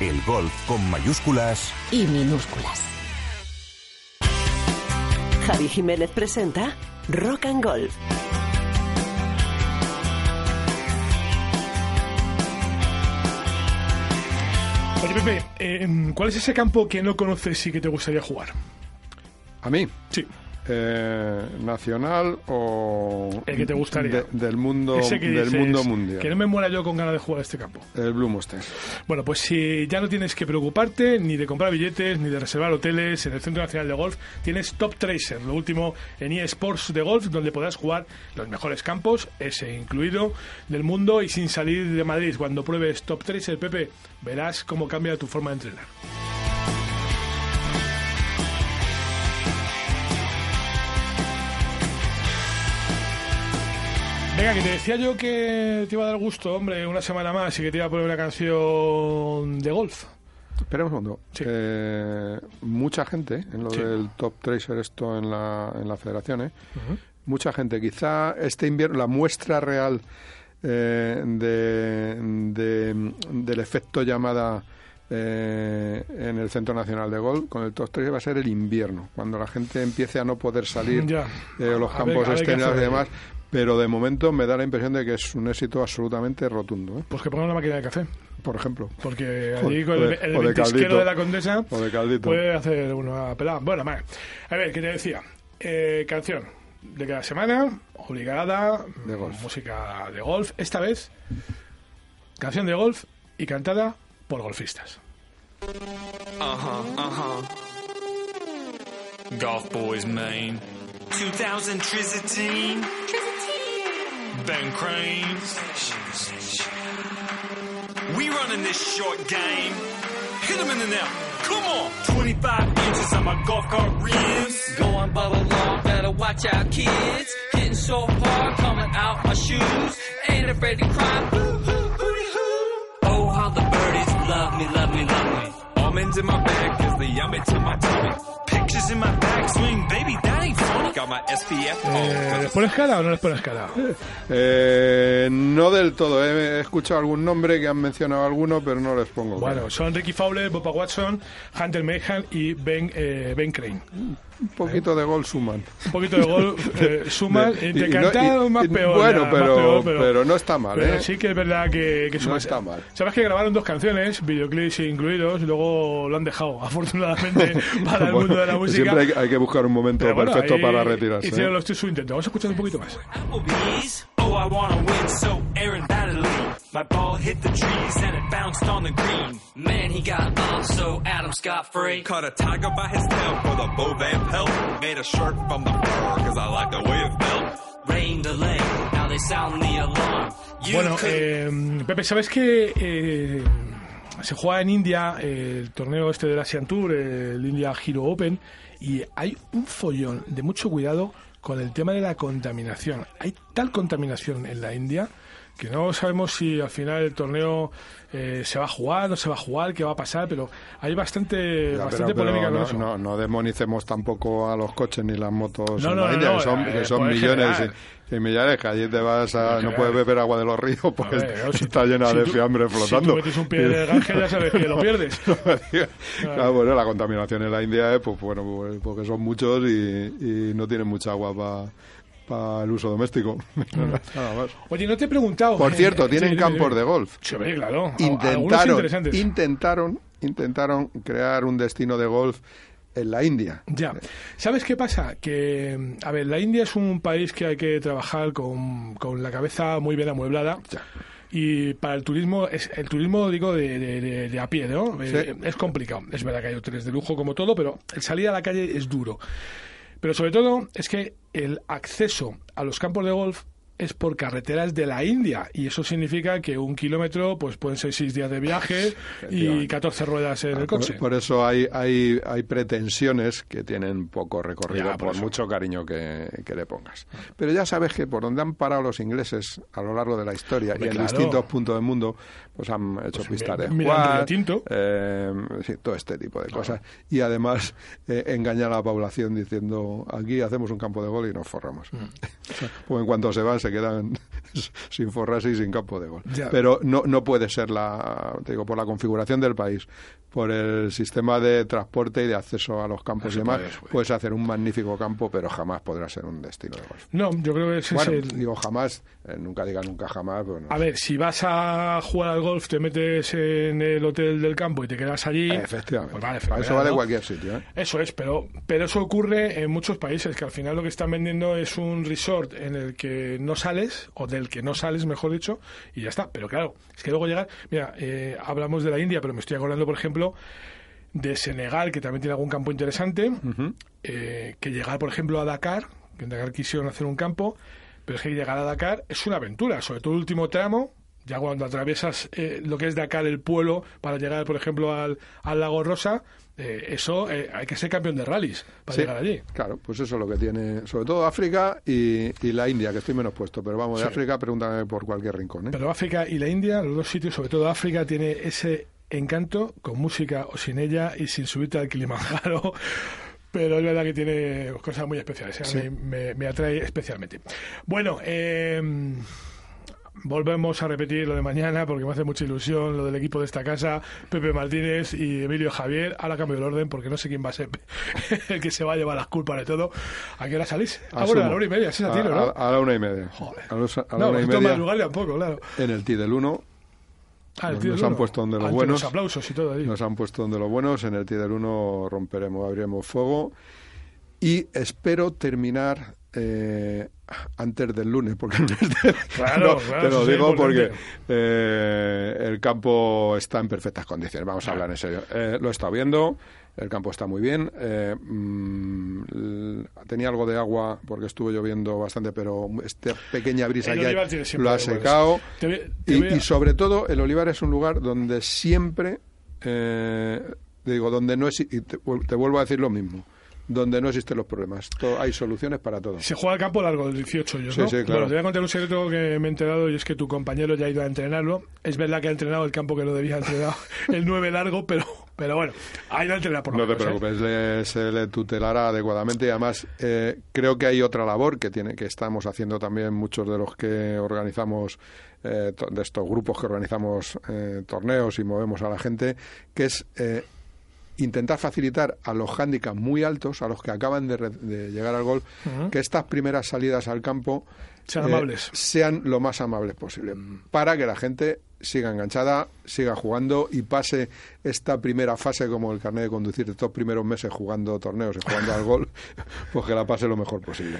El golf con mayúsculas y minúsculas. Javi Jiménez presenta Rock and Golf. Oye, Pepe, eh, ¿cuál es ese campo que no conoces y que te gustaría jugar? ¿A mí? Sí. Eh, ¿Nacional o...? El que te gustaría. de- del mundo, Ese que del dices, mundo mundial. Que no me muera yo con ganas de jugar a este campo. El Blue Mustang. Bueno, pues si ya no tienes que preocuparte ni de comprar billetes, ni de reservar hoteles en el Centro Nacional de Golf, tienes Top Tracer, lo último en eSports de golf, donde podrás jugar los mejores campos, ese incluido, del mundo y sin salir de Madrid. Cuando pruebes Top Tracer, Pepe, verás cómo cambia tu forma de entrenar. Venga, que te decía yo que te iba a dar gusto, hombre, una semana más y que te iba a poner una canción de golf. Espera un segundo. Eh, mucha gente, en lo Sí. del Top Tracer, esto en la, en la federación, ¿eh? mucha gente, quizá este invierno, la muestra real eh, de, de- del efecto llamada eh, en el Centro Nacional de Golf con el Top Tracer va a ser el invierno, cuando la gente empiece a no poder salir Ya. eh, los A campos ver exteriores y demás. Pero de momento me da la impresión de que es un éxito absolutamente rotundo. ¿eh? Pues que pongan una máquina de café. Por ejemplo. Porque allí con el, el de ventisquero caldito. de la condesa O de caldito. puede hacer una pelada. Bueno, vale. A ver, ¿qué te decía? Eh, canción de cada semana, obligada, De golf. música de golf. Esta vez, canción de golf y cantada por golfistas. Uh-huh, uh-huh. Golf Boys Main. 2000 Trizatine. Ben Cranes. We running this short game. Hit 'em in the net. Come on. 25 inches on my golf cart rims. Going bubble long, better watch out, kids. Hitting so hard, coming out my shoes. Ain't afraid to cry. Hoo, hoo, hooty, hoo. Oh, how the birdies love me, love me, love me. Almonds in my bag cause they yummy to my tummy. Pictures in my backswing, baby, that ain't funny. Got my SPF on. Eh, ¿Les pones cara o no les pones cara? Eh, no del todo. ¿eh? He escuchado algún nombre que han mencionado alguno, pero no les pongo. Bueno, son Ricky Fowler, Boba Watson, Hunter Mayhan y Ben, eh, ben Crane. Un poquito de gol suman. Un poquito de gol eh, suman. De- de no- más peor. bueno, ya, más pero- peor, pero no está mal, pero ¿eh? sí que es verdad que, que No suma. está mal. Sabes que grabaron dos canciones, videoclips incluidos, y luego lo han dejado, afortunadamente, para el mundo de la música. Siempre hay, que- hay que buscar un momento Pero bueno, perfecto ahí para retirarse. Hicieron ¿eh? los su intento. Vamos a escuchar un poquito más. My ball hit the trees and it bounced on the green. Man, he got off so Adam Scott free. Caught a tiger by his tail for the Bovan pelt. Made a shirt from the fur cause I like the way it felt. Rain delay, now they sound the alarm. You Bueno, could- eh, Pepe, ¿sabes que eh, se juega en India eh, el torneo este del Asian Tour, el India Hero Open, y hay un follón de mucho cuidado con el tema de la contaminación. Hay tal contaminación en la India que no sabemos si al final el torneo eh, se va a jugar, no se va a jugar, qué va a pasar, pero hay bastante, Ya, bastante pero- pero polémica con no, eso. no, no demonicemos tampoco a los coches ni las motos No, en la India, que son, eh, que son en millones y, y millares, que allí te vas a... En no puedes beber agua de los ríos porque ver, si está llena si de tú- fiambre si flotando. tú metes un pie de Ganges, ya sabes que lo pierdes. Claro, bueno, la contaminación en la India es, pues bueno, pues, porque son muchos y, y no tienen mucha agua para el uso doméstico. Nada más. Oye, no te he preguntado. Por eh, cierto, sí, tienen campos de golf. Sí, claro. Intentaron, intentaron, intentaron crear un destino de golf en la India. Ya. ¿Sabes qué pasa? Que, a ver, la India es un país que hay que trabajar con, con la cabeza muy bien amueblada. Y para el turismo, es el turismo, digo, de, de- de- a pie, ¿no? Eh, es complicado. Es verdad que hay hoteles de lujo como todo, pero el salir a la calle es duro. Pero sobre todo es que el acceso a los campos de golf es por carreteras de la India y eso significa que un kilómetro pues pueden ser seis días de viaje y 14 ruedas en el coche. Por, por eso hay, hay, hay pretensiones que tienen poco recorrido, Ya, por mucho cariño que, que le pongas. Pero ya sabes que por donde han parado los ingleses a lo largo de la historia Hombre, y en claro. distintos puntos del mundo, pues han hecho Pues pistas de Tinto. eh, sí, todo este tipo de cosas. Y además eh, engañar a la población diciendo aquí hacemos un campo de gol y nos forramos. Mm. pues en cuanto se van se quedan sin forrarse y sin campo de gol. Ya. Pero no, no puede ser la, te digo, por la configuración del país, por el sistema de transporte y de acceso a los campos y demás, puedes hacer un magnífico campo, pero jamás podrá ser un destino de golf. No, yo creo que ese Bueno, es el... digo jamás, eh, nunca diga nunca jamás, pero no. A ver, si vas a jugar al golf, te metes en el hotel del campo y te quedas allí. Efectivamente. pues vale, Para eso vale ¿no? cualquier sitio. ¿eh? Eso es, pero, pero eso ocurre en muchos países, que al final lo que están vendiendo es un resort en el que no sales, o del que no sales, mejor dicho, y ya está. Pero claro, es que luego llegar. Mira, eh, hablamos de la India, pero me estoy acordando, por ejemplo, de Senegal, que también tiene algún campo interesante, eh, que llegar, por ejemplo, a Dakar, que en Dakar quisieron hacer un campo, pero es que llegar a Dakar es una aventura, sobre todo el último tramo. Ya cuando atraviesas eh, lo que es Dakar, el pueblo, para llegar, por ejemplo, al, al lago Rosa, eh, eso eh, hay que ser campeón de rallies para Sí, llegar allí. Claro, pues eso es lo que tiene, sobre todo África y, y la India, que estoy menos puesto, pero vamos, de Sí. África pregúntame por cualquier rincón. ¿eh? Pero África y la India, los dos sitios, sobre todo África, tiene ese encanto con música o sin ella y sin subirte al Kilimanjaro. Pero es verdad que tiene cosas muy especiales. me, me atrae especialmente. Bueno, eh, volvemos a repetir lo de mañana porque me hace mucha ilusión lo del equipo de esta casa, Pepe Martínez y Emilio Javier. Ahora cambio el orden porque no sé quién va a ser el que se va a llevar las culpas de todo. ¿A qué hora salís? Ah, bueno, a la hora y media, sí, a tiro, ¿no? a la una y media. A, los- a la no, una y media tampoco, claro. en el TI del 1. Ah, nos, han puesto donde los Ante buenos. los aplausos y todo ahí. Nos han puesto donde los buenos. En el TI del 1 romperemos, abriremos fuego. Y espero terminar eh, antes del lunes, porque el lunes te, Claro, no, claro, te lo es digo porque eh, el campo está en perfectas condiciones. Vamos a hablar en serio. Eh, lo he estado viendo. El campo está muy bien. eh, mm, tenía algo de agua porque estuvo lloviendo bastante, pero esta pequeña brisa siempre lo ha secado. Te voy- te Y, sobre todo, el olivar es un lugar donde siempre, eh, digo, donde no exi- y te vuelvo a decir lo mismo, donde no existen los problemas. Hay soluciones para todo. Se juega al campo largo del 18 hoyos, Sí, ¿no? sí, claro. Bueno, te voy a contar un secreto que me he enterado y es que tu compañero ya ha ido a entrenarlo. Es verdad que ha entrenado el campo que no debía entrenar, el 9 largo, pero, pero bueno, ha ido a entrenar por lo No te ¿eh? preocupes, le- se le tutelará adecuadamente y además eh, creo que hay otra labor que tiene que estamos haciendo también muchos de los que organizamos eh, de estos grupos que organizamos eh, torneos y movemos a la gente, que es eh, intentar facilitar a los handicaps muy altos, a los que acaban de, re- de llegar al gol, que estas primeras salidas al campo Sean eh, amables. sean lo más amables posible, para que la gente siga enganchada, siga jugando y pase esta primera fase como el carnet de conducir, estos primeros meses jugando torneos y jugando al gol, pues que la pase lo mejor posible.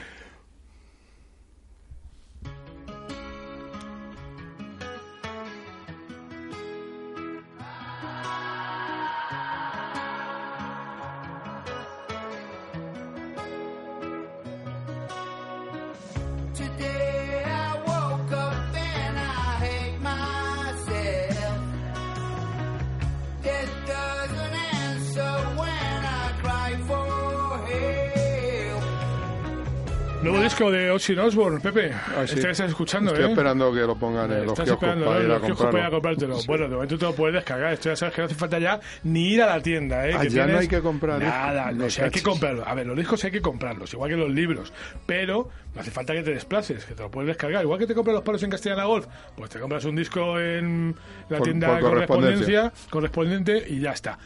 Disco de Ozzy Osbourne, Pepe. Ah, sí. Este estás escuchando, Estoy ¿eh? esperando que lo pongan en los Estás kioscos esperando para ir a comprarlo. comprártelo. Sí. Bueno, de momento te lo puedes descargar. Esto ya sabes que no hace falta ya ni ir a la tienda, ¿eh? Ah, que ya no hay que comprar, ¿eh? Nada, no, sea, hay que comprarlo. A ver, los discos hay que comprarlos, igual que los libros. Pero no hace falta que te desplaces, que te lo puedes descargar. Igual que te compras los palos en Castellana Golf, pues te compras un disco en la Por- tienda por de correspondencia. correspondencia, correspondiente y ya está.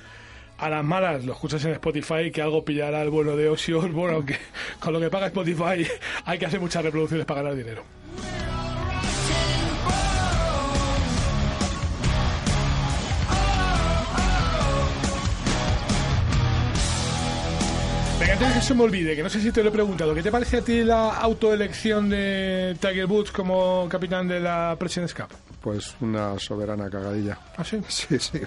A las malas lo escuchas en Spotify que algo pillará el bueno de Osios. Bueno, aunque con lo que paga Spotify hay que hacer muchas reproducciones para ganar dinero. Venga, antes de que se me olvide, que no sé si te lo he preguntado, ¿qué te parece a ti la autoelección de Tiger Woods como capitán de la President's Cup? Pues una soberana cagadilla. ¿Ah, sí? Sí, sí.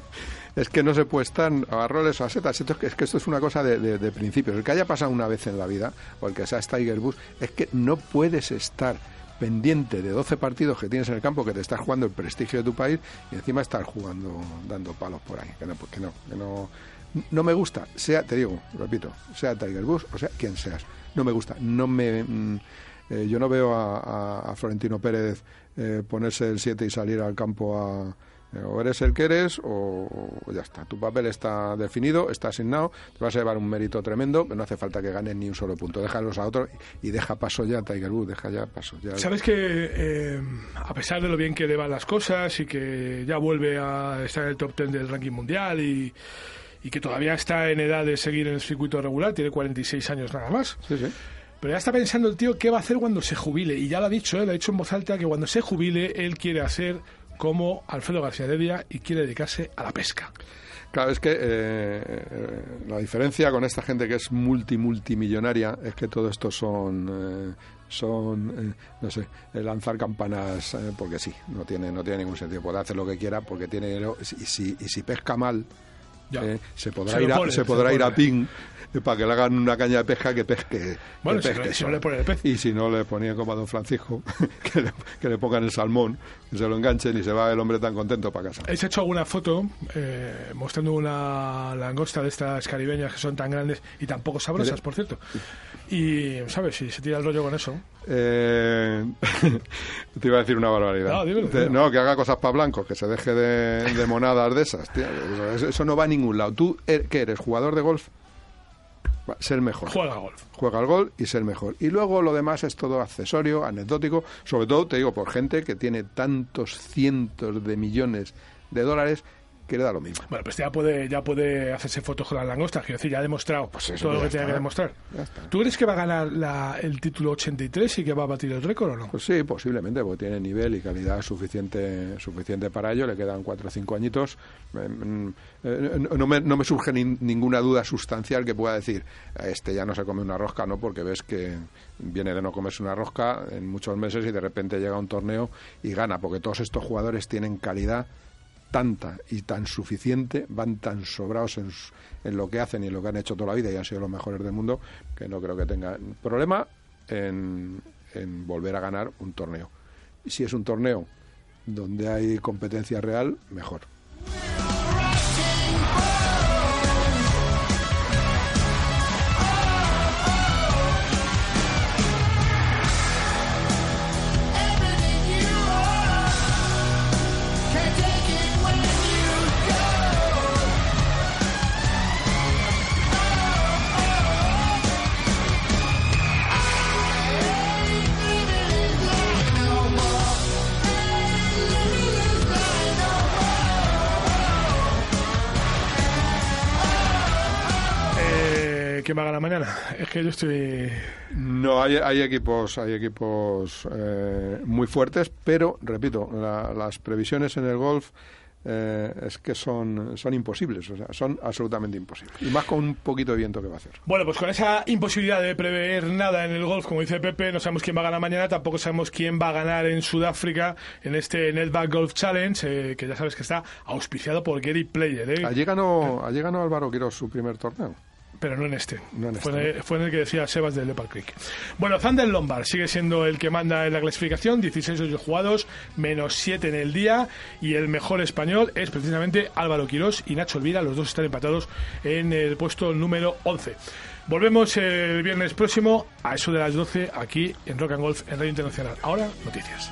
Es que no se puede estar a roles o a setas. Es que, es que esto es una cosa de, de, de principios. El que haya pasado una vez en la vida, o el que sea Tiger Woods, es que no puedes estar pendiente de 12 partidos que tienes en el campo, que te estás jugando el prestigio de tu país y encima estar jugando, dando palos por ahí. Que no, que no, que no, no me gusta, sea, te digo, repito, sea Tiger Woods o sea quien seas. No me gusta, no me... mm, eh, yo no veo a Florentino Pérez eh, ponerse el 7 y salir al campo a... eh, o eres el que eres o, o ya está. Tu papel está definido, está asignado, te vas a llevar un mérito tremendo, pero no hace falta que ganes ni un solo punto. Déjalos a otros y deja paso ya Tiger Woods, deja ya paso. Ya. Sabes que eh, a pesar de lo bien que le van las cosas y que ya vuelve a estar en el top 10 del ranking mundial y, y que todavía está en edad de seguir en el circuito regular, tiene 46 años nada más. Sí, sí. Pero ya está pensando el tío qué va a hacer cuando se jubile. Y ya lo ha dicho, ¿eh? lo ha dicho en voz alta, que cuando se jubile él quiere hacer como Alfredo García Heredia y quiere dedicarse a la pesca. Claro, es que eh, eh, la diferencia con esta gente que es multi multimillonaria es que todo esto son eh, son eh, no sé eh, lanzar campanas porque sí no tiene no tiene ningún sentido puede hacer lo que quiera porque tiene dinero y si y si pesca mal. Eh, se podrá Se ir a, pone, se se podrá lo ir a ping eh, para que le hagan una caña de pesca que pesque Bueno, que si no- pesque si no le pone el pez. y si no le ponía como a don Francisco que le, que le pongan el salmón que se lo enganchen y se va el hombre tan contento para casa. He hecho alguna foto eh, mostrando una langosta de estas caribeñas que son tan grandes y tan poco sabrosas, por cierto. Y, ¿sabes? Si se tira el rollo con eso. Eh, te iba a decir una barbaridad. No, dímelo, Te- dímelo. no, que haga cosas para blancos, que se deje de, de monadas de esas. tío. Eso, eso no va a ningún lado. ¿Tú er- qué eres? ¿Jugador de golf? Va, ser mejor. Juega al golf. Juega al golf y ser mejor. Y luego lo demás es todo accesorio, anecdótico. Sobre todo, te digo, por gente que tiene tantos cientos de millones de dólares que le da lo mismo. Bueno, pues ya puede, ya puede hacerse fotos con las langostas. Quiero decir, ya ha demostrado eso todo lo que tenía que demostrar. ¿Tú crees que va a ganar la- el título 83 y que va a batir el récord o no? Pues sí, posiblemente, porque tiene nivel y calidad suficiente suficiente para ello. Le quedan cuatro o cinco añitos. Eh, mm, eh, no- me, no me surge nin- ninguna duda sustancial que pueda decir, este ya no se come una rosca, ¿no? Porque ves que viene de no comerse una rosca en muchos meses y de repente llega a un torneo y gana, porque todos estos jugadores tienen calidad tanta y tan suficiente, van tan sobrados en, en lo que hacen y en lo que han hecho toda la vida y han sido los mejores del mundo, que no creo que tengan problema en, en volver a ganar un torneo. Si es un torneo donde hay competencia real, mejor. Eh, ¿Quién va a ganar mañana? Es que yo estoy... No, hay, hay equipos, hay equipos eh, muy fuertes, pero repito, la- las previsiones en el golf eh, es que son, son imposibles, o sea, son absolutamente imposibles. Y más con un poquito de viento que va a hacer. Bueno, pues con esa imposibilidad de prever nada en el golf, como dice Pepe, no sabemos quién va a ganar mañana, tampoco sabemos quién va a ganar en Sudáfrica en este Netback Golf Challenge, eh, que ya sabes que está auspiciado por Gary Player, ¿eh? Allí ganó, allí ganó Álvaro Quiroz su primer torneo. Pero no en este. No en fue, este, en el, fue en el que decía Sebas de Leopard Creek. Bueno, Zander Lombard sigue siendo el que manda en la clasificación, 16 hoyos jugados, menos 7 en el día, y el mejor español es precisamente Álvaro Quirós y Nacho Elvira, los dos están empatados en el puesto número 11. Volvemos el viernes próximo a eso de las 12 aquí en Rock and Golf en Radio Internacional. Ahora, noticias.